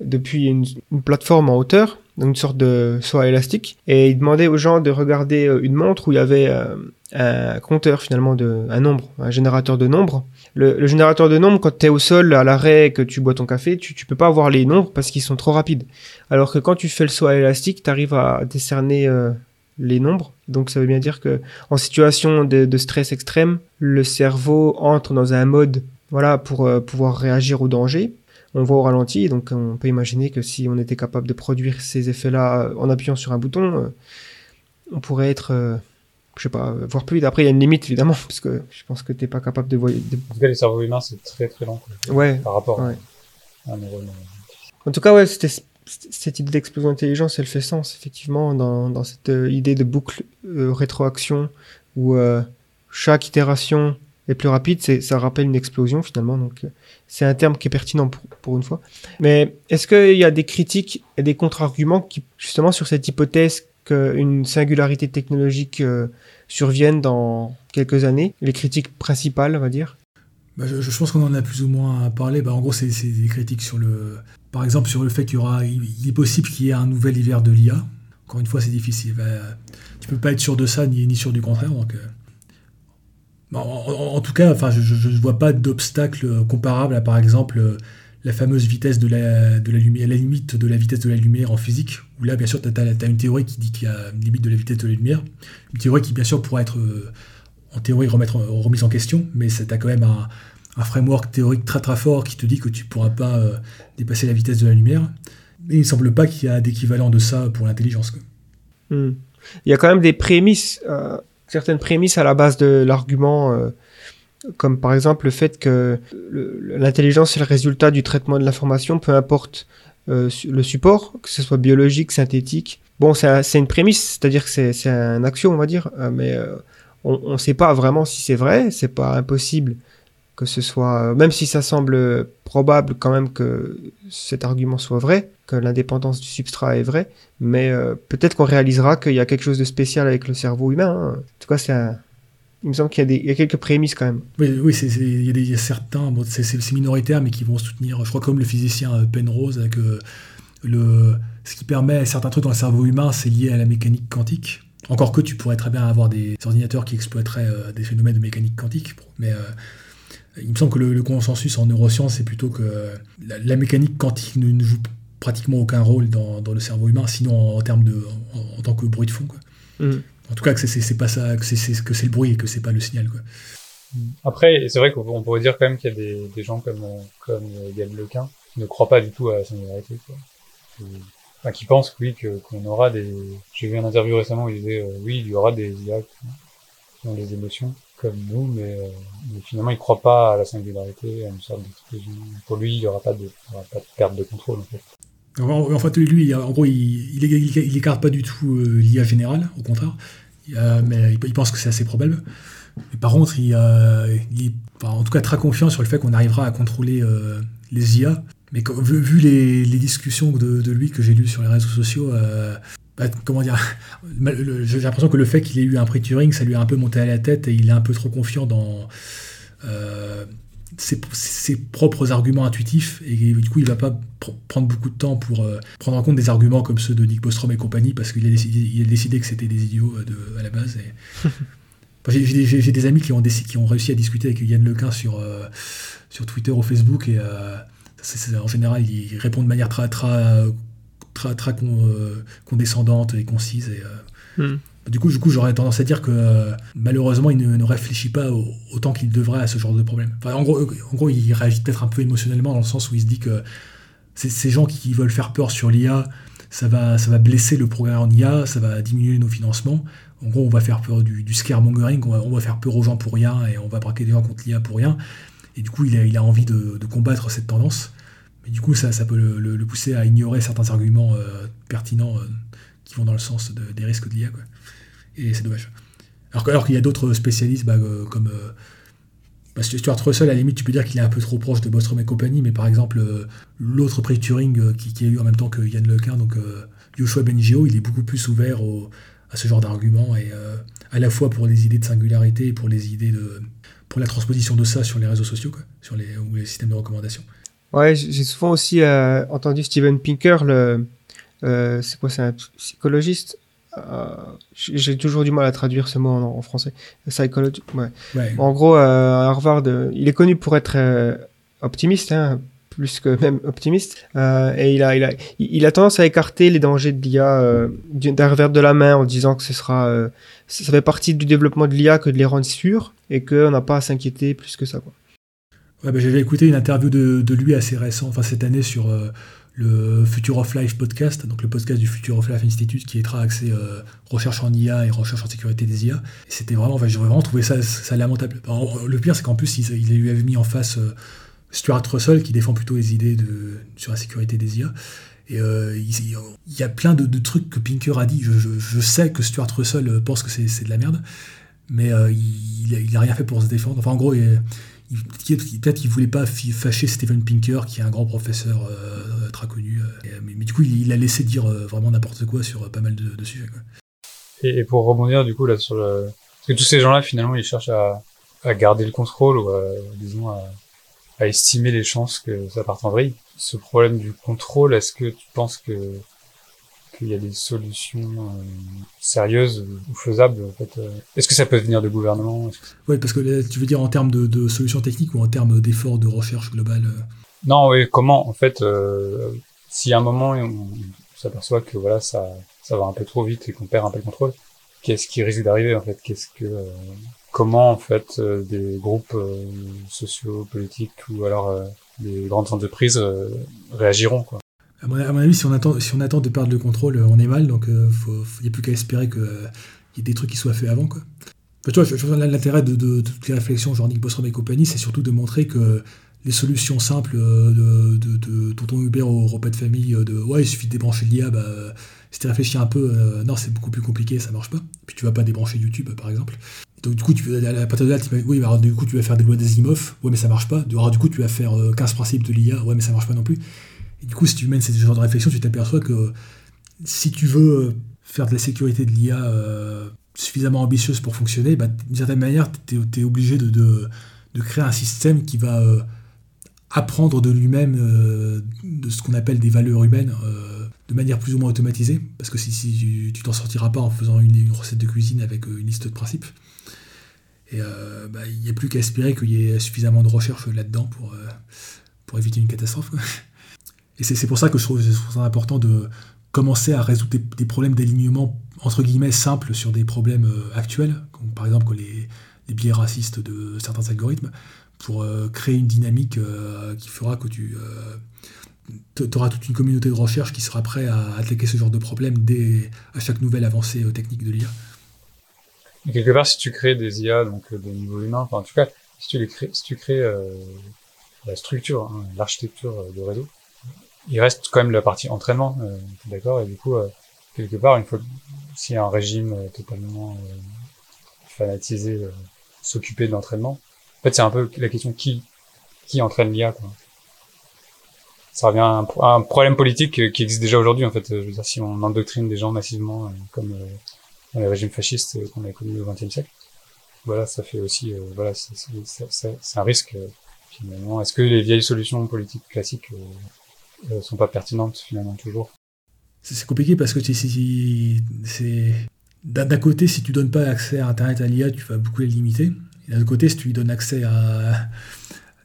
depuis une, plateforme en hauteur une sorte de soie élastique, et il demandait aux gens de regarder euh, une montre où il y avait euh, un compteur finalement de un nombre, un générateur de nombres. Le, générateur de nombres, quand tu es au sol à l'arrêt que tu bois ton café, tu, tu peux pas voir les nombres parce qu'ils sont trop rapides. Alors que quand tu fais le saut élastique, tu arrives à décerner euh, les nombres. Donc ça veut bien dire que en situation de, de, stress extrême, le cerveau entre dans un mode voilà pour pouvoir réagir au danger on voit au ralenti, donc on peut imaginer que si on était capable de produire ces effets-là euh, en appuyant sur un bouton, euh, on pourrait être, euh, je sais pas, voir plus vite. Après, il y a une limite évidemment, [laughs] parce que je pense que tu n'es pas capable de voir. En tout cas, les cerveaux humains, c'est très très lent. Ouais. Par rapport à un neurone. En tout cas, ouais, c'était cette idée d'explosion d'intelligence, elle fait sens, effectivement, dans, cette idée de boucle rétroaction où chaque itération est plus rapide, ça rappelle une explosion finalement. Donc c'est un terme qui est pertinent pour, une fois. Mais est-ce qu'il y a des critiques et des contre-arguments qui, justement, sur cette hypothèse qu'une singularité technologique euh, survienne dans quelques années? Les critiques principales, on va dire? Bah, je, pense qu'on en a plus ou moins parlé. Bah, en gros, c'est des critiques sur le. Par exemple, sur le fait qu'il y aura. Il est possible qu'il y ait un nouvel hiver de l'IA. Encore une fois, c'est difficile. Bah, tu peux pas être sûr de ça, ni, ni sûr du contraire. En, tout cas, enfin, je ne vois pas d'obstacle comparable à, par exemple, euh, la fameuse vitesse de la, lumière, la limite de la vitesse de la lumière en physique, où là, bien sûr, tu as, une théorie qui dit qu'il y a une limite de la vitesse de la lumière, une théorie qui, bien sûr, pourrait être, euh, en théorie remise en question, mais tu as quand même un, framework théorique très très fort qui te dit que tu pourras pas dépasser la vitesse de la lumière. Et il ne semble pas qu'il y a d'équivalent de ça pour l'intelligence. Hmm. Il y a quand même des prémices, certaines prémices à la base de l'argument comme par exemple le fait que l'intelligence est le résultat du traitement de l'information, peu importe euh, le support, que ce soit biologique, synthétique. Bon, c'est une prémisse, c'est-à-dire que c'est un axiome, on va dire, euh, mais euh, on ne sait pas vraiment si c'est vrai, c'est pas impossible que ce soit, même si ça semble probable quand même que cet argument soit vrai, que l'indépendance du substrat est vraie, mais peut-être qu'on réalisera qu'il y a quelque chose de spécial avec le cerveau humain. Hein. En tout cas, il me semble qu'il y, a quelques prémices quand même. Oui, oui il, y a certains, c'est minoritaire, mais qui vont soutenir, je crois comme le physicien euh, Penrose, euh, le, ce qui permet certains trucs dans le cerveau humain, c'est lié à la mécanique quantique. Encore que tu pourrais très bien avoir des ordinateurs qui exploiteraient euh, des phénomènes de mécanique quantique, mais il me semble que le, consensus en neurosciences, c'est plutôt que la, mécanique quantique ne, joue pratiquement aucun rôle dans, dans, le cerveau humain, sinon en, termes de, en, tant que bruit de fond. Quoi. Mmh. En tout cas, que c'est pas ça, que c'est que c'est le bruit et que c'est pas le signal. Quoi. Après, c'est vrai qu'on pourrait dire quand même qu'il y a des, des, gens comme comme Lequin qui ne croient pas du tout à la singularité. Quoi. Enfin, qui pensent oui que qu'on aura des. J'ai vu un interview récemment où il disait euh, oui il y aura des IA qui ont des émotions nous, mais, euh, mais finalement il croit pas à la singularité, à une sorte d'explosion. Pour lui, il y aura pas de, de perte de contrôle en fait. En, fait, lui, en gros, il, écarte pas du tout euh, l'IA générale, au contraire. mais il, pense que c'est assez probable. Par contre, il, est en tout cas très confiant sur le fait qu'on arrivera à contrôler euh, les IA. Mais vu, les, discussions de, lui que j'ai lues sur les réseaux sociaux, euh, bah, comment dire, [laughs] j'ai l'impression que le fait qu'il ait eu un prix Turing, ça lui a un peu monté à la tête et il est un peu trop confiant dans ses, propres arguments intuitifs et du coup il va pas prendre beaucoup de temps pour euh, prendre en compte des arguments comme ceux de Nick Bostrom et compagnie parce qu'il a décidé, il a décidé que c'était des idiots euh, de, à la base. [laughs] J'ai des amis qui ont, qui ont réussi à discuter avec Yann Lequin sur, euh, sur Twitter ou Facebook et en général ils répondent de manière très, très, très, très condescendante et concise. Et, hmm. Du coup, du coup j'aurais tendance à dire que euh, malheureusement, il ne, réfléchit pas autant qu'il devrait à ce genre de problème. en, gros, en gros, il réagit peut-être un peu émotionnellement dans le sens où il se dit que ces gens qui veulent faire peur sur l'IA, ça va, ça va blesser le programme en IA, ça va diminuer nos financements. En gros, on va faire peur du, du scaremongering, on va, faire peur aux gens pour rien et on va braquer des gens contre l'IA pour rien. Et du coup, il a, il a envie de, combattre cette tendance. Mais du coup, ça, ça peut le, pousser à ignorer certains arguments euh, pertinents euh, qui vont dans le sens des risques de l'IA. Et c'est dommage. Alors, alors qu'il y a d'autres spécialistes bah, euh, comme. Euh, bah, Stuart Russell, à la limite, tu peux dire qu'il est un peu trop proche de Bostrom et compagnie, mais par exemple, l'autre prix Turing qui, qui, a eu en même temps que Yann Lequin, donc Yoshua Bengio, il est beaucoup plus ouvert à ce genre d'arguments, et à la fois pour les idées de singularité et pour les idées de. pour la transposition de ça sur les réseaux sociaux, quoi, sur les, ou les systèmes de recommandation. Ouais, j'ai souvent aussi entendu Steven Pinker, le. c'est quoi, c'est un psychologiste? Euh, j'ai toujours du mal à traduire ce mot en, français. Psychology. Ouais. En gros, euh, Harvard, euh, il est connu pour être optimiste, hein, plus que même optimiste. et il a, il, a, il a tendance à écarter les dangers de l'IA d'un revers de la main en disant que ce sera, ça fait partie du développement de l'IA que de les rendre sûrs et qu'on n'a pas à s'inquiéter plus que ça. Quoi. Bah, J'avais écouté une interview de, lui assez récent, enfin cette année sur le Future of Life podcast, donc le podcast du Future of Life Institute qui est très axé euh, recherche en IA et recherche en sécurité des IA. C'était vraiment, enfin, j'ai vraiment trouvé ça, lamentable. le pire, c'est qu'en plus, il, il, lui avait mis en face euh, Stuart Russell qui défend plutôt les idées sur la sécurité des IA. Euh, il, y a plein de, trucs que Pinker a dit. Je, sais que Stuart Russell pense que c'est de la merde, mais il n'a rien fait pour se défendre. Enfin, en gros, il, peut-être qu'il voulait pas fâcher Steven Pinker, qui est un grand professeur euh, très connu. Euh, mais, du coup, il, a laissé dire euh, vraiment n'importe quoi sur pas mal de, sujets. Et, pour rebondir du coup là sur le, parce que tous ces gens-là finalement ils cherchent à, garder le contrôle ou à, disons à, estimer les chances que ça parte en vrille. Ce problème du contrôle, est-ce que tu penses que qu'il y a des solutions euh, sérieuses ou faisables en fait, euh. Est-ce que ça peut venir de gouvernement Oui, parce que tu veux dire en termes de, solutions techniques ou en termes d'efforts de recherche globale euh? Non, oui, comment en fait, si à un moment on, s'aperçoit que voilà ça ça va un peu trop vite et qu'on perd un peu le contrôle, qu'est-ce qui risque d'arriver en fait? Qu'est-ce que comment en fait des groupes sociaux, politiques ou alors des grandes entreprises réagiront quoi? À mon, avis, si on, attend, de perdre le contrôle, on est mal, donc il n'y a plus qu'à espérer qu'il y ait des trucs qui soient faits avant. Tu vois, l'intérêt de, toutes les réflexions, genre Nick Bostrom et compagnie, c'est surtout de montrer que les solutions simples de, de, de tonton Hubert au repas de famille, de ouais, il suffit de débrancher l'IA, bah, si tu réfléchis un peu, euh, non, c'est beaucoup plus compliqué, ça marche pas. Puis tu vas pas débrancher YouTube, par exemple. Donc du coup, tu, à partir de là, oui, alors, du coup, tu vas faire des lois d'Asimov, ouais, mais ça marche pas. Du coup, tu vas faire 15 euh, principes de l'IA, ouais, mais ça marche pas non plus. Et du coup, si tu mènes ce genre de réflexion, tu t'aperçois que si tu veux faire de la sécurité de l'IA euh, suffisamment ambitieuse pour fonctionner, bah, d'une certaine manière, tu es, obligé de, créer un système qui va apprendre de lui-même euh, de ce qu'on appelle des valeurs humaines euh, de manière plus ou moins automatisée, parce que si, tu t'en sortiras pas en faisant une, recette de cuisine avec euh, une liste de principes. Et bah, il n'y a plus qu'à espérer qu'il y ait suffisamment de recherche là-dedans pour éviter une catastrophe. Et c'est pour ça que je trouve, ça important de commencer à résoudre des, problèmes d'alignement entre guillemets simples sur des problèmes actuels, comme par exemple les, les biais racistes de certains algorithmes, pour euh, créer une dynamique euh, qui fera que tu euh, auras toute une communauté de recherche qui sera prêt à attaquer ce genre de problème dès à chaque nouvelle avancée technique de l'IA. quelque part, si tu crées des IA donc de niveau humain, enfin, en tout cas, si tu les crées, si tu crées la structure, hein, l'architecture de réseau, il reste quand même la partie entraînement, d'accord Et du coup, quelque part, une fois a un régime totalement fanatisé, s'occuper de l'entraînement, en fait, c'est un peu la question qui qui entraîne l'IA. Quoi. Ça revient à un, problème politique qui existe déjà aujourd'hui. En fait, je veux dire, si on endoctrine des gens massivement, euh, comme euh, dans les régimes fascistes qu'on a connus au XXe siècle, voilà, ça fait aussi, euh, voilà, c'est un risque. finalement, est-ce que les vieilles solutions politiques classiques euh, sont pas pertinentes finalement toujours C'est compliqué parce que c'est d'un côté, si tu donnes pas accès à Internet à l'IA, tu vas beaucoup les limiter. D'un côté, si tu lui donnes accès à,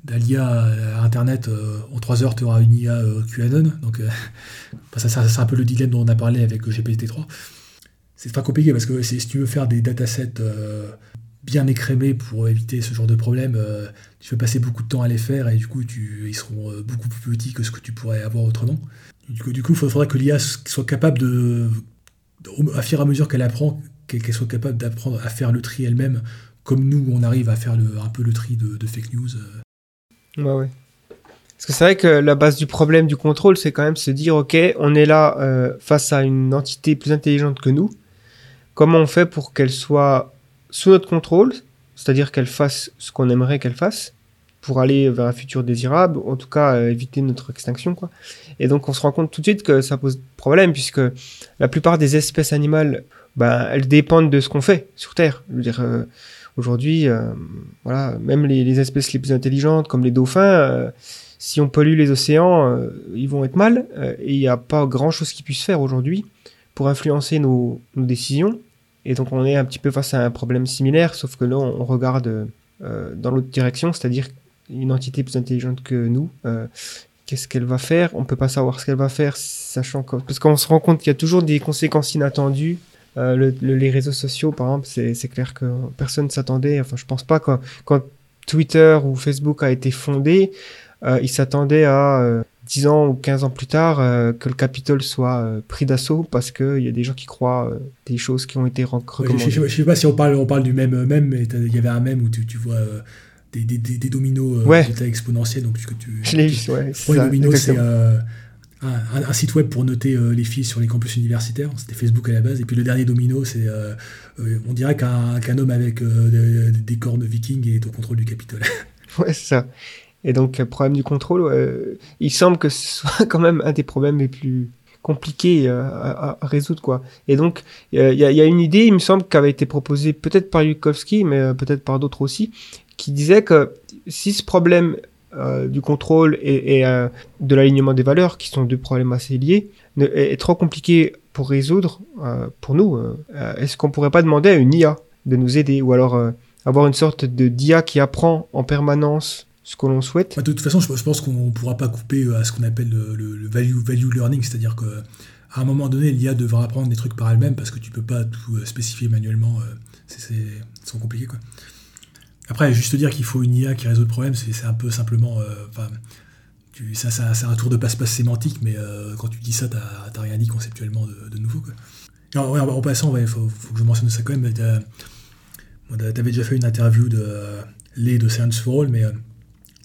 l'IA à Internet, euh, en 3 heures, tu auras une IA euh, QAnon. Donc, euh, [laughs] ça, c'est un peu le dilemme dont on a parlé avec GPT-3. C'est pas compliqué parce que si tu veux faire des datasets bien écrémés pour éviter ce genre de problème, tu vas passer beaucoup de temps à les faire et du coup, ils seront beaucoup plus petits que ce que tu pourrais avoir autrement. Du coup, il faudrait que l'IA soit capable de, à fur à mesure qu'elle apprend, qu'elle soit capable d'apprendre à faire le tri elle-même comme nous, on arrive à faire un peu le tri de, fake news. Euh. Ouais, ouais. Parce que c'est vrai que la base du problème du contrôle, c'est quand même se dire, ok, on est là euh, face à une entité plus intelligente que nous. Comment on fait pour qu'elle soit sous notre contrôle, c'est-à-dire qu'elle fasse ce qu'on aimerait qu'elle fasse, pour aller vers un futur désirable, en tout cas euh, éviter notre extinction, quoi. Et donc on se rend compte tout de suite que ça pose problème, puisque la plupart des espèces animales, ben, elles dépendent de ce qu'on fait sur Terre. Je veux dire, Aujourd'hui, euh, voilà, même les, espèces les plus intelligentes, comme les dauphins, euh, si on pollue les océans, euh, ils vont être mal. et il n'y a pas grand-chose qui puisse faire aujourd'hui pour influencer nos, décisions. Et donc on est un petit peu face à un problème similaire, sauf que là on, regarde dans l'autre direction, c'est-à-dire une entité plus intelligente que nous. Qu'est-ce qu'elle va faire? On peut pas savoir ce qu'elle va faire, sachant que parce qu'on se rend compte qu'il y a toujours des conséquences inattendues euh, les réseaux sociaux, par exemple, c'est clair que personne ne s'attendait. Enfin, je pense pas quand, Twitter ou Facebook a été fondé, euh, ils s'attendaient à 10 euh, ans ou 15 ans plus tard que le Capitole soit pris d'assaut parce qu'il y a des gens qui croient des choses qui ont été recommandées. je, ne sais pas si on parle, on parle du même même, mais il y avait un même où tu, tu vois des, des, des, dominos ouais. exponentiels. Donc, puisque tu, je l'ai vu, ouais. Dominos, c'est un, site web pour noter euh, les filles sur les campus universitaires. C'était Facebook à la base. Et puis le dernier domino, c'est euh, euh, on dirait qu'un homme avec des, cornes vikings est au contrôle du Capitole. ouais, c'est ça. Et donc, le problème du contrôle, il semble que ce soit [laughs] quand même un des problèmes les plus compliqués à, résoudre. quoi. Et donc, il y, a une idée, il me semble, qui avait été proposée peut-être par Yukowski, mais peut-être par d'autres aussi, qui disait que si ce problème euh, du contrôle et, euh, de l'alignement des valeurs, qui sont deux problèmes assez liés, est, trop compliqué pour résoudre euh, pour nous. Est-ce qu'on pourrait pas demander à une IA de nous aider ou alors avoir une sorte de d'IA qui apprend en permanence ce que l'on souhaite bah, De toute façon, je, pense qu'on ne pourra pas couper à ce qu'on appelle le, value, learning, c'est-à-dire que à un moment donné, l'IA devra apprendre des trucs par elle-même parce que tu peux pas tout spécifier manuellement. c'est compliqué quoi. Après, juste dire qu'il faut une IA qui résout le problème, c'est un peu simplement. C'est un tour de passe-passe sémantique, mais quand tu dis ça, t'as rien dit conceptuellement de, nouveau. En, passant, il faut, que je mentionne ça quand même. Tu avais déjà fait une interview de euh, Lé de Science for All, mais euh,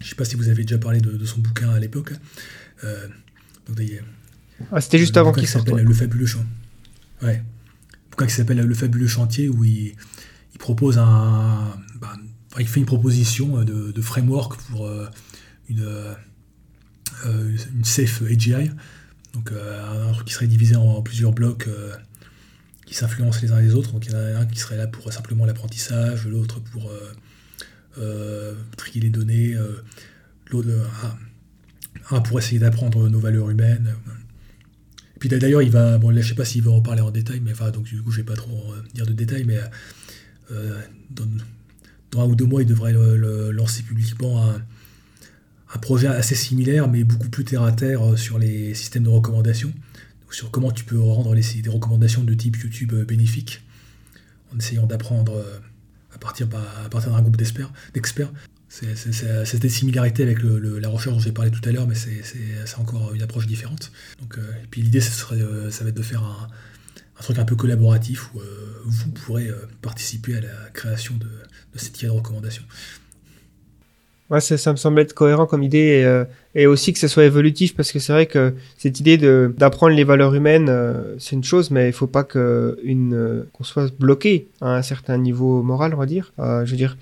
je ne sais pas si vous avez déjà parlé de, son bouquin à l'époque. Euh, ah, C'était juste avant qu'il sorte. Le fabuleux chantier. Ouais. bouquin qui s'appelle Le fabuleux chantier où il, propose un. Bah, il fait une proposition de, framework pour une, une safe AGI. Donc un truc qui serait divisé en plusieurs blocs qui s'influencent les uns les autres. Donc il y en a un qui serait là pour simplement l'apprentissage, l'autre pour euh, euh, trier les données, euh, l'autre un pour essayer d'apprendre nos valeurs humaines. Puis d'ailleurs, il va, bon là je sais pas s'il va en parler en détail, mais enfin donc du coup je vais pas trop dire de détails, mais dans, un ou deux mois il devrait lancer publiquement un, projet assez similaire, mais beaucoup plus terre à terre sur les systèmes de recommandation sur comment tu peux rendre les, des recommandations de type YouTube euh, bénéfiques, en essayant d'apprendre euh, à partir, d'un groupe d'experts. C'est des similarités avec la recherche dont j'ai parlé tout à l'heure, mais c'est encore une approche différente. Donc, euh, et puis l'idée, ça, va être de faire un, truc un peu collaboratif où vous pourrez participer à la création de, de cette de recommandations. Ouais, ça, me semble être cohérent comme idée euh, et, aussi que ce soit évolutif parce que c'est vrai que cette idée d'apprendre les valeurs humaines, euh, c'est une chose, mais il faut pas que euh, qu'on soit bloqué à un certain niveau moral, on va dire. je veux dire,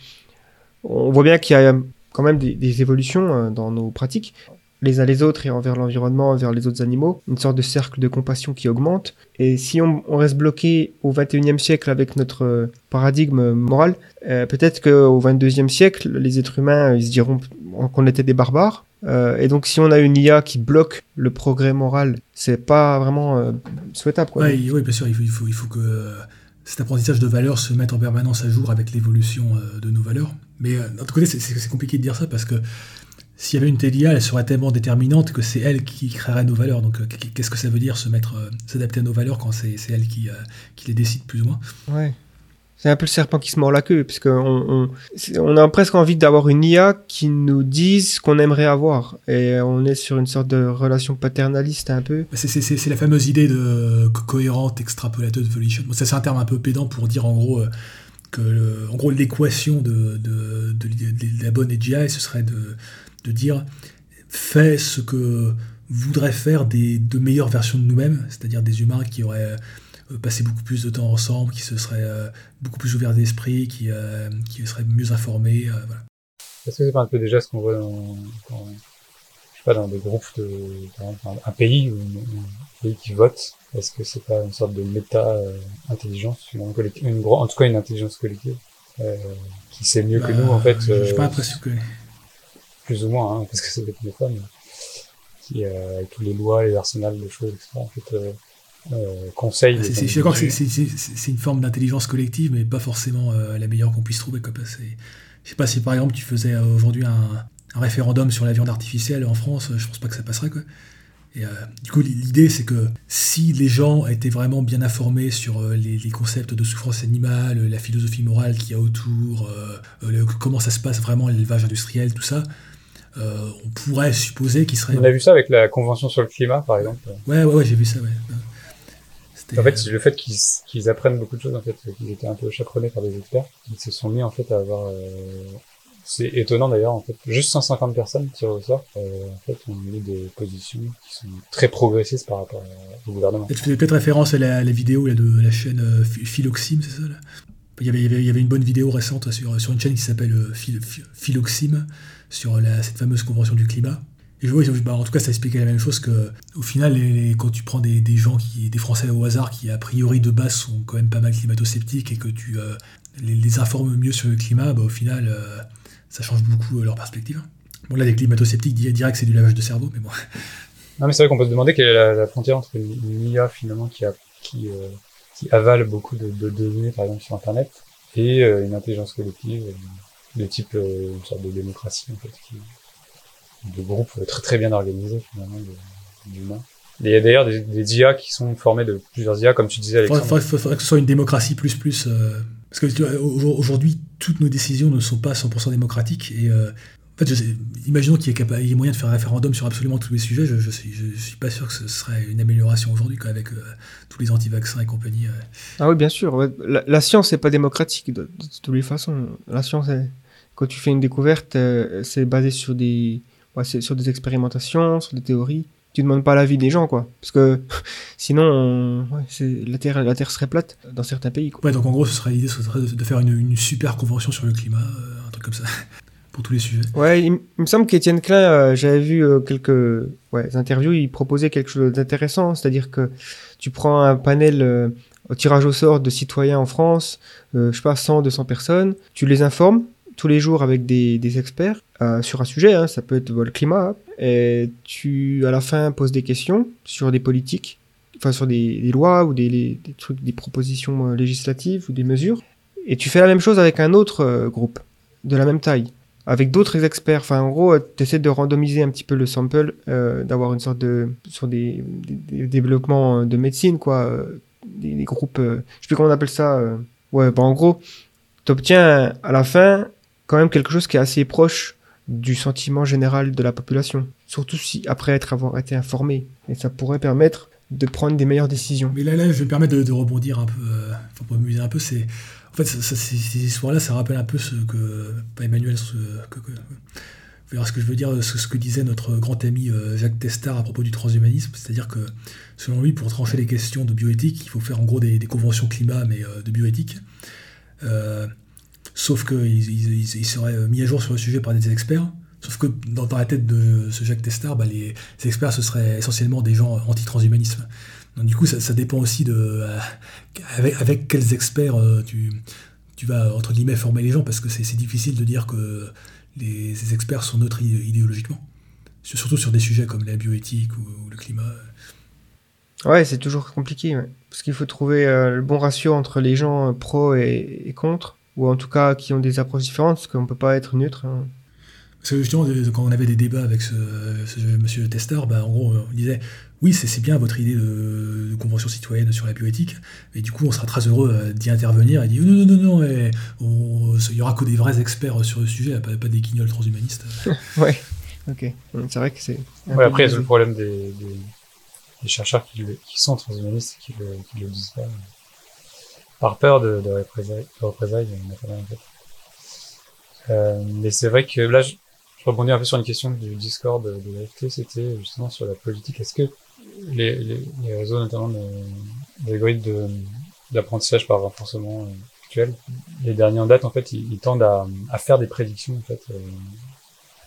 on voit bien qu'il y a quand même des évolutions dans nos pratiques les uns les autres et envers l'environnement, envers les autres animaux, une sorte de cercle de compassion qui augmente. Et si on, reste bloqué au 21e siècle avec notre euh, paradigme moral, euh, peut-être qu'au 22e siècle, les êtres humains, ils se diront qu'on était des barbares. Euh, et donc, si on a une IA qui bloque le progrès moral, c'est pas vraiment souhaitable. Oui, bien sûr, il faut, il faut, que cet apprentissage de valeurs se mette en permanence à jour avec l'évolution de nos valeurs. Mais d'un autre côté, c'est compliqué de dire ça parce que s'il y avait une telle IA, elle serait tellement déterminante que c'est elle qui créerait nos valeurs. Donc, euh, qu'est-ce que ça veut dire se mettre, euh, s'adapter à nos valeurs quand c'est elle qui, euh, qui, les décide plus ou moins? Ouais. C'est un peu le serpent qui se mord la queue, puisque on, on, a presque envie d'avoir une IA qui nous dise ce qu'on aimerait avoir. Et on est sur une sorte de relation paternaliste un peu. Bah, c'est la fameuse idée de cohérente extrapolated evolution. ça, c'est un terme un peu pédant pour dire en gros que en gros l'équation de, de, de, la bonne AGI, ce serait de de dire fais ce que voudraient faire des, de meilleures versions de nous-mêmes, c'est-à-dire des humains qui auraient euh, passé beaucoup plus de temps ensemble, qui se seraient euh, beaucoup plus ouverts d'esprit, qui, euh, qui seraient mieux informés. voilà. Est-ce que c'est pas un peu déjà ce qu'on voit dans, je sais pas, dans des groupes de, exemple, un pays ou un pays qui vote Est-ce que c'est pas une sorte de méta-intelligence, une, une, en tout cas une intelligence collective, qui sait mieux que nous en fait Je suis pas l'impression que plus ou moins, hein, parce que c'est des téléphones, qui, euh, avec toutes les lois, les arsenals de choses, etc., en fait, euh, euh, conseillent. je suis d'accord que c'est une forme d'intelligence collective, mais pas forcément la meilleure qu'on puisse trouver. Quoi. Je sais pas si par exemple tu faisais aujourd'hui un, référendum sur la viande artificielle en France, je pense pas que ça passerait. Quoi. Et, du coup, l'idée, c'est que si les gens étaient vraiment bien informés sur les, concepts de souffrance animale, la philosophie morale qu'il y a autour, comment ça se passe vraiment l'élevage industriel, tout ça, euh, on pourrait supposer qu'il serait. On a vu ça avec la Convention sur le climat, par exemple. Ouais, ouais, ouais j'ai vu ça, ouais. En fait, le fait qu'ils apprennent beaucoup de choses, en fait, qu'ils étaient un peu chaperonnés par des experts, ils se sont mis, en fait, à avoir... Euh, c'est étonnant, d'ailleurs, en fait. Juste 150 personnes tirées au sort, euh, en fait, ont mis des positions qui sont très progressistes par rapport au gouvernement. Tu faisais peut-être référence à la, vidéo de la chaîne Philoxime, c'est ça là? Il y, avait, il y, avait, une bonne vidéo récente sur, sur une chaîne qui s'appelle Philoxime, sur cette fameuse convention du climat. Et je vois, bah, en tout cas, ça expliquait la même chose que, au final, quand tu prends des, gens, qui, des Français au hasard, qui a priori de base sont quand même pas mal climato-sceptiques et que tu euh, les, informes mieux sur le climat, bah, au final, euh, ça change beaucoup euh, leur perspective. Bon, là, les climato-sceptiques direct que c'est du lavage de cerveau, mais bon. [laughs] Non, mais c'est vrai qu'on peut se demander quelle est la, frontière entre une, IA finalement qui, avale beaucoup de, données, par exemple sur Internet, et une intelligence collective de type euh, une sorte de démocratie en fait, qui, de groupe très très bien organisé finalement d'humains. Il y a d'ailleurs des, des, IA qui sont formés de plusieurs IA, comme tu disais. Il faudrait, que ce soit une démocratie plus plus. Euh, Parce que aujourd'hui, toutes nos décisions ne sont pas 100% démocratiques. Et euh, en fait, imaginons qu'il y, ait moyen de faire un référendum sur absolument tous les sujets. Je ne suis, je, suis, pas sûr que ce serait une amélioration aujourd'hui, avec euh, tous les anti-vaccins et compagnie. Euh. Ah oui, bien sûr. La, science n'est pas démocratique de, toutes les façons. La science, quand tu fais une découverte, c'est basé sur des, sur des expérimentations, sur des théories tu demandes pas l'avis des gens, quoi. Parce que [laughs] sinon, la, terre, la Terre serait plate dans certains pays. Ouais, donc en gros, ce serait l'idée ce serait de, faire une, super convention sur le climat, euh, un truc comme ça, [laughs] pour tous les sujets. Ouais, il, me semble qu'Étienne Klein, euh, j'avais vu euh, quelques ouais, interviews, il proposait quelque chose d'intéressant, c'est-à-dire que tu prends un panel au tirage au sort de citoyens en France, je sais pas, 100, 200 personnes, tu les informes tous les jours avec des, experts sur un sujet, hein, ça peut être le climat, et tu, à la fin, poses des questions sur des politiques, enfin sur des, lois ou des, trucs, des propositions euh, législatives ou des mesures. Et tu fais la même chose avec un autre euh, groupe de la même taille, avec d'autres experts. Enfin, en gros, euh, tu essaies de randomiser un petit peu le sample, d'avoir une sorte de sur des, développements de médecine, quoi, des, groupes, je sais plus comment on appelle ça. ouais, bah, en gros, tu obtiens à la fin quand même quelque chose qui est assez proche du sentiment général de la population, surtout si après être avoir été informé. Et ça pourrait permettre de prendre des meilleures décisions. Mais là, je vais me permettre de, rebondir un peu, euh, pour m'amuser un peu. C'est en fait ces histoires-là, ça rappelle un peu ce que pas Emmanuel, ce que, ce que je veux dire, ce, que disait notre grand ami euh, Jacques Testard à propos du transhumanisme, c'est-à-dire que selon lui, pour trancher les questions de bioéthique, il faut faire en gros des, conventions climat, mais euh, de bioéthique. Sauf qu'ils ils, seraient mis à jour sur le sujet par des experts. Sauf que dans, la tête de ce Jacques Testard, bah, les, experts, ce seraient essentiellement des gens anti-transhumanisme. Donc du coup, ça, dépend aussi de euh, avec, quels experts euh, tu, tu vas, entre guillemets, former les gens, parce que c'est difficile de dire que les, ces experts sont neutres idéologiquement. Surtout sur des sujets comme la bioéthique ou, le climat. Ouais, c'est toujours compliqué, parce qu'il faut trouver euh, le bon ratio entre les gens pro et contre ou en tout cas qui ont des approches différentes, parce qu'on ne peut pas être neutre. Hein. Parce que justement, quand on avait des débats avec ce, monsieur Tester, bah, en gros, on disait oui, c'est bien votre idée de, convention citoyenne sur la bioéthique, et du coup, on sera très heureux euh, d'y intervenir et dit non, non, non, non, il y aura que des vrais experts sur le sujet, pas, pas des guignols transhumanistes. [laughs] ouais, ok. C'est vrai que c'est. Ouais, après, il y a le problème des, des, chercheurs qui, qui, sont transhumanistes et qui ne le, le disent pas par peur de, de représailles, de représailles en fait. Euh, mais c'est vrai que là, je, je, rebondis un peu sur une question du Discord de, l'AFT, c'était justement sur la politique. Est-ce que les, les, les, réseaux, notamment d'algorithmes d'apprentissage par renforcement actuel, les derniers en date, en fait, ils, tendent à, à, faire des prédictions, en fait, euh,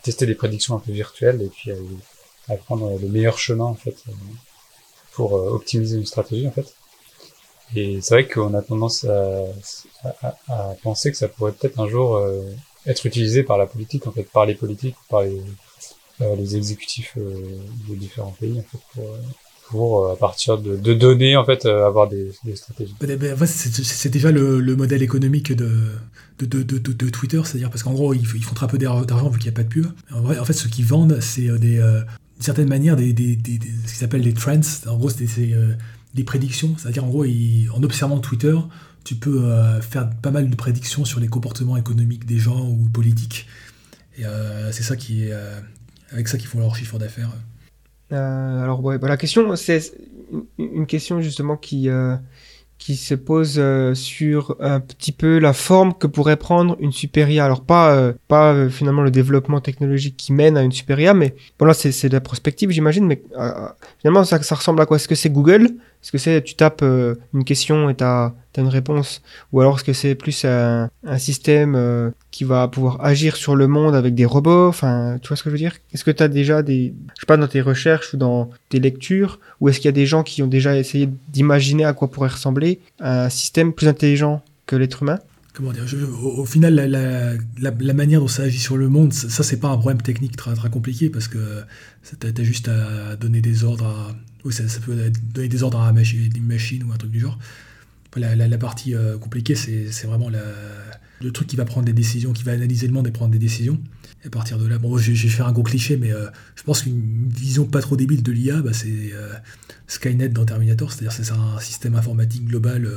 tester des prédictions un peu virtuelles et puis à, à prendre le meilleur chemin, en fait, euh, pour euh, optimiser une stratégie, en fait. Et c'est vrai qu'on a tendance à, penser que ça pourrait peut-être un jour euh, être utilisé par la politique, en fait, par les politiques, par les, euh, les exécutifs euh, des différents pays, pour, pour à partir de, de, données, en fait, avoir des, des stratégies. Ben, ben, c'est déjà le, le, modèle économique de, de, de, de Twitter, c'est-à-dire parce qu'en gros, ils, font très peu d'argent vu qu'il n'y a pas de pub. En fait, ce qu'ils vendent, c'est des, d'une certaine manière, des, des, des, ce qu'ils appellent des trends. En gros, c'est des prédictions. C'est-à-dire, en gros, en observant Twitter, tu peux euh, faire pas mal de prédictions sur les comportements économiques des gens ou politiques. Et euh, c'est ça qui est euh, avec ça qu'ils font leur chiffre d'affaires. alors, ouais, bah, la question, c'est une question justement qui qui se pose sur un petit peu la forme que pourrait prendre une Superia. Alors pas pas finalement le développement technologique qui mène à une Superia, mais bon là c'est de la prospective j'imagine, mais finalement ça, ça ressemble à quoi? Est-ce que c'est Google? Est-ce que c'est tu tapes une question et t'as as une réponse? Ou alors est-ce que c'est plus un, système qui va pouvoir agir sur le monde avec des robots? Enfin, tu vois ce que je veux dire? Est-ce que tu as déjà des, je sais pas, dans tes recherches ou dans tes lectures, ou est-ce qu'il y a des gens qui ont déjà essayé d'imaginer à quoi pourrait ressembler un système plus intelligent que l'être humain? Comment dire? Au, final, la, manière dont ça agit sur le monde, ça, c'est pas un problème technique très, très compliqué parce que tu as, juste à donner des ordres à. Ça, peut donner des ordres à une machine ou un truc du genre. La, partie euh, compliquée, c'est vraiment le truc qui va prendre des décisions, qui va analyser le monde et prendre des décisions. Et à partir de là, bon, je, vais faire un gros cliché, mais euh, je pense qu'une vision pas trop débile de l'IA, bah, c'est euh, Skynet dans Terminator, c'est-à-dire c'est un système informatique global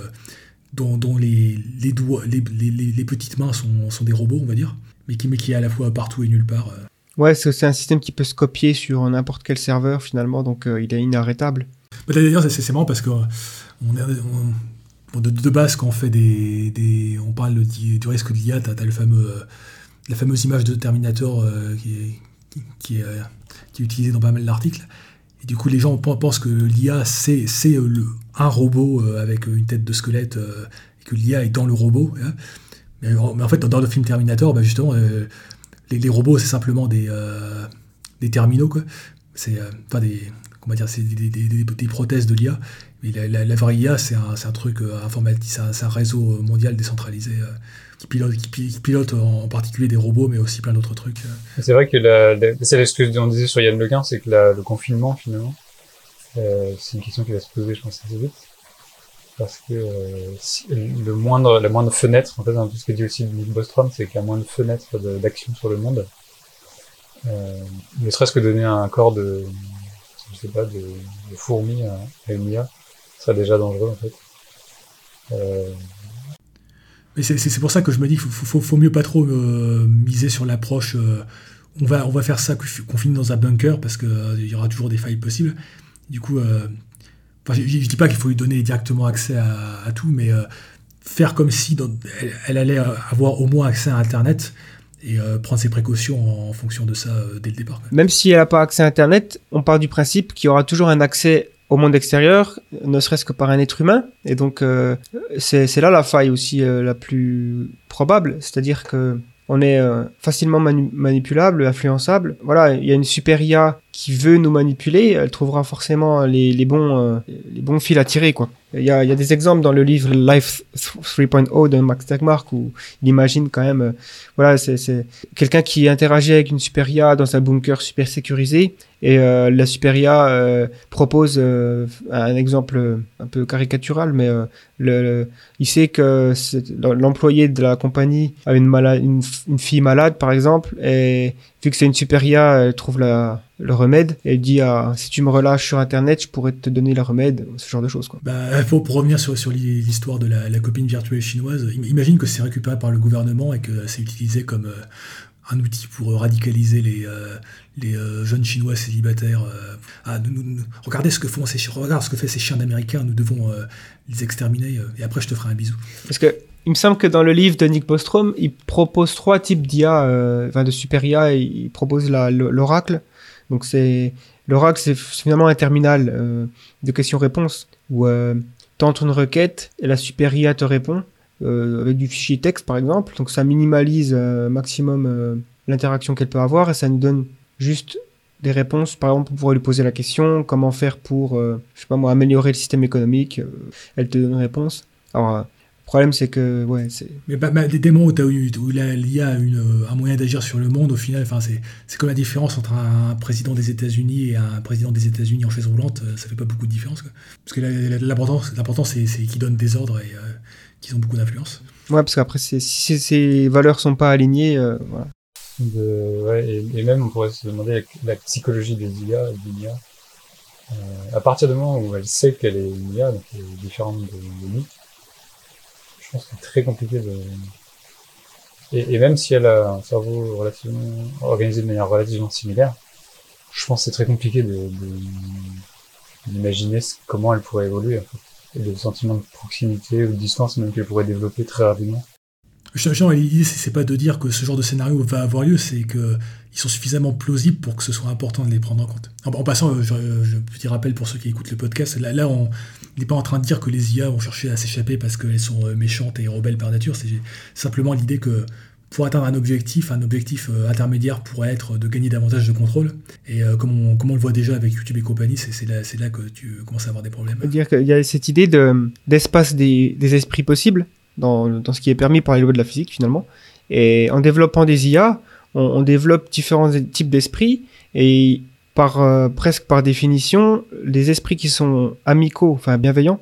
dont, les, petites mains sont, des robots, on va dire, mais qui est à la fois partout et nulle part. Ouais, c'est un système qui peut se copier sur n'importe quel serveur finalement, donc euh, il est inarrêtable. D'ailleurs, c'est- marrant parce que euh, on on- de, base, quand on fait des, on parle du, risque de l'IA, t'as as fameux, euh, la fameuse image de Terminator qui, est, qui, utilisée dans pas mal d'articles. Et du coup, les gens pen- pensent que l'IA, c'est un robot avec une tête de squelette et que l'IA est dans le robot. hein. Mais, en- fait, dans, le film Terminator, bah, justement, les, robots, c'est simplement des, euh, des terminaux, quoi. C'est euh, des, comment dire, c'est des, des- des- prothèses de l'IA. Mais la, vraie IA, c'est un, un truc euh, informatique, c'est un, réseau mondial décentralisé qui, pilote, qui, pi- qui pilote en, particulier des robots, mais aussi plein d'autres trucs. C'est vrai que c'est ce que on disait sur Yann Lequin, c'est que le confinement, finalement, c'est une question qui va se poser, je pense, assez vite. Parce que euh, le moindre, la moindre fenêtre, en fait, dans tout ce que dit aussi Nick Bostrom, c'est qu'il y a moins de fenêtres d'action sur le monde. Euh, ne serait-ce que donner un corps de, je sais pas, de, fourmi à, à une IA, serait déjà dangereux, en fait. Euh, Mais c'est- pour ça que je me dis qu'il faut, faut, mieux pas trop miser sur l'approche. on, va, on va faire ça confi- confiné dans un bunker parce qu'il y aura toujours des failles possibles. Du coup, je, je dis pas qu'il faut lui donner directement accès à, tout, mais euh, faire comme si elle, allait avoir au moins accès à Internet et euh, prendre ses précautions en, fonction de ça euh, dès le départ. Même si elle n'a pas accès à Internet, on part du principe qu'il y aura toujours un accès au monde extérieur, ne serait-ce que par un être humain. Et donc, c'est là la faille aussi la plus probable. C'est-à-dire que on est facilement manipulable, influençable. Voilà, il y a une super IA qui veut nous manipuler, elle trouvera forcément les, les bons, euh, les bons fils à tirer, quoi. Il y a, il y a des exemples dans le livre Life 3.0 de Max Tegmark où il imagine quand même, euh, voilà, c'est c'est quelqu'un qui interagit avec une super IA dans un bunker super sécurisé et euh, la super IA euh, propose euh, un exemple un peu caricatural, mais le, le- il sait que l'employé de la compagnie a une, malade, une, une fille malade, par exemple, et vu que c'est une super IA, elle trouve la, le remède et dit ah, si tu me relâches sur Internet, je pourrais te donner le remède, ce genre de choses. Quoi. Bah, pour, pour revenir sur, sur l'histoire de la, la copine virtuelle chinoise, im- imagine que c'est récupéré par le gouvernement et que c'est utilisé comme euh, un outil pour radicaliser les, euh, les euh, jeunes chinois célibataires. euh, ah, nous- nous- regardez ce que font ces regarde ce que fait ces chiens d'américains, nous devons euh, les exterminer euh, et après je te ferai un bisou. Parce que il me semble que dans le livre de Nick Bostrom, il propose trois types d'IA, euh, enfin de super IA. et Il propose l'oracle. Donc c'est l'oracle, c'est finalement un terminal euh, de questions-réponses où euh, tentes une requête et la super te répond euh, avec du fichier texte par exemple. Donc ça minimalise euh, maximum l'interaction qu'elle peut avoir et ça nous donne juste des réponses. Par exemple, on pourrait lui poser la question comment faire pour, je sais pas moi, améliorer le système économique. elle te donne une réponse. Alors le problème, c'est que, ouais, c'est. Mais bah, bah, des des moments où, eu- où l'IA a une, euh, un moyen d'agir sur le monde, au final, enfin, c'est c'est comme la différence entre un, président des États-Unis et un président des États-Unis en chaise roulante, euh, ça fait pas beaucoup de différence. quoi. Parce que l'important, l'important, c'est c'est qu'ils donnent des ordres et euh, qu'ils ont beaucoup d'influence. Ouais, parce qu'après, si ces valeurs sont pas alignées, euh, voilà. de, ouais, et, et même on pourrait se demander la, la psychologie des IA et de l'IA. Euh, à partir du moment où elle sait qu'elle est une IA, donc elle est différente de, de nous, c'est très compliqué de... Et, même si elle a un cerveau relativement organisé de manière relativement similaire, je pense que c'est très compliqué de, d'imaginer comment elle pourrait évoluer. Et le sentiment de proximité ou de distance même qu'elle pourrait développer très rapidement. Genre, l'idée, c'est pas de dire que ce genre de scénario va avoir lieu, c'est que sont suffisamment plausibles pour que ce soit important de les prendre en compte. En, passant, euh, je, je petit rappel pour ceux qui écoutent le podcast, là, là on n'est pas en train de dire que les IA vont chercher à s'échapper parce qu'elles sont euh, méchantes et rebelles par nature. C'est simplement l'idée que pour atteindre un objectif, un objectif euh, intermédiaire pourrait être de gagner davantage de contrôle. Et euh, comme, on, le voit déjà avec YouTube et compagnie, c'est là, que tu commences à avoir des problèmes. dire qu'il y a cette idée de, d'espace des, des esprits possibles dans, dans ce qui est permis par les lois de la physique, finalement. Et en développant des IA, on, développe différents types d'esprits et par, euh, presque par définition, les esprits qui sont amicaux, enfin bienveillants,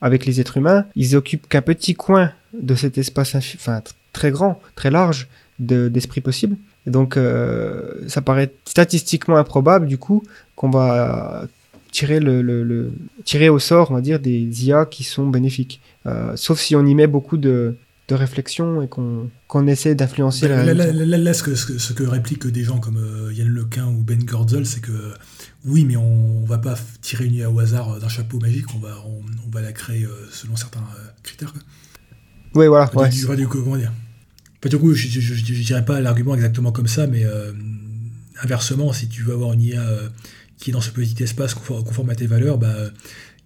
avec les êtres humains, ils occupent qu'un petit coin de cet espace enfin, très grand, très large de- d'esprits possibles. Donc, euh, ça paraît statistiquement improbable, du coup, qu'on va tirer le- tirer au sort, on va dire, des IA qui sont bénéfiques. Euh, sauf si on y met beaucoup de, de réflexion et qu'on qu'on essaie d'influencer la Là, là, réalité. là, ce, que, ce, que, ce que répliquent des gens comme euh, Yann Lequin ou Ben Gordzel, c'est que oui, mais on, on va pas tirer une IA au hasard euh, d'un chapeau magique, on va, on, on va la créer euh, selon certains critères. Quoi. Oui, voilà. Enfin, ouais. du, du- du coup, comment dire Enfin, Du coup, je, je dirais pas l'argument exactement comme ça, mais euh, inversement, si tu veux avoir une IA qui est dans ce petit espace conforme, conforme à tes valeurs, bah,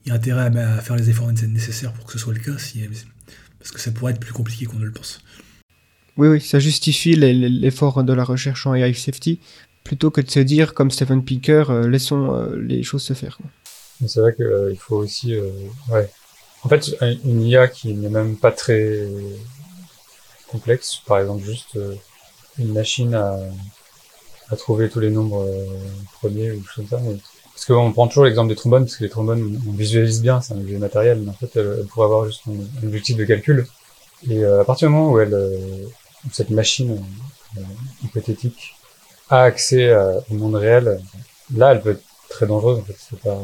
il y a intérêt à, à faire les efforts nécessaires pour que ce soit le cas, si, parce que ça pourrait être plus compliqué qu'on ne le pense. Oui, oui, ça justifie l'effort de la recherche en AI safety plutôt que de se dire, comme Stephen Pinker, euh, laissons euh, les choses se faire. c'est vrai que euh, faut aussi, euh, ouais. En fait, un- une IA qui n'est même pas très complexe, par exemple juste euh, une machine à, à trouver tous les nombres euh, premiers ou choses comme ça. Mais, parce qu'on prend toujours l'exemple des trombones, parce que les trombones, on visualise bien, c'est un objet matériel, mais en fait, elle, elle pourrait avoir juste un, objectif de calcul. Et euh, à partir du moment où euh, cette machine euh, hypothétique a accès au monde réel, là, elle peut être très dangereuse. En fait, c'est pas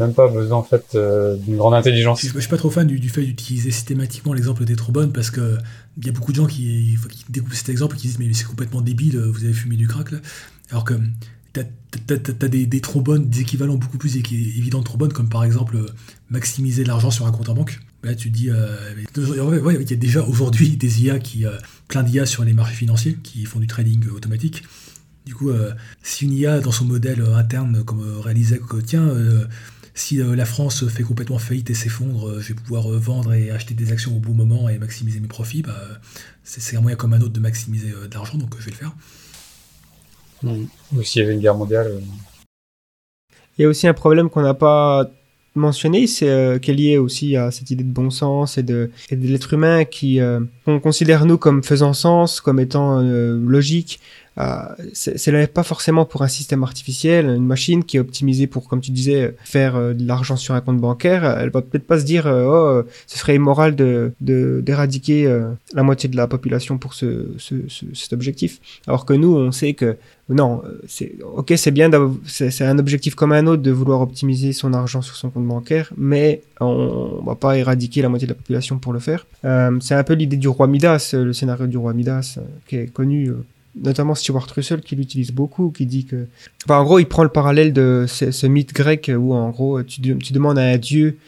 même pas besoin en fait d'une grande intelligence. Je, je suis pas trop fan du, du fait d'utiliser systématiquement l'exemple des trombones parce que il y a beaucoup de gens qui, qui découvrent cet exemple et qui disent mais c'est complètement débile, vous avez fumé du crack là. Alors que t'as as, des, trombones, des équivalents beaucoup plus évidents de trombones comme par exemple euh, maximiser l'argent sur un compte en banque. Là tu te dis, euh, il y a déjà aujourd'hui des IA qui, euh, plein d'IA sur les marchés financiers qui font du trading automatique. Du coup, euh, si une IA dans son modèle interne comme réalisait que tiens si la France fait complètement faillite et s'effondre, je vais pouvoir vendre et acheter des actions au bon moment et maximiser mes profits, bah, c'est un moyen comme un autre de maximiser de l'argent, donc je vais le faire. Ou s'il y avait une guerre mondiale. euh, Il y a aussi un problème qu'on n'a pas mentionné, c'est euh, qui est lié aussi à cette idée de bon sens et de, l'être humain qui euh, qu'on considère nous comme faisant sens, comme étant euh, logique. Euh, c'est pas forcément pour un système artificiel, une machine qui est optimisée pour, comme tu disais, faire euh, de l'argent sur un compte bancaire. Elle va peut-être pas se dire, euh, oh, euh, ce serait immoral de d'éradiquer euh, la moitié de la population pour ce, ce, ce- cet objectif. Alors que nous, on sait que non, euh, c'est ok, c'est bien, c'est un objectif comme un autre de vouloir optimiser son argent sur son compte bancaire, mais on, on va pas éradiquer la moitié de la population pour le faire. Euh, c'est un peu l'idée du roi Midas, euh, le scénario du roi Midas, euh, qui est connu, euh, notamment Stewart Russell qui l'utilise beaucoup, qui dit que, enfin, en gros, il prend le parallèle de ce, mythe grec où en gros, tu, de- tu demandes à un dieu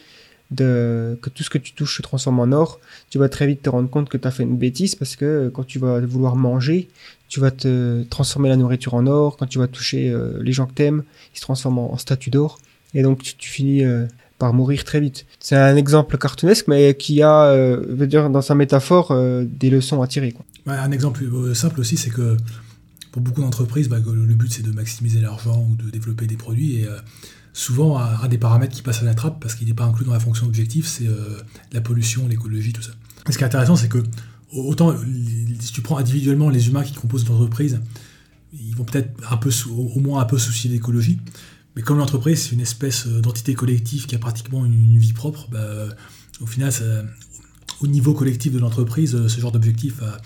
de, que tout ce que tu touches se transforme en or, tu vas très vite te rendre compte que tu as fait une bêtise parce que euh, quand tu vas vouloir manger, tu vas te transformer la nourriture en or, quand tu vas toucher euh, les gens que t'aimes, ils se transforment en, en statue d'or, et donc tu, finis euh, par mourir très vite. C'est un exemple cartoonesque, mais qui a, euh, veut dire, dans sa métaphore, des leçons à tirer. Quoi. Un exemple euh, simple aussi, c'est que pour beaucoup d'entreprises, bah, le but c'est de maximiser l'argent ou de développer des produits, et euh, souvent un des paramètres qui passe à la trappe, parce qu'il n'est pas inclus dans la fonction objectif, c'est euh, la pollution, l'écologie, tout ça. Ce qui est intéressant, c'est que autant si tu prends individuellement les humains qui composent l'entreprise, ils vont peut-être un peu au moins un peu soucier d'écologie, mais comme l'entreprise c'est une espèce d'entité collective qui a pratiquement une, vie propre, bah, au final, au niveau collectif de l'entreprise, ce genre d'objectif a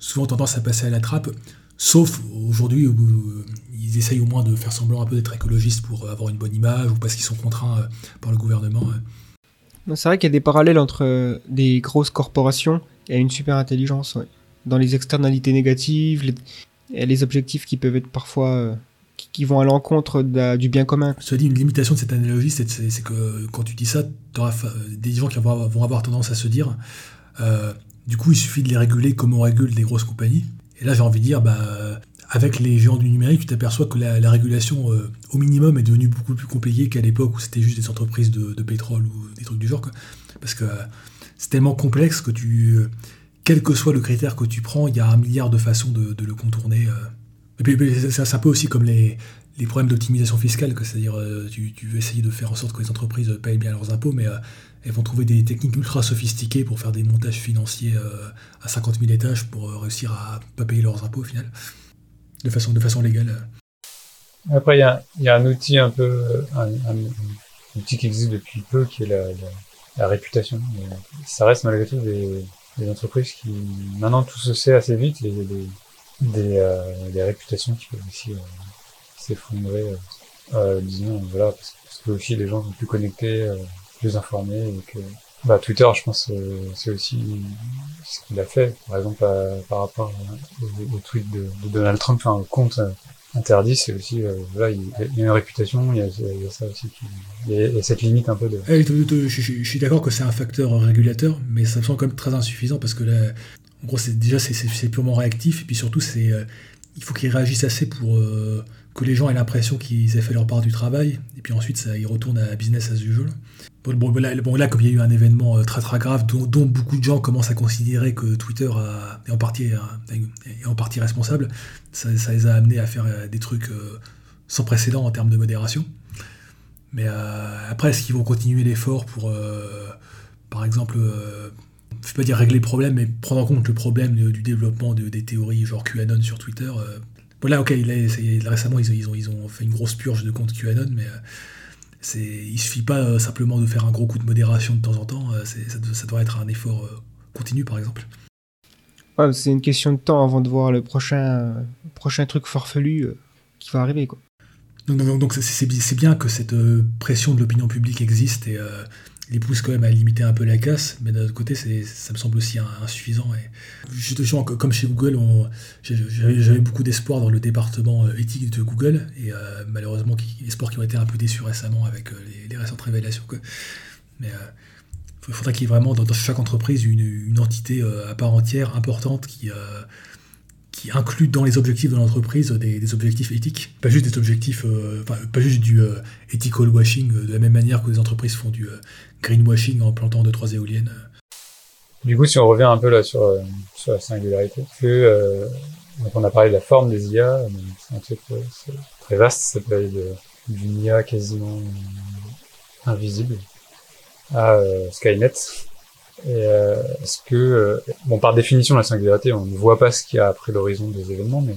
souvent tendance à passer à la trappe, sauf aujourd'hui où euh, ils essayent au moins de faire semblant un peu d'être écologistes pour euh, avoir une bonne image ou parce qu'ils sont contraints euh, par le gouvernement. euh. C'est vrai qu'il y a des parallèles entre des grosses corporations et une super intelligence, ouais. dans les externalités négatives, les, et les objectifs qui peuvent être parfois, qui, vont à l'encontre du bien commun. Cela dit, une limitation de cette analogie, c'est que quand tu dis ça, t'auras fa- des gens qui vont avoir, vont avoir tendance à se dire, euh, du coup, il suffit de les réguler comme on régule des grosses compagnies. Et là, j'ai envie de dire, bah, avec les géants du numérique, tu t'aperçois que la, la régulation, euh, au minimum, est devenue beaucoup plus compliquée qu'à l'époque où c'était juste des entreprises de, pétrole ou des trucs du genre. Parce que euh, c'est tellement complexe que tu, euh, quel que soit le critère que tu prends, il y a un milliard de façons de, le contourner. Et puis, c'est un peu aussi comme les, problèmes d'optimisation fiscale, c'est-à-dire tu, tu veux essayer de faire en sorte que les entreprises payent bien leurs impôts, mais elles vont trouver des techniques ultra sophistiquées pour faire des montages financiers euh, à 50 000 étages pour euh, réussir à pas payer leurs impôts au final, de façon, légale. Après, il y a, un outil un peu, un, outil qui existe depuis peu, qui est la, réputation. Ça reste malgré tout des, entreprises qui, maintenant tout se sait assez vite, les, des, euh, des réputations qui peuvent aussi s'effondrer disons voilà parce, que aussi les gens sont plus connectés, plus informés et que bah, Twitter, je pense, euh, c'est aussi ce qu'il a fait. Par exemple, par rapport au, tweet de, Donald Trump, enfin, au compte interdit, c'est aussi, euh, voilà, il, y a une réputation, il y a, ça aussi, il y, a, cette limite un peu de... Eh, je, suis d'accord que c'est un facteur régulateur, mais ça me semble quand même très insuffisant parce que là, en gros, déjà c'est purement réactif et puis surtout c'est euh, il faut qu'ils réagissent assez pour euh, que les gens aient l'impression qu'ils aient fait leur part du travail et puis ensuite ça, ils retournent à business as usual. Bon, bon, là, bon, là, comme il y a eu un événement euh, très très grave dont, beaucoup de gens commencent à considérer que Twitter est, en partie, est en partie responsable, ça, les a amenés à faire des trucs sans précédent en termes de modération. Mais après, est-ce qu'ils vont continuer l'effort pour, par exemple, je vais pas dire régler le problème, mais prendre en compte le problème du développement de, des théories genre QAnon sur Twitter. Voilà, euh. ok, récemment ils, ils, ont, ils ont fait une grosse purge de compte QAnon, mais euh, c'est, il suffit pas euh, simplement de faire un gros coup de modération de temps en temps, ça, doit être un effort continu par exemple. c'est une question de temps avant de voir le prochain, prochain truc farfelu qui va arriver. Quoi. Donc, c'est, bien que cette pression de l'opinion publique existe et les pousse quand même à limiter un peu la casse, mais d'un autre côté, ça me semble aussi insuffisant. Et justement, comme chez Google, j'avais beaucoup d'espoir dans le département euh, éthique de Google, et euh, malheureusement, espoirs qui ont été un peu déçus récemment avec euh, les, récentes révélations. Mais il faudrait qu'il y ait vraiment dans, chaque entreprise une, entité à part entière importante qui qui inclut dans les objectifs de l'entreprise des, objectifs éthiques, pas juste des objectifs, pas juste du ethical washing de la même manière que les entreprises font du greenwashing en plantant deux trois éoliennes. Du coup, si on revient un peu là sur, euh, sur la singularité, euh, on a parlé de la forme des IA, c'est un truc euh, très vaste, ça peut aller d'une IA quasiment invisible à Skynet. Et est-ce que, bon, par définition, la singularité, on ne voit pas ce qu'il y a après l'horizon des événements, mais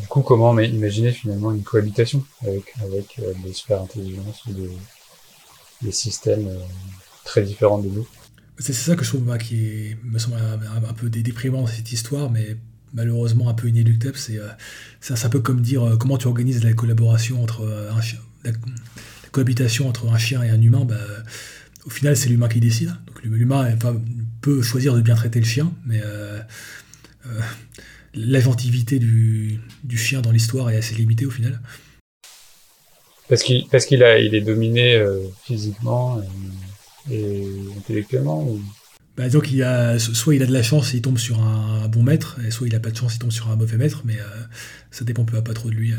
du coup, comment imaginer finalement une cohabitation avec, avec des super intelligences ou des, systèmes euh, très différents de nous? C'est ça que je trouve qui me semble un, peu déprimant cette histoire, mais malheureusement un peu inéluctable. C'est euh, un peu comme dire euh, comment tu organises la collaboration entre un chien, la, cohabitation entre un chien et un humain. Bah, au final, c'est l'humain qui décide. Donc l'humain peut choisir de bien traiter le chien, mais l'agentivité du, du chien dans l'histoire est assez limitée au final. Parce qu'il parce qu'il a il est dominé euh, physiquement et, et intellectuellement ou... bah, donc il a soit il a de la chance et il tombe sur un, bon maître et soit il a pas de chance et il tombe sur un mauvais maître mais euh, ça dépend pas, pas trop de lui.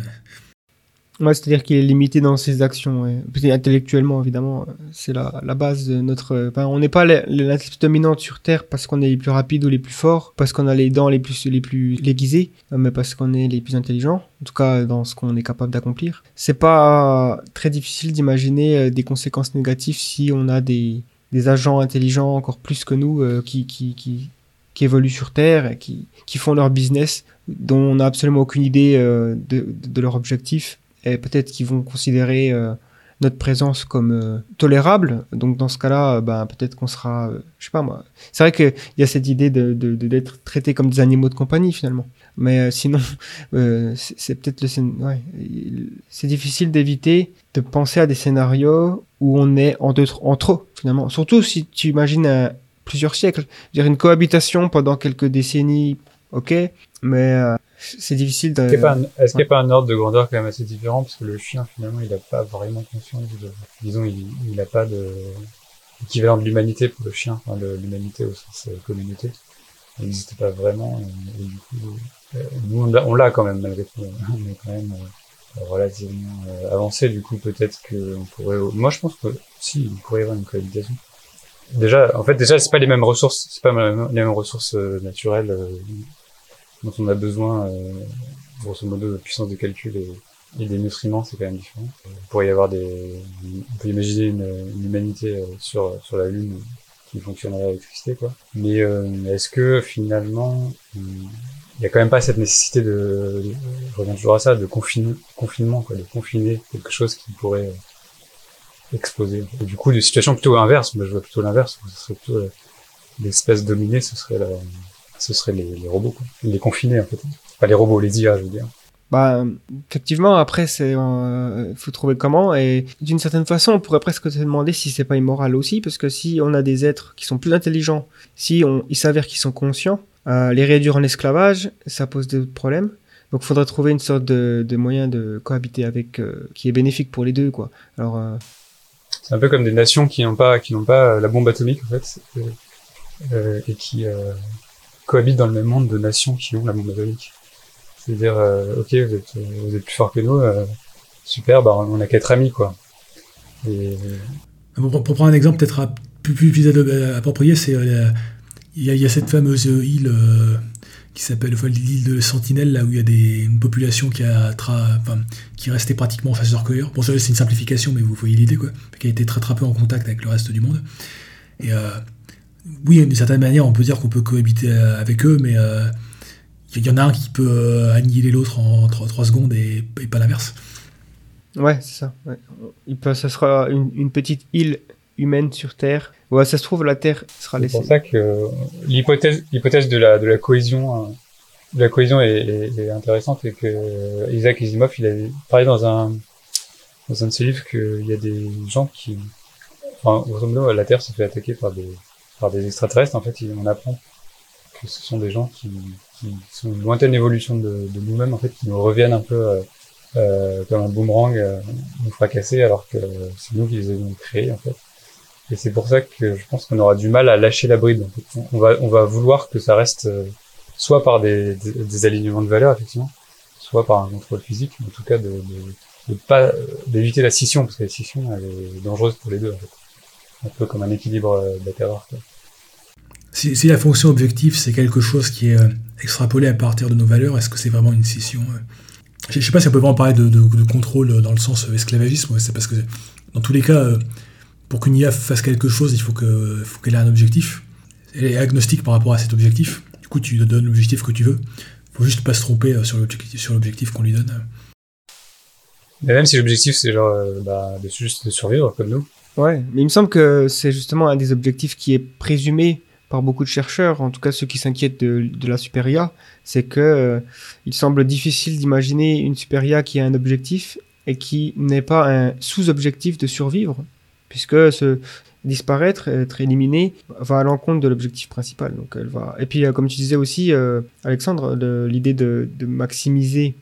Euh. Ouais, c'est-à-dire qu'il est limité dans ses actions. Et... Intellectuellement, évidemment, c'est la, base de notre. Enfin, on n'est pas l'intelligence dominante sur Terre parce qu'on est les plus rapides ou les plus forts, parce qu'on a les dents les plus les plus aiguisées, mais parce qu'on est les plus intelligents. En tout cas, dans ce qu'on est capable d'accomplir. C'est pas très difficile d'imaginer euh, des conséquences négatives si on a des, agents intelligents encore plus que nous euh, qui, qui, qui, évoluent sur Terre et qui, font leur business, dont on n'a absolument aucune idée euh, de leur objectif et peut-être qu'ils vont considérer euh, notre présence comme euh, tolérable. Donc dans ce cas-là, euh, ben, peut-être qu'on sera, je sais pas moi. C'est vrai qu'il y a cette idée de, d'être traités comme des animaux de compagnie finalement. Mais sinon, [laughs] c'est, peut-être le c'est difficile d'éviter de penser à des scénarios où on est en, deux, en trop finalement. Surtout si tu imagines plusieurs siècles. dire une cohabitation pendant quelques décennies, ok, mais c'est difficile de... Est-ce qu'il n'y a, pas un ordre de grandeur quand même assez différent? Parce que le chien, finalement, il n'a pas vraiment conscience de... Disons, il n'a pas de... équivalent de l'humanité pour le chien, enfin, l'humanité au sens euh, communauté. Il n'existe pas vraiment. Et, du coup, euh, nous, on l'a quand même, malgré tout. [laughs] On est quand même euh, relativement avancé. Du coup, peut-être que on pourrait... Moi, je pense que si, il pourrait y avoir une cohabitation. Déjà, en fait, déjà, c'est pas les mêmes ressources, c'est pas les mêmes ressources naturelles dont on a besoin, euh, grosso modo, de puissance de calcul et, des nutriments, c'est quand même différent. Il pourrait y avoir des, on peut imaginer une, humanité euh, sur sur la Lune qui fonctionnerait à l'électricité, quoi. Mais euh, est-ce que finalement, il n'y a quand même pas cette nécessité de, je reviens toujours à ça, de confinement, quoi, de confiner quelque chose qui pourrait exploser. Et du coup, une situation plutôt inverse, je vois plutôt l'inverse, ce serait plutôt l'espèce dominée, ce serait la, ce serait les, robots, quoi. les confinés en fait. Pas les robots, les IA, je veux dire. Bah, effectivement, après, c'est, euh, faut trouver comment. Et d'une certaine façon, on pourrait presque se demander si c'est pas immoral aussi, parce que si on a des êtres qui sont plus intelligents, si on, il s'avère qu'ils sont conscients, euh, les réduire en esclavage, ça pose des problèmes. Donc, il faudrait trouver une sorte de, de moyen de cohabiter avec, euh, qui est bénéfique pour les deux, quoi. Alors, C'est un peu comme des nations qui n'ont pas, qui n'ont pas la bombe atomique en fait, et qui cohabitent dans le même monde de nations qui ont la atomique. C'est-à-dire, euh, ok, vous êtes, vous êtes plus fort que nous, euh, super, bah on a qu'être amis quoi. Et Pour, prendre un exemple peut-être plus, plus, plus approprié, c'est euh, il y, a- cette fameuse île qui s'appelle l'île de Sentinelle, là où il y a des, une population qui a tra- qui est restée pratiquement chasseur-cueilleur. Bon, ça, c'est une simplification, mais vous voyez l'idée, quoi. Qui a été très très peu en contact avec le reste du monde. Oui, d'une certaine manière, on peut dire qu'on peut cohabiter euh, avec eux, mais euh, il y en a un qui peut euh, annihiler l'autre en 3 secondes et, et pas l'inverse. ouais, c'est ça. Ouais. Il peut, ça sera une, une petite île humaine sur Terre. Ouais, ça se trouve, la Terre sera c'est laissée. pour ça que l'hypothèse, l'hypothèse de la, de la cohésion, euh, de la cohésion est, est- est intéressante et que euh, Isaac Asimov, il avait parlé dans un, dans un de ses livres qu'il y a des gens qui, enfin, grosso modo, la Terre se fait attaquer par des, par des extraterrestres. En fait, on apprend que ce sont des gens qui, qui sont une lointaine évolution de, de nous-mêmes, en fait, qui nous reviennent un peu euh, euh, comme un boomerang, euh, nous fracasser, alors que c'est nous qui les avons créés, en fait. Et c'est pour ça que je pense qu'on aura du mal à lâcher la bride. En fait. On va, on va vouloir que ça reste euh, soit par des, des, alignements de valeurs, effectivement, soit par un contrôle physique, en tout cas de, de pas d'éviter la scission, parce que la scission elle est dangereuse pour les deux. En fait. Un peu comme un équilibre de la terreur. Quoi. Si, si la fonction objectif, c'est quelque chose qui est euh, extrapolé à partir de nos valeurs, est-ce que c'est vraiment une scission euh? Je ne sais pas si on peut vraiment parler de, de- de contrôle euh, dans le sens esclavagisme, c'est parce que dans tous les cas, pour qu'une IA fasse quelque chose, il faut que- faut qu'elle ait un objectif. Elle est agnostique par rapport à cet objectif. Du coup, tu lui donnes l'objectif que tu veux. faut juste pas se tromper sur l'objectif qu'on lui donne. Mais même si l'objectif c'est genre bah, de juste de survivre comme nous. Ouais, mais il me semble que c'est justement un des objectifs qui est présumé par beaucoup de chercheurs, en tout cas ceux qui s'inquiètent de, la super IA, c'est que euh, il semble difficile d'imaginer une super IA qui a un objectif et qui n'est pas un sous-objectif de survivre, puisque ce disparaître, être éliminé, va à l'encontre de l'objectif principal. Donc elle va. Et puis euh, comme tu disais aussi, euh, Alexandre, le- l'idée de maximiser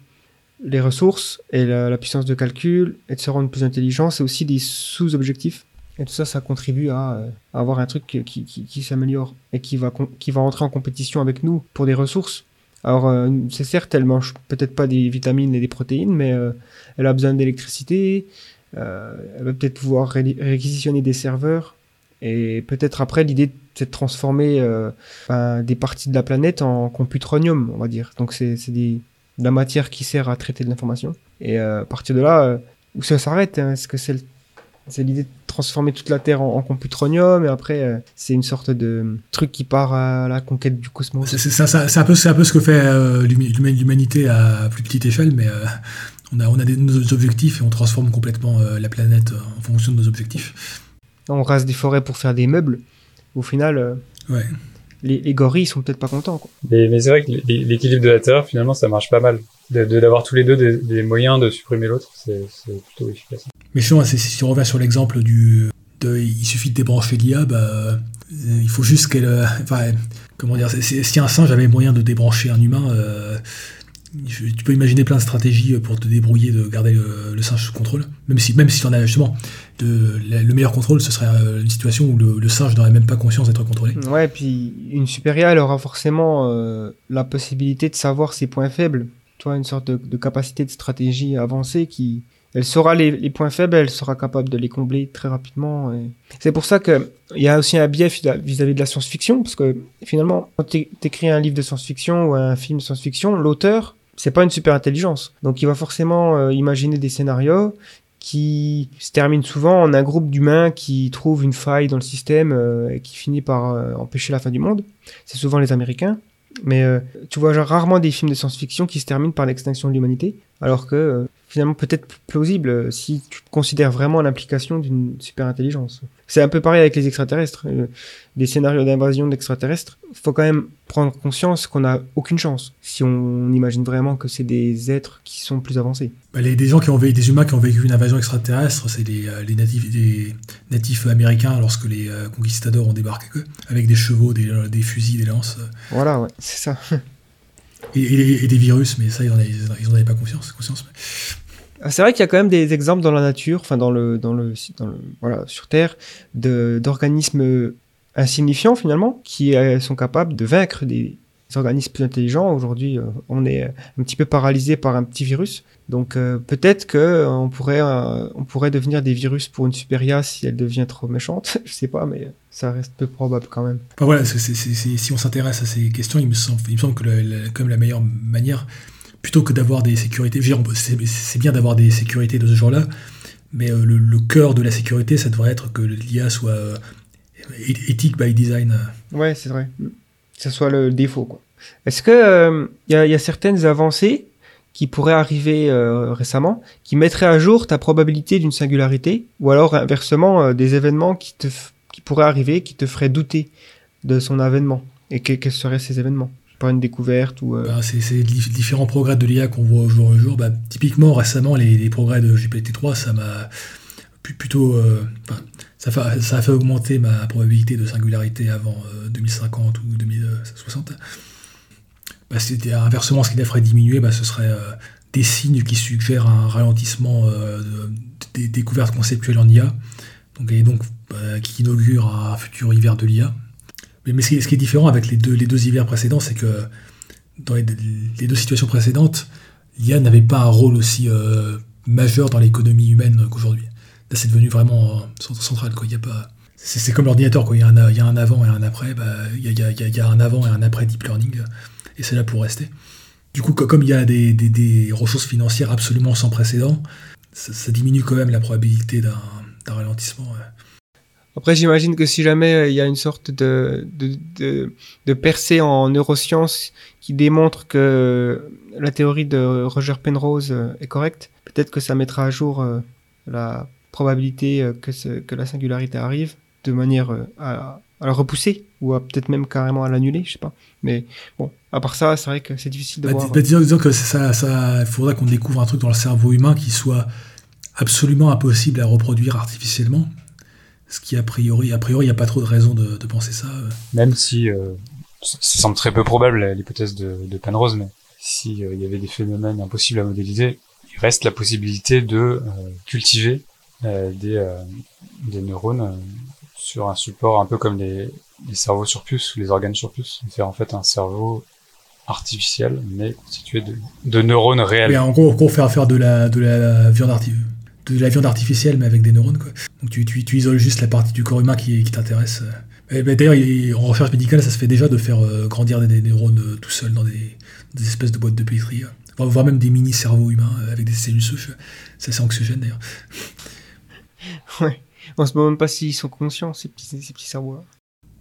les ressources et la, puissance de calcul et de se rendre plus intelligent, c'est aussi des sous-objectifs. Et tout ça, ça contribue à, euh, avoir un truc qui, qui, s'améliore et qui va, qui va entrer en compétition avec nous pour des ressources. Alors, euh, c'est certes, elle mange peut-être pas des vitamines et des protéines, mais euh, elle a besoin d'électricité. elle va peut-être pouvoir ré- réquisitionner des serveurs. Et peut-être après, l'idée, de transformer des parties de la planète en computronium, on va dire. Donc, c'est des, de la matière qui sert à traiter de l'information. Et euh, à partir de là, euh, où ça s'arrête hein, Est-ce que c'est le- c'est l'idée de transformer toute la Terre en, en computronium et après euh, c'est une sorte de truc qui part à la conquête du cosmos? C'est c'est- c'est- c'est un, peu- c'est un peu ce que fait euh, l'humanité à plus petite échelle, mais euh, on a, on a des, nos objectifs et on transforme complètement la planète en fonction de nos objectifs. On rase des forêts pour faire des meubles. Au final, Ouais. Les, les gorilles sont peut-être pas contents. Quoi. Mais, mais c'est vrai que l'é- l'équilibre de la Terre, finalement, ça marche pas mal. De de- d'avoir tous les deux des, des moyens de supprimer l'autre, c'est plutôt efficace. Mais sinon, si on revient sur l'exemple du, de, il suffit de débrancher l'IA, bah, il faut juste qu'elle, euh, enfin, comment dire, si un singe avait moyen de débrancher un humain, euh, tu peux imaginer plein de stratégies pour te débrouiller de garder le, singe sous contrôle. Même si, même si on a justement de, la- le meilleur contrôle, ce serait euh, une situation où le, singe n'aurait même pas conscience d'être contrôlé. Ouais, puis une supérieure, elle aura forcément euh, la possibilité de savoir ses points faibles. Toi, une sorte de, capacité de stratégie avancée qui. Elle saura les, points faibles, elle sera capable de les combler très rapidement. C'est pour ça qu'il y a aussi un biais vis- vis-à-vis de la science-fiction, parce que finalement, quand tu écris un livre de science-fiction ou un film science-fiction, l'auteur, c'est pas une super intelligence. Donc il va forcément euh, imaginer des scénarios qui se terminent souvent en un groupe d'humains qui trouvent une faille dans le système euh, et qui finit par euh, empêcher la fin du monde. C'est souvent les Américains. Mais tu vois rarement des films de science-fiction qui se terminent par l'extinction de l'humanité, alors que finalement peut-être plausible euh, si tu considères vraiment l'implication d'une super intelligence. C'est un peu pareil avec les extraterrestres. Euh, Des scénarios d'invasion d'extraterrestres, il faut quand même prendre conscience qu'on n'a aucune chance si on imagine vraiment que c'est des êtres qui sont plus avancés. Bah, les, des gens qui ont vécu, des humains qui ont vécu une invasion extraterrestre, c'est les, euh, les natifs, des natifs américains lorsque les euh, conquistadors ont débarqué eux, avec des chevaux, des, des fusils, des lances, Voilà, ouais, c'est ça. et, et- et des virus, mais ça, ils en avaient, pas conscience. conscience mais- C'est vrai qu'il y a quand même des exemples dans la nature, enfin dans le, dans le, voilà, sur Terre, d'organismes insignifiants finalement, qui euh, sont capables de vaincre des organismes plus intelligents. Aujourd'hui, euh, on est un petit peu paralysé par un petit virus. Donc euh, peut-être que euh, on pourrait, euh, on pourrait devenir des virus pour une super IA si elle devient trop méchante. [laughs] Je sais pas, mais ça reste peu probable quand même. Enfin, voilà, si on s'intéresse à ces questions, il me semble, il me semble que comme la meilleure manière, plutôt que d'avoir des sécurités, c'est bien d'avoir des sécurités de ce genre-là, mais euh, le, cœur de la sécurité, ça devrait être que l'IA soit euh, éthique by design. euh. Ouais, c'est vrai. Que ce soit le défaut. Est-ce que euh, il il y a certaines avancées qui pourraient arriver euh, récemment, qui mettraient à jour ta probabilité d'une singularité, ou alors inversement euh, des événements qui pourraient arriver, qui te feraient douter de son avènement Et que- quels seraient ces événements? Une découverte ou euh, Ben, c'est c'est dif- différents progrès de l'IA qu'on voit au jour le jour. Bah, typiquement, récemment, les, progrès de GPT-3, ça m'a plutôt. euh, ça, fait, a fait augmenter ma probabilité de singularité avant euh, 2050 ou 2060. Bah, inversement, ce qui la ferait diminuer, bah, ce serait euh, des signes qui suggèrent un ralentissement euh, de- des découvertes conceptuelles en IA, donc, et donc bah, qui inaugure un futur hiver de l'IA. Mais, ce, qui est, différent avec les deux, hivers précédents, c'est que dans les, deux situations précédentes, l'IA n'avait pas un rôle aussi euh, majeur dans l'économie humaine qu'aujourd'hui. Là, c'est devenu vraiment euh, cent- central. C'est comme l'ordinateur. Il, y a un, avant et un après. Il, y a, un avant et un après deep learning. euh, Et c'est là pour rester. Du coup, co- comme il y a des, ressources financières absolument sans précédent, ça, diminue quand même la probabilité d'un ralentissement. Après, j'imagine que si jamais euh, il y a une sorte de, de, de, de percée en neurosciences qui démontre que la théorie de Roger Penrose euh, est correcte, peut-être que ça mettra à jour euh, la probabilité euh, que, ce- que la singularité arrive de manière euh, à, à la repousser ou à peut-être même carrément à l'annuler, je sais pas. Mais bon, à part ça, c'est vrai que c'est difficile de Bah, voir. bah, disons, disons que ça, ça, il faudrait qu'on découvre un truc dans le cerveau humain qui soit absolument impossible à reproduire artificiellement. Ce qui, a priori, a priori, il n'y a pas trop de raison de, de penser ça. euh. Même si euh, ça semble très peu probable l'hypothèse de, de Penrose, mais si euh, y avait des phénomènes impossibles à modéliser, il reste la possibilité de euh, cultiver des, des neurones sur un support un peu comme les, les cerveaux sur puce ou les organes sur puce, faire en fait un cerveau artificiel mais constitué de, de neurones réels. Mais en gros, gros, faire faire de la, de la viande arti- de la viande artificielle, mais avec des neurones. Quoi. Donc tu, tu, tu isoles juste la partie du corps humain qui, qui t'intéresse. euh. Et, bah, D'ailleurs, il- en recherche médicale, ça se fait déjà de faire euh, grandir des, des neurones euh, tout seul dans des, des espèces de boîtes de pétri. Voire- même des mini-cerveaux humains euh, avec des cellules souches. C'est assez anxiogène d'ailleurs. [laughs] Ouais. On se demande même pas s'ils sont conscients, ces petits, ces petits cerveaux-là.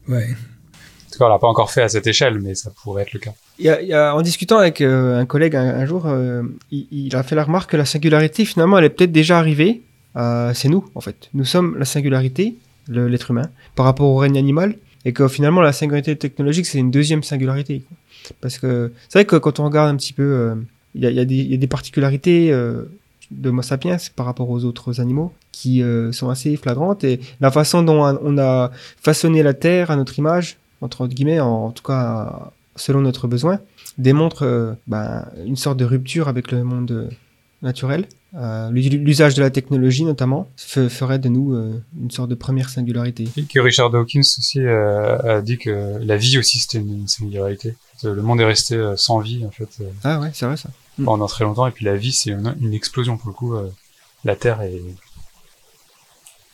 Ouais. En tout cas, on l'a pas encore fait à cette échelle, mais ça pourrait être le cas. En discutant avec euh, un collègue un, jour, euh, il, a fait la remarque que la singularité, finalement, elle est peut-être déjà arrivée. Euh, c'est nous, en fait. Nous sommes la singularité, l'être humain, par rapport au règne animal, et que finalement, la singularité technologique, c'est une deuxième singularité. Parce que c'est vrai que quand on regarde un petit peu, il y, a, des- particularités de Homo sapiens par rapport aux autres animaux qui sont assez flagrantes, et la façon dont on a façonné la Terre à notre image, entre guillemets, en tout cas selon notre besoin, démontre euh, ben, une sorte de rupture avec le monde euh, naturel. Euh, L'usage de la technologie, notamment, fe- ferait de nous euh, une sorte de première singularité. Et que Richard Dawkins aussi a dit que la vie aussi c'était une, singularité. Le monde est resté sans vie en fait Ah ouais, c'est vrai ça. Mm. pendant très longtemps et puis la vie c'est une, une explosion pour le coup. la Terre est,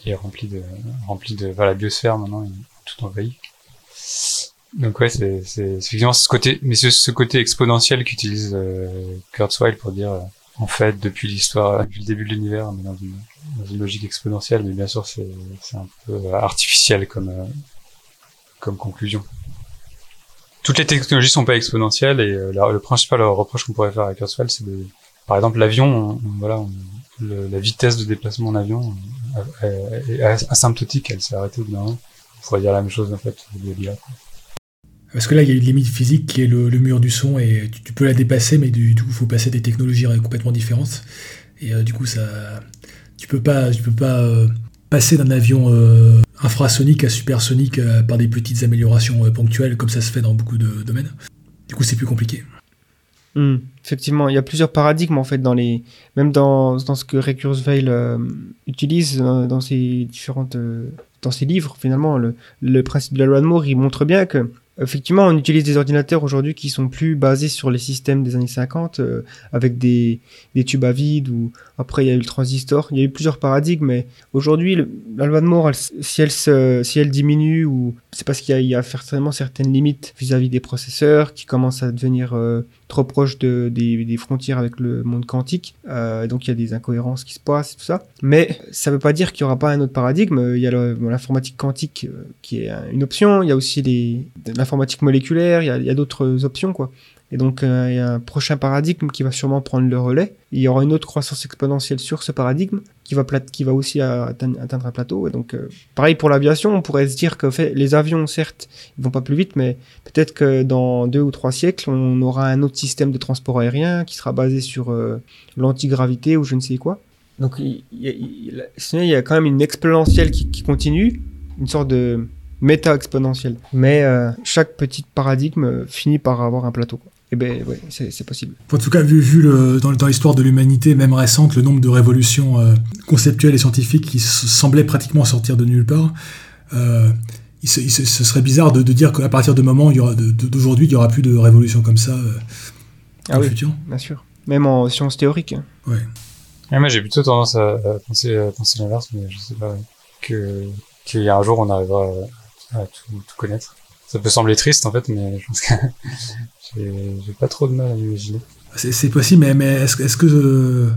est remplie de remplie de voilà, la biosphère maintenant est tout envahie. Donc ouais c'est effectivement ce côté mais ce, ce côté exponentiel qu'utilise euh, Kurzweil pour dire euh, en fait depuis l'histoire depuis le début de l'univers on est dans une dans une logique exponentielle mais bien sûr c'est un peu euh, artificiel comme euh, comme conclusion. Toutes les technologies sont pas exponentielles et euh, la- le principal reproche qu'on pourrait faire à Kurzweil, c'est de, par exemple, l'avion, voilà, la vitesse de déplacement en avion euh, est asymptotique, elle s'est arrêtée d'un. On pourrait dire la même chose en fait de l'IA. Parce que là, il y a une limite physique qui est le, mur du son et tu, peux la dépasser, mais du, coup, il faut passer des technologies complètement différentes. Et euh, du coup, ça, tu peux pas, tu peux pas euh, passer d'un avion euh, infrasonique à supersonique par des petites améliorations ponctuelles, comme ça se fait dans beaucoup de domaines. Du coup, c'est plus compliqué. Hmm. effectivement, il y a plusieurs paradigmes en fait dans les, même dans, ce que Ray Kurzweil utilise dans, ses différentes, dans ses livres. Finalement, le, le principe de la loi de Moore, il montre bien que Effectivement, on utilise des ordinateurs aujourd'hui qui sont plus basés sur les systèmes des années 50, euh, avec des, tubes à vide, ou après il y a eu le transistor. Il y a eu plusieurs paradigmes, mais aujourd'hui, la loi de Moore, si elle diminue, ou c'est parce qu'il y, a certainement certaines limites vis-à-vis des processeurs qui commencent à devenir euh, trop proches de, des, des, frontières avec le monde quantique. Euh, donc il y a des incohérences qui se passent, tout ça. Mais ça ne veut pas dire qu'il n'y aura pas un autre paradigme. Il y a l'informatique quantique qui est une option. Il y a aussi les, la informatique moléculaire, il y a, d'autres options, quoi. Et donc, euh, il y a un prochain paradigme qui va sûrement prendre le relais. Il y aura une autre croissance exponentielle sur ce paradigme qui va, qui va aussi atteindre, un plateau. Et donc, euh, pareil pour l'aviation, on pourrait se dire que fait, les avions, certes, ils vont pas plus vite, mais peut-être que dans deux ou trois siècles, on aura un autre système de transport aérien qui sera basé sur euh, l'antigravité ou je ne sais quoi. Donc, il y, a, quand même une exponentielle qui, continue, une sorte de méta-exponentielle. Mais chaque petit paradigme finit par avoir un plateau. Eh ben ouais, c'est possible. En tout cas, vu, vu le, dans, l'histoire de l'humanité, même récente, le nombre de révolutions euh, conceptuelles et scientifiques qui semblaient pratiquement sortir de nulle part, euh, il, ce serait bizarre de, dire qu'à partir de moment, d'aujourd'hui, il n'y aura plus de révolution comme ça ah oui, futur. Bien sûr. Même en sciences théoriques. Ouais. moi, j'ai plutôt tendance à, penser, penser l'inverse, mais je sais pas que qu'il y a un jour on arrivera à tout, tout, connaître. Ça peut sembler triste en fait, mais je pense que [laughs] j'ai pas trop de mal à m'imaginer. C'est possible, mais, mais est-ce est que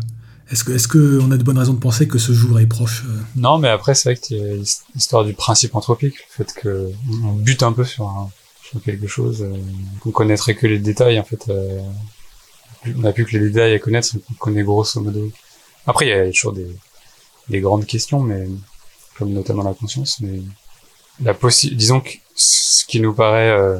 est-ce que est-ce que on a de bonnes raisons de penser que ce jour est proche euh? Non, mais après c'est vrai qu'il y a l'histoire du principe anthropique, le fait que on bute un peu sur, un, sur quelque chose, euh, qu'on connaîtrait que les détails en fait. Euh, on n'a plus que les détails à connaître, on connaît grosso modo. Après il y a toujours des, des grandes questions, mais comme notamment la conscience, mais la possi disons que ce qui nous paraît euh,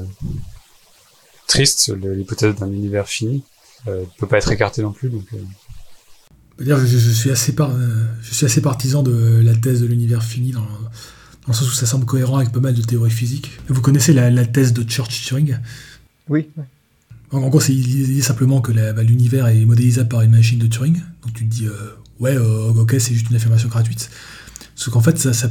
triste, l'hypothèse d'un univers fini, euh, peut pas être écarté non plus. Donc, euh. dire, je, je, suis assez par, euh, je suis assez partisan de la thèse de l'univers fini dans, dans, le sens où ça semble cohérent avec pas mal de théories physiques. Vous connaissez la, la thèse de Church-Turing Oui. En, gros, c'est il dit simplement que bah, l'univers est modélisable par une machine de Turing. Donc tu te dis, ouais, ok, c'est juste une affirmation gratuite. Sauf qu'en fait, ça, ça,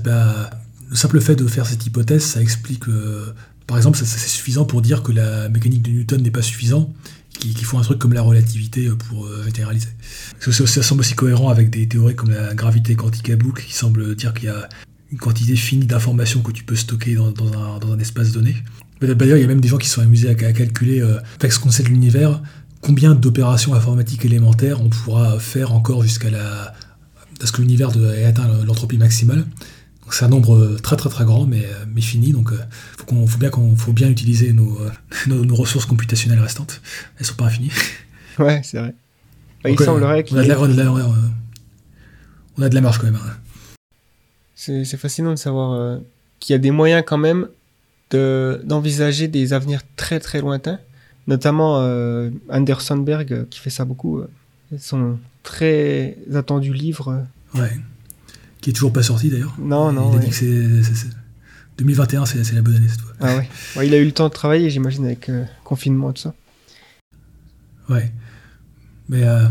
le simple fait de faire cette hypothèse, ça explique, euh, par exemple, c'est suffisant pour dire que la mécanique de Newton n'est pas suffisante, qu'il faut un truc comme la relativité pour euh, généraliser. Ça, semble aussi cohérent avec des théories comme la gravité quantique à boucle, qui semble dire qu'il y a une quantité finie d'informations que tu peux stocker dans, un, espace donné. D'ailleurs, il y a même des gens qui sont amusés à, calculer, euh, avec ce qu'on sait de l'univers, combien d'opérations informatiques élémentaires on pourra faire encore jusqu'à la à ce que l'univers ait atteint l'entropie maximale c'est un nombre euh, très très très grand, mais, euh, mais fini. Donc, euh, faut qu'on, faut bien qu'on, faut bien utiliser nos, [laughs] nos, ressources computationnelles restantes. Elles sont pas infinies. [laughs] Ouais, c'est vrai. Bah, il semblerait qu'il. On, a de la, on a de la marge quand même. Hein. C'est, fascinant de savoir qu'il y a des moyens quand même de, d'envisager des avenirs très très lointains. Notamment Anderson Berg qui fait ça beaucoup. son très attendu livre. Ouais qui est toujours pas sorti d'ailleurs. Non, non. Il a dit que c'est. 2021, c'est la bonne année cette fois. Ah ouais. Il a eu le temps de travailler, j'imagine, avec euh, confinement et tout ça. Ouais. Mais euh,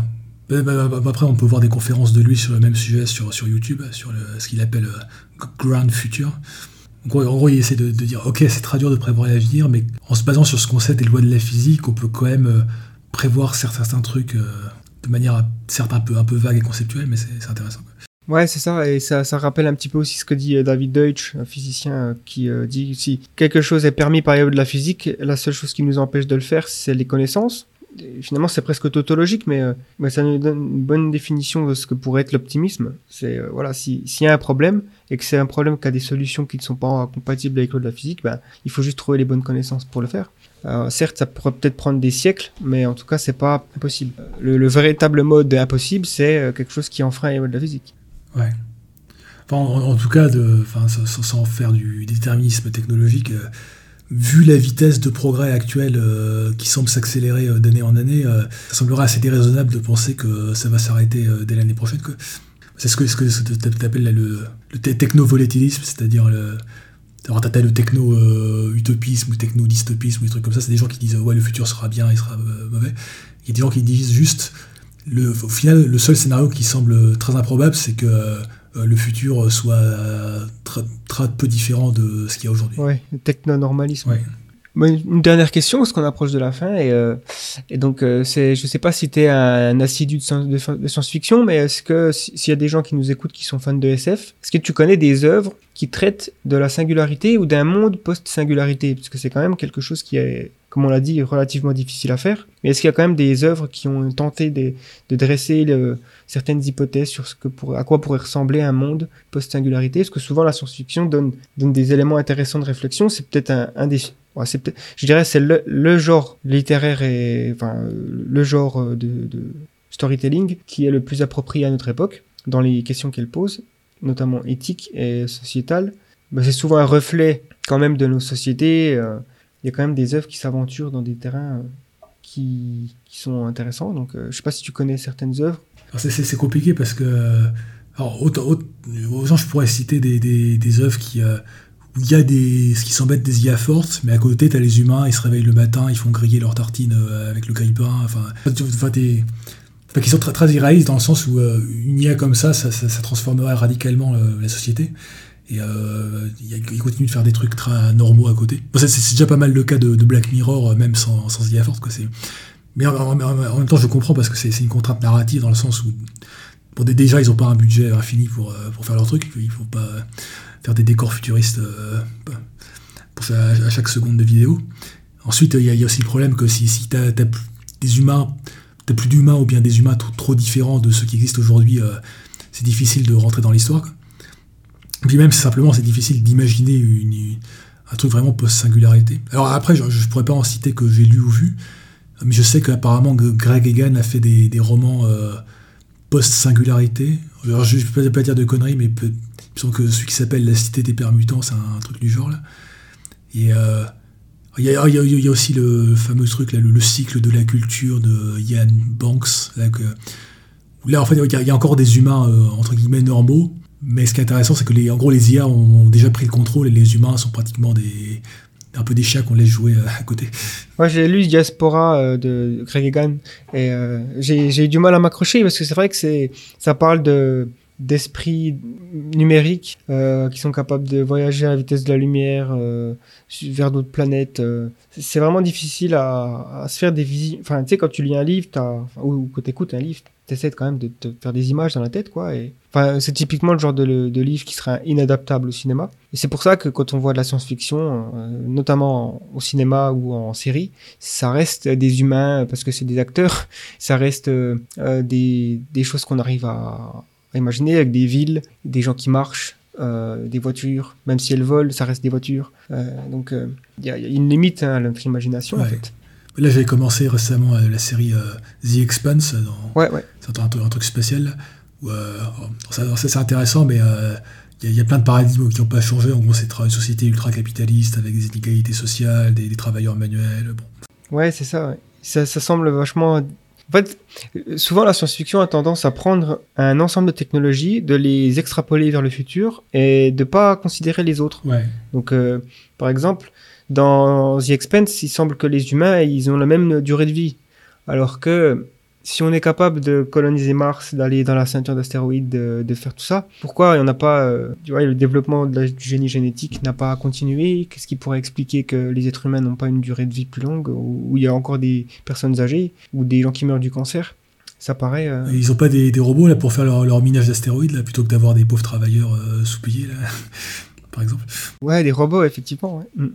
bah, bah, bah, après, on peut voir des conférences de lui sur le même sujet sur, sur YouTube, sur le, ce qu'il appelle euh, Ground Future. En gros, en gros, il essaie de, dire ok, c'est très dur de prévoir l'avenir, mais en se basant sur ce qu'on sait des lois de la physique, on peut quand même prévoir certains, trucs de manière certes un peu, un peu vague et conceptuelle, mais c'est intéressant. Ouais, c'est ça, et ça, rappelle un petit peu aussi ce que dit euh, David Deutsch, un physicien euh, qui euh, dit si quelque chose est permis par de la physique, la seule chose qui nous empêche de le faire, c'est les connaissances. finalement, c'est presque tautologique, mais, mais, ça nous donne une bonne définition de ce que pourrait être l'optimisme. C'est voilà, s'il y a un problème et que c'est un problème qui a des solutions qui ne sont pas compatibles avec l'eau de la physique, ben, il faut juste trouver les bonnes connaissances pour le faire. Certes, ça pourrait peut-être prendre des siècles, mais en tout cas, c'est pas impossible. Le, le véritable mode impossible, c'est euh, quelque chose qui enfreint les lois de la physique. Ouais. Enfin, en, tout cas, sans, faire du déterminisme technologique, euh, vu la vitesse de progrès actuelle euh, qui semble s'accélérer euh, d'année en année, ça semblerait assez déraisonnable de penser que ça va s'arrêter dès l'année prochaine. C'est ce que, ce tu appelles le, le te- techno-volatilisme, c'est-à-dire le. Alors, t'as le techno-utopisme ou techno-dystopisme ou des trucs comme ça, c'est des gens qui disent ouais, le futur sera bien, il sera mauvais. Il y a des gens qui disent juste le, au final, le seul scénario qui semble très improbable, c'est que euh, le futur soit très, très peu différent de ce qu'il y a aujourd'hui. Ouais, techno-normalisme. Ouais. Bon, une dernière question, parce qu'on approche de la fin, et, euh, et donc euh, c'est, je sais pas si tu es un assidu de, science-fiction, mais est-ce que si- s'il y a des gens qui nous écoutent qui sont fans de SF, est-ce que tu connais des œuvres qui traitent de la singularité ou d'un monde post-singularité? Parce que c'est quand même quelque chose qui est, comme on l'a dit, relativement difficile à faire. Mais est-ce qu'il y a quand même des œuvres qui ont tenté de, dresser certaines hypothèses sur ce que pour, à quoi pourrait ressembler un monde post-singularité? Parce que souvent la science-fiction donne, des éléments intéressants de réflexion? C'est peut-être un, des je dirais c'est le, genre littéraire et enfin le genre euh, de, storytelling qui est le plus approprié à notre époque dans les questions qu'elle pose, notamment éthiques et sociétales. Ben, c'est souvent un reflet quand même de nos sociétés. euh, Il y a quand même des œuvres qui s'aventurent dans des terrains euh, qui, sont intéressants. Donc euh, je sais pas si tu connais certaines œuvres. Alors, c'est- compliqué parce que. euh, Alors, autant, autant- je pourrais citer des, œuvres qui. euh, il y a des, ce qui semble des IA fortes, mais à côté, tu as les humains, ils se réveillent le matin, ils font griller leur tartine euh, avec le grille-pain. Enfin, enfin, sont très, très irréalistes dans le sens où une IA comme ça, ça, transformerait radicalement la société. Et euh, il ils continuent de faire des trucs très normaux à côté. C'est déjà pas mal le cas de, Black Mirror, euh, même sans, sans forte. Quoi. Mais en, même temps, je comprends parce que c'est une contrainte narrative dans le sens où déjà, ils n'ont pas un budget infini pour, euh, pour faire leur truc. Il faut pas faire des décors futuristes euh, pour cha- à chaque seconde de vidéo. Ensuite, il y, a- aussi le problème que si, si tu as, des humains, plus d'humains ou bien des humains trop, différents de ceux qui existent aujourd'hui, c'est difficile de rentrer dans l'histoire. Puis même, simplement, c'est difficile d'imaginer un truc vraiment post-singularité. Alors après, je ne pourrais pas en citer que j'ai lu ou vu, mais je sais qu'apparemment Greg Egan a fait des, romans euh, post-singularité. Alors, je ne peux pas dire de conneries, mais peut, il me semble que celui qui s'appelle La Cité des Permutants, c'est un, truc du genre là. Et euh, il y, a, aussi le fameux truc, là, le, le cycle de la culture de Ian Banks, là, là en fait, il y, a, il y a encore des humains euh, entre guillemets normaux, mais ce qui est intéressant, c'est que les, en gros, les IA ont déjà pris le contrôle et les humains sont pratiquement des un peu des chiens qu'on laisse jouer euh, à côté. Moi, j'ai lu Diaspora euh, de Greg Egan et euh, j'ai eu du mal à m'accrocher parce que c'est vrai que ça parle de d'esprits numériques euh, qui sont capables de voyager à la vitesse de la lumière vers d'autres planètes. C'est- vraiment difficile à, se faire des visites. Enfin, tu sais, quand tu lis un livre, ou, ou que tu écoutes un livre, tu essaies quand même de te faire des images dans la tête, quoi. Enfin, c'est typiquement le genre de, de livre qui serait inadaptable au cinéma. Et c'est pour ça que quand on voit de la science-fiction, euh, notamment au cinéma ou en série, ça reste des humains parce que c'est des acteurs, [laughs] ça reste euh, euh, des, des choses qu'on arrive à, à imaginer avec des villes, des gens qui marchent, euh, des voitures, même si elles volent, ça reste des voitures. Donc il y, a il y a une limite hein, à notre imagination en Ouais. fait. Là, j'avais commencé récemment la série The Expanse dans, Ouais, ouais. c'est un, un truc spécial. Euh, c'est intéressant, mais euh, il y, a- il y a plein de paradigmes qui n'ont pas changé. En gros, c'est une société ultra-capitaliste avec des inégalités sociales, des, des travailleurs manuels. Bon. Ouais, c'est ça, ouais. ça. Ça semble vachement. En fait, souvent la science-fiction a tendance à prendre un ensemble de technologies, de les extrapoler vers le futur et de pas considérer les autres. Ouais. Donc, euh, par exemple, dans The Expanse, il semble que les humains, ils ont la même durée de vie. Alors que si on est capable de coloniser Mars, d'aller dans la ceinture d'astéroïdes, de, de faire tout ça, pourquoi il n'y en a pas, euh, tu vois, le développement de la- du génie génétique n'a pas continué? Qu'est-ce qui pourrait expliquer que les êtres humains n'ont pas une durée de vie plus longue, où il y a encore des personnes âgées, ou des gens qui meurent du cancer? Ça paraît... euh, Ils n'ont pas des, des robots là pour faire leur, leur minage d'astéroïdes là, plutôt que d'avoir des pauvres travailleurs euh, sous-payés là, [laughs] par exemple. Ouais, des robots, effectivement. ouais. Mm.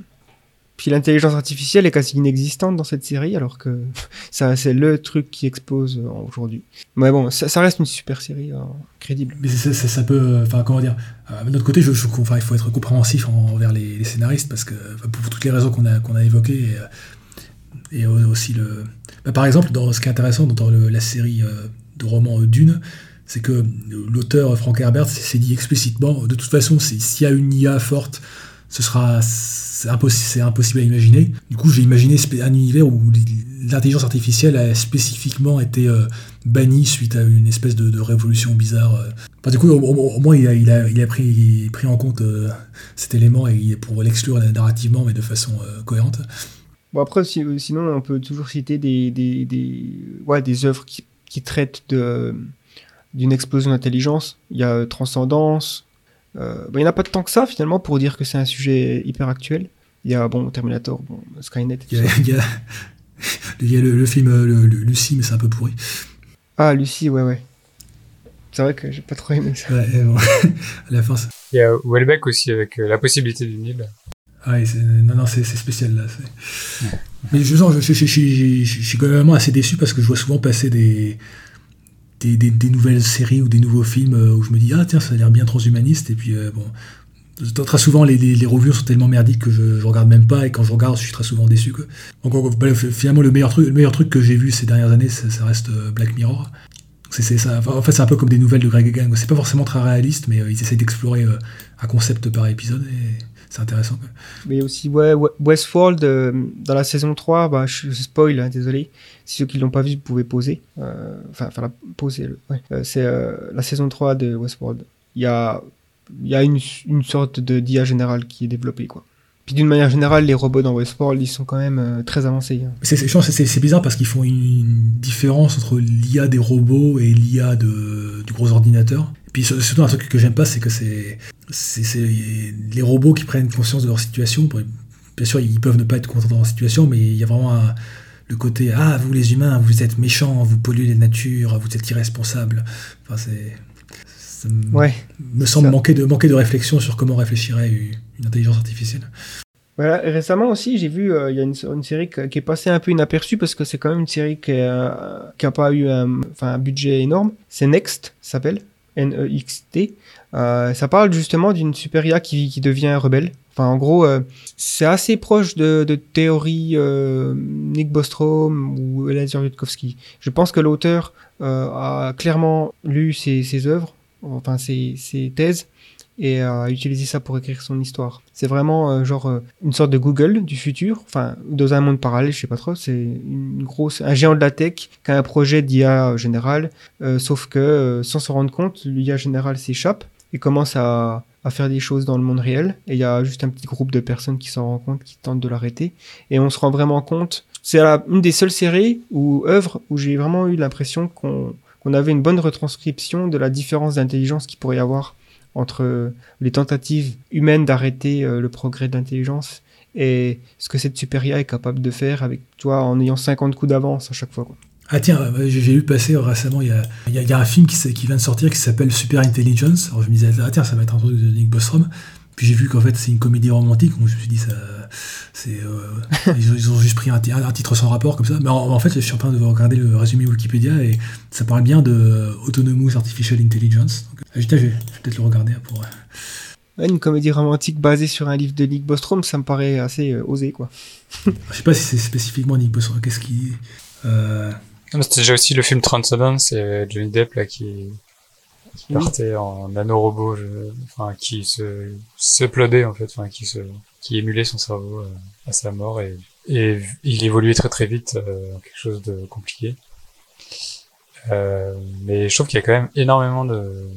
Puis l'intelligence artificielle est quasi inexistante dans cette série, alors que [laughs] ça, c'est le truc qui expose euh, aujourd'hui. Mais bon, ça, reste une super série, euh, crédible. Mais ça, peut, euh, enfin comment dire, euh, de notre côté, il faut être compréhensif en- envers les, scénaristes parce que enfin, pour, toutes les raisons qu'on a évoquées. et, euh, et aussi le. Bah, par exemple, dans ce qui est intéressant dans la série de romans Dune, c'est que l'auteur Frank Herbert s'est dit explicitement, de toute façon, s'il y a une IA forte, ce sera c'est impossible, à imaginer. Du coup, j'ai imaginé un univers où l'intelligence artificielle a spécifiquement été euh, bannie suite à une espèce de, révolution bizarre. Euh. du coup, au, moins, il a, pris, en compte euh, cet élément et pour l'exclure narrativement, mais de façon cohérente. Bon, après, sinon, on peut toujours citer des, œuvres qui, traitent d'une explosion d'intelligence. Il y a Transcendance. Euh, il n'y en a pas de temps que ça, finalement, pour dire que c'est un sujet hyper actuel. Il y a bon, Terminator, bon, Skynet. Il y a, il y a, le, film le, Lucie, mais c'est un peu pourri. Ah, Lucie, ouais, ouais. C'est vrai que j'ai pas trop aimé ça. Ouais, bon. [laughs] à la fin, Il y a Welbeck aussi, avec euh, la possibilité du Nil. Ah, non, non, c'est spécial là. Mais je, je, je, je, je suis quand même assez déçu parce que je vois souvent passer des, des, nouvelles séries ou des nouveaux films euh, où je me dis ah tiens ça a l'air bien transhumaniste et puis euh, bon très souvent les, reviews sont tellement merdiques que je, regarde même pas et quand je regarde je suis très souvent déçu. Donc bah, finalement le meilleur truc le meilleur truc que j'ai vu ces dernières années ça, reste euh, Black Mirror. C'est ça en fait c'est un peu comme des nouvelles de Greg Egan c'est pas forcément très réaliste mais ils essayent d'explorer un concept par épisode et c'est intéressant. Quoi. Mais aussi, ouais, Westworld, euh, dans la saison 3, bah, je spoil, hein, désolé. Si ceux qui l'ont pas vu, vous pouvez poser. Euh, enfin, la poser. Ouais. Euh, c'est la saison 3 de Westworld. Il y a, y a une, une sorte de d'IA générale qui est développée, quoi. Puis d'une manière générale, les robots dans Westworld, ils sont quand même très avancés. Hein. C'est bizarre parce qu'ils font une différence entre l'IA des robots et l'IA de, du gros ordinateur puis surtout un truc que j'aime pas, c'est que c'est les robots qui prennent conscience de leur situation. Bien sûr, ils peuvent ne pas être contents de leur situation, mais il y a vraiment le côté ah vous les humains, vous êtes méchants, vous polluez les natures, vous êtes irresponsables. Enfin c'est ça me semble manquer de manquer de réflexion sur comment réfléchirait une, intelligence artificielle. Voilà, récemment aussi, j'ai vu, euh, il y a une, série qui est passée un peu inaperçue parce que c'est quand même une série qui n'a pas eu un, un budget énorme. C'est Next, s'appelle. N-E-X-T. Euh, ça parle justement d'une super IA qui, qui, devient rebelle. Enfin, en gros, euh, c'est assez proche de, de théorie euh, Nick Bostrom ou Eliezer Yudkowsky. Je pense que l'auteur a clairement lu ses, œuvres, enfin ses, ses thèses, et à utiliser ça pour écrire son histoire. C'est vraiment genre une sorte de Google du futur, enfin dans un monde parallèle, je sais pas trop. C'est une grosse, un géant de la tech qui a un projet d'IA général, euh, sauf que sans se rendre compte, l'IA général s'échappe et commence à, faire des choses dans le monde réel. Et il y a juste un petit groupe de personnes qui s'en rendent compte, qui tentent de l'arrêter. Et on se rend vraiment compte. C'est une des seules séries ou œuvres où j'ai vraiment eu l'impression qu'on avait une bonne retranscription de la différence d'intelligence qu'il pourrait y avoir entre les tentatives humaines d'arrêter euh, le progrès de l'intelligence et ce que cette super IA est capable de faire avec toi en ayant 50 coups d'avance à chaque fois. Ah tiens, euh, j'ai vu passer récemment, il y a, il y a un film qui, qui, vient de sortir qui s'appelle Super Intelligence. Alors je me disais, ah tiens, ça va être un truc de Nick Bostrom. Puis j'ai vu qu'en fait c'est une comédie romantique, donc je me suis dit, ça, c'est, euh, ils, ont juste pris un, titre sans rapport comme ça. Mais en, fait, je suis en train de regarder le résumé Wikipédia et ça parle bien de Autonomous Artificial Intelligence. Donc, je, vais, peut-être le regarder pour. une comédie romantique basée sur un livre de Nick Bostrom, ça me paraît assez euh, osé, quoi. je sais pas si c'est spécifiquement Nick Bostrom. Qu'est-ce qui. Euh... C'était déjà aussi le film Transcendence, c'est Johnny Depp là qui qui partait en nanorobot, enfin qui se s'uploadait en fait, enfin qui se qui émulait son cerveau euh, à sa mort et, et il évoluait très très vite euh, en quelque chose de compliqué. Euh, mais je trouve qu'il y a quand même énormément de,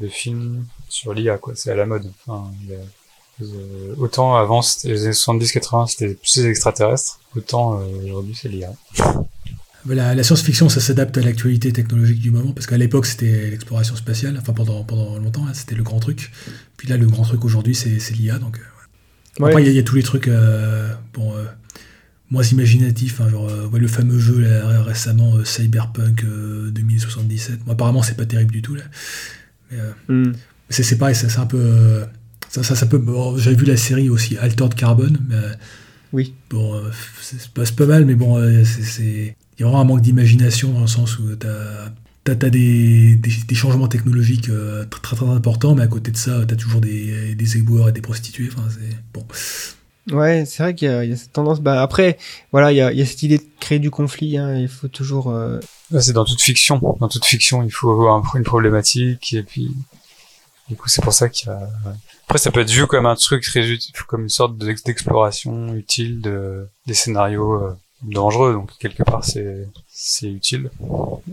de films sur l'IA quoi, c'est à la mode. Enfin, il y a, euh, autant avant les années 70-80 c'était plus les extraterrestres, autant aujourd'hui c'est l'IA. La, science-fiction, ça s'adapte à l'actualité technologique du moment, parce qu'à l'époque, c'était l'exploration spatiale, enfin pendant, pendant longtemps, hein, c'était le grand truc. Puis là, le grand truc aujourd'hui, c'est l'IA. Donc, euh, Après, il y, a tous les trucs euh, bon, euh, moins imaginatifs, hein, genre le fameux jeu là, récemment, Cyberpunk 2077. Bon, apparemment, c'est pas terrible du tout. Là. Hmm. C'est pareil, c'est un peu. ça, ça, ça, peut. J'avais vu la série aussi, Altered Carbon. Mais, oui. Bon, c'est pas, pas, mal, mais bon, c'est il y a vraiment un manque d'imagination dans le sens où tu as, des, changements technologiques euh, très, très, très importants, mais à côté de ça, tu as toujours des, des éboueurs et des prostituées. Enfin, bon. Ouais, c'est vrai qu'il y, a- il y a cette tendance. Bah, après, voilà, il y a, il y a cette idée de créer du conflit. Hein, il faut toujours. euh, C'est dans toute fiction. Dans toute fiction, il faut avoir un- une problématique et puis du coup c'est pour ça qu'il y a. Après ça peut être vu comme un truc très utile, comme une sorte d'ex- d'exploration utile de des scénarios euh, dangereux. Donc quelque part c'est c'est utile.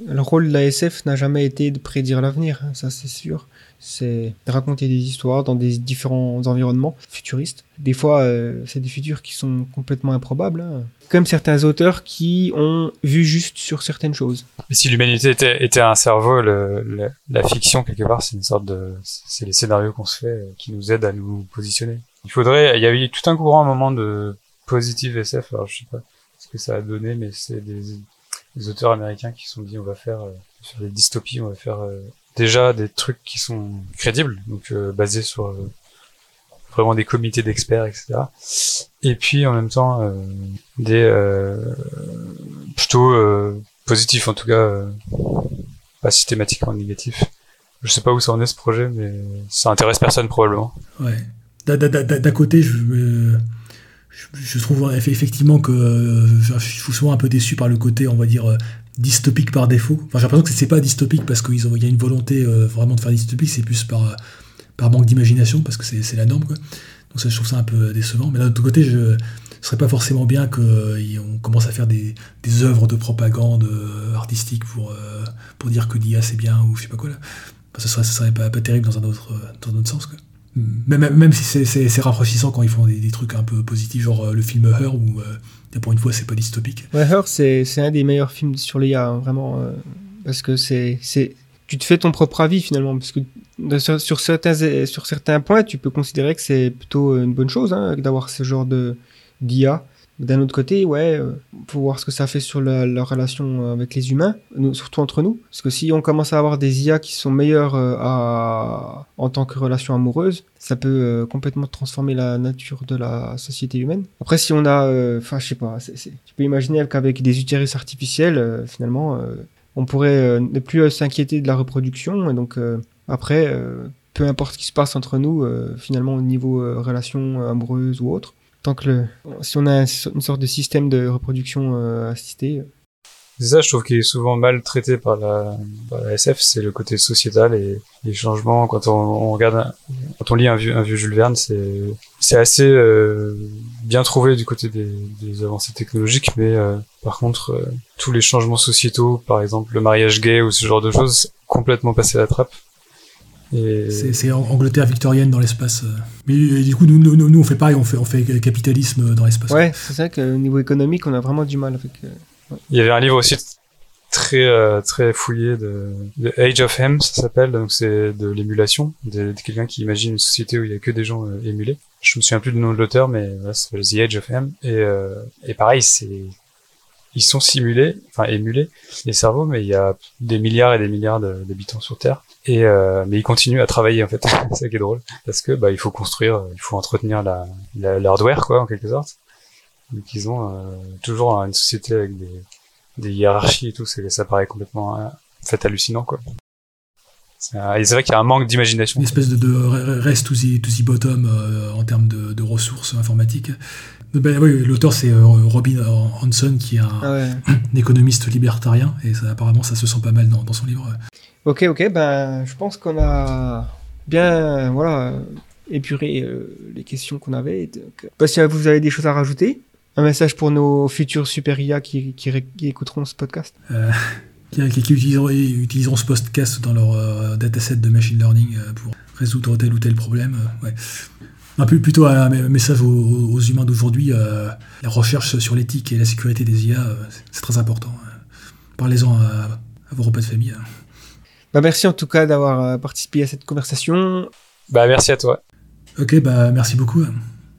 Le rôle de la SF n'a jamais été de prédire l'avenir, hein, ça c'est sûr. C'est raconter des histoires dans des différents environnements futuristes. Des fois, euh, c'est des futurs qui sont complètement improbables. hein. Comme certains auteurs qui ont vu juste sur certaines choses. Si l'humanité était, un cerveau, la fiction quelque part c'est une sorte de c'est les scénarios qu'on se fait euh, qui nous aident à nous positionner. Il faudrait il y a eu tout un courant à un moment de positive SF. Alors je sais pas ce que ça a donné, mais c'est des, des auteurs américains qui se sont dit on va faire euh, sur les dystopies, on va faire euh, déjà des trucs qui sont crédibles, donc euh, basés sur euh, vraiment des comités d'experts, etc. Et puis en même temps euh, des plutôt positifs, en tout cas pas systématiquement négatifs. Je sais pas où ça en est ce projet, mais ça intéresse personne probablement. Ouais. D'un- côté, je, je, trouve eff- effectivement que je suis souvent un peu déçu par le côté, on va dire, dystopique par défaut. Enfin, j'ai l'impression que c'est pas dystopique parce qu'il y a une volonté euh, vraiment de faire dystopique, c'est plus par, euh, par manque d'imagination, parce que c'est la norme, quoi. Donc ça, je trouve ça un peu décevant. Mais d'un autre côté, je ce serait pas forcément bien qu'on commence à faire des, des œuvres de propagande euh, artistique pour, euh, pour dire que l'IA c'est bien ou je sais pas quoi là. Ce serait, serait pas, pas terrible dans un autre, euh, dans un autre sens, quoi. Même, même si c'est- rafraîchissant quand ils font des, trucs un peu positifs, genre euh, le film Her, où euh, pour une fois c'est pas dystopique. Ouais, Her, c'est un des meilleurs films sur l'IA, hein, vraiment. euh, parce que c'est. Tu te fais ton propre avis finalement. Parce que sur certains, sur certains points, tu peux considérer que c'est plutôt une bonne chose hein, d'avoir ce genre de d'IA. D'un autre côté, ouais, euh, faut voir ce que ça fait sur la, la relation avec les humains, surtout entre nous. Parce que si on commence à avoir des IA qui sont meilleures euh, à, en tant que relation amoureuse, ça peut euh, complètement transformer la nature de la société humaine. Après, si on a, euh, enfin, je sais pas, tu peux imaginer qu'avec des utérus artificiels, euh, finalement, euh, on pourrait euh, ne plus euh, s'inquiéter de la reproduction. Et donc, euh, après, euh, peu importe ce qui se passe entre nous, euh, finalement, au niveau euh, relation amoureuse ou autre, tant que le, si on a un- une sorte de système de reproduction euh, assistée, euh, C'est ça, je trouve qu'il est souvent mal traité par la, par la SF, c'est le côté sociétal et les changements. Quand on, regarde, quand on lit un vieux, un vieux Jules Verne, c'est, assez euh, bien trouvé du côté des, des avancées technologiques, mais euh, par contre, euh, tous les changements sociétaux, par exemple le mariage gay ou ce genre de choses, complètement passé à la trappe. Et C'est c'est Ang- Angleterre victorienne dans l'espace. euh. Mais euh, du coup, nous, nous, nous, on fait pareil, on fait, on fait capitalisme dans l'espace. ouais, c'est ça qu'au niveau économique, on a vraiment du mal avec. euh, Il y avait un livre aussi très euh, très fouillé de, de Age of Hem, ça s'appelle. Donc c'est de l'émulation, de, de quelqu'un qui imagine une société où il y a que des gens euh, émulés. Je me souviens plus du nom de l'auteur, mais voilà, ça s'appelle The Age of Hem. Et euh, et pareil, c'est ils sont simulés, enfin émulés les cerveaux, mais il y a des milliards et des milliards d'habitants sur Terre. Et euh, mais ils continuent à travailler en fait, [laughs] c'est ça qui est drôle, parce que bah il faut construire, il faut entretenir la la- l'hardware quoi en quelque sorte. Donc ils ont euh, toujours une société avec des des hiérarchies et tout, c'est, ça paraît complètement euh, en fait hallucinant quoi. C'est, un- et c'est vrai qu'il y a un manque d'imagination. Une espèce de, de reste to the, to the bottom euh, en termes de, de ressources informatiques. Ben, oui, l'auteur c'est euh, Robin Hanson qui est un, Ah ouais. un [clears throat] économiste libertarien et ça, apparemment ça se sent pas mal dans, dans son livre. Ok, ok, ben je pense qu'on a bien voilà épuré euh, les questions qu'on avait. Donc, euh, pas si vous avez des choses à rajouter. Un message pour nos futurs super IA qui, écouteront ce podcast. Euh, qui, utiliseront, ce podcast dans leur dataset de machine learning pour résoudre tel ou tel problème. Un peu plutôt un message aux, humains d'aujourd'hui. la recherche sur l'éthique et la sécurité des IA, c'est- très important. Parlez-en à, à vos repas de famille. hein. Bah, merci en tout cas d'avoir euh, participé à cette conversation. Bah merci à toi. Ok, bah merci beaucoup.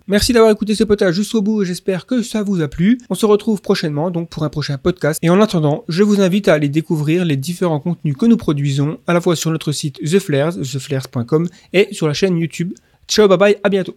Merci d'avoir écouté ce podcast jusqu'au bout et j'espère que ça vous a plu. On se retrouve prochainement donc pour un prochain podcast. Et en attendant, je vous invite à aller découvrir les différents contenus que nous produisons à la fois sur notre site The Flares, theflares.com et sur la chaîne YouTube. Ciao, bye bye, à bientôt.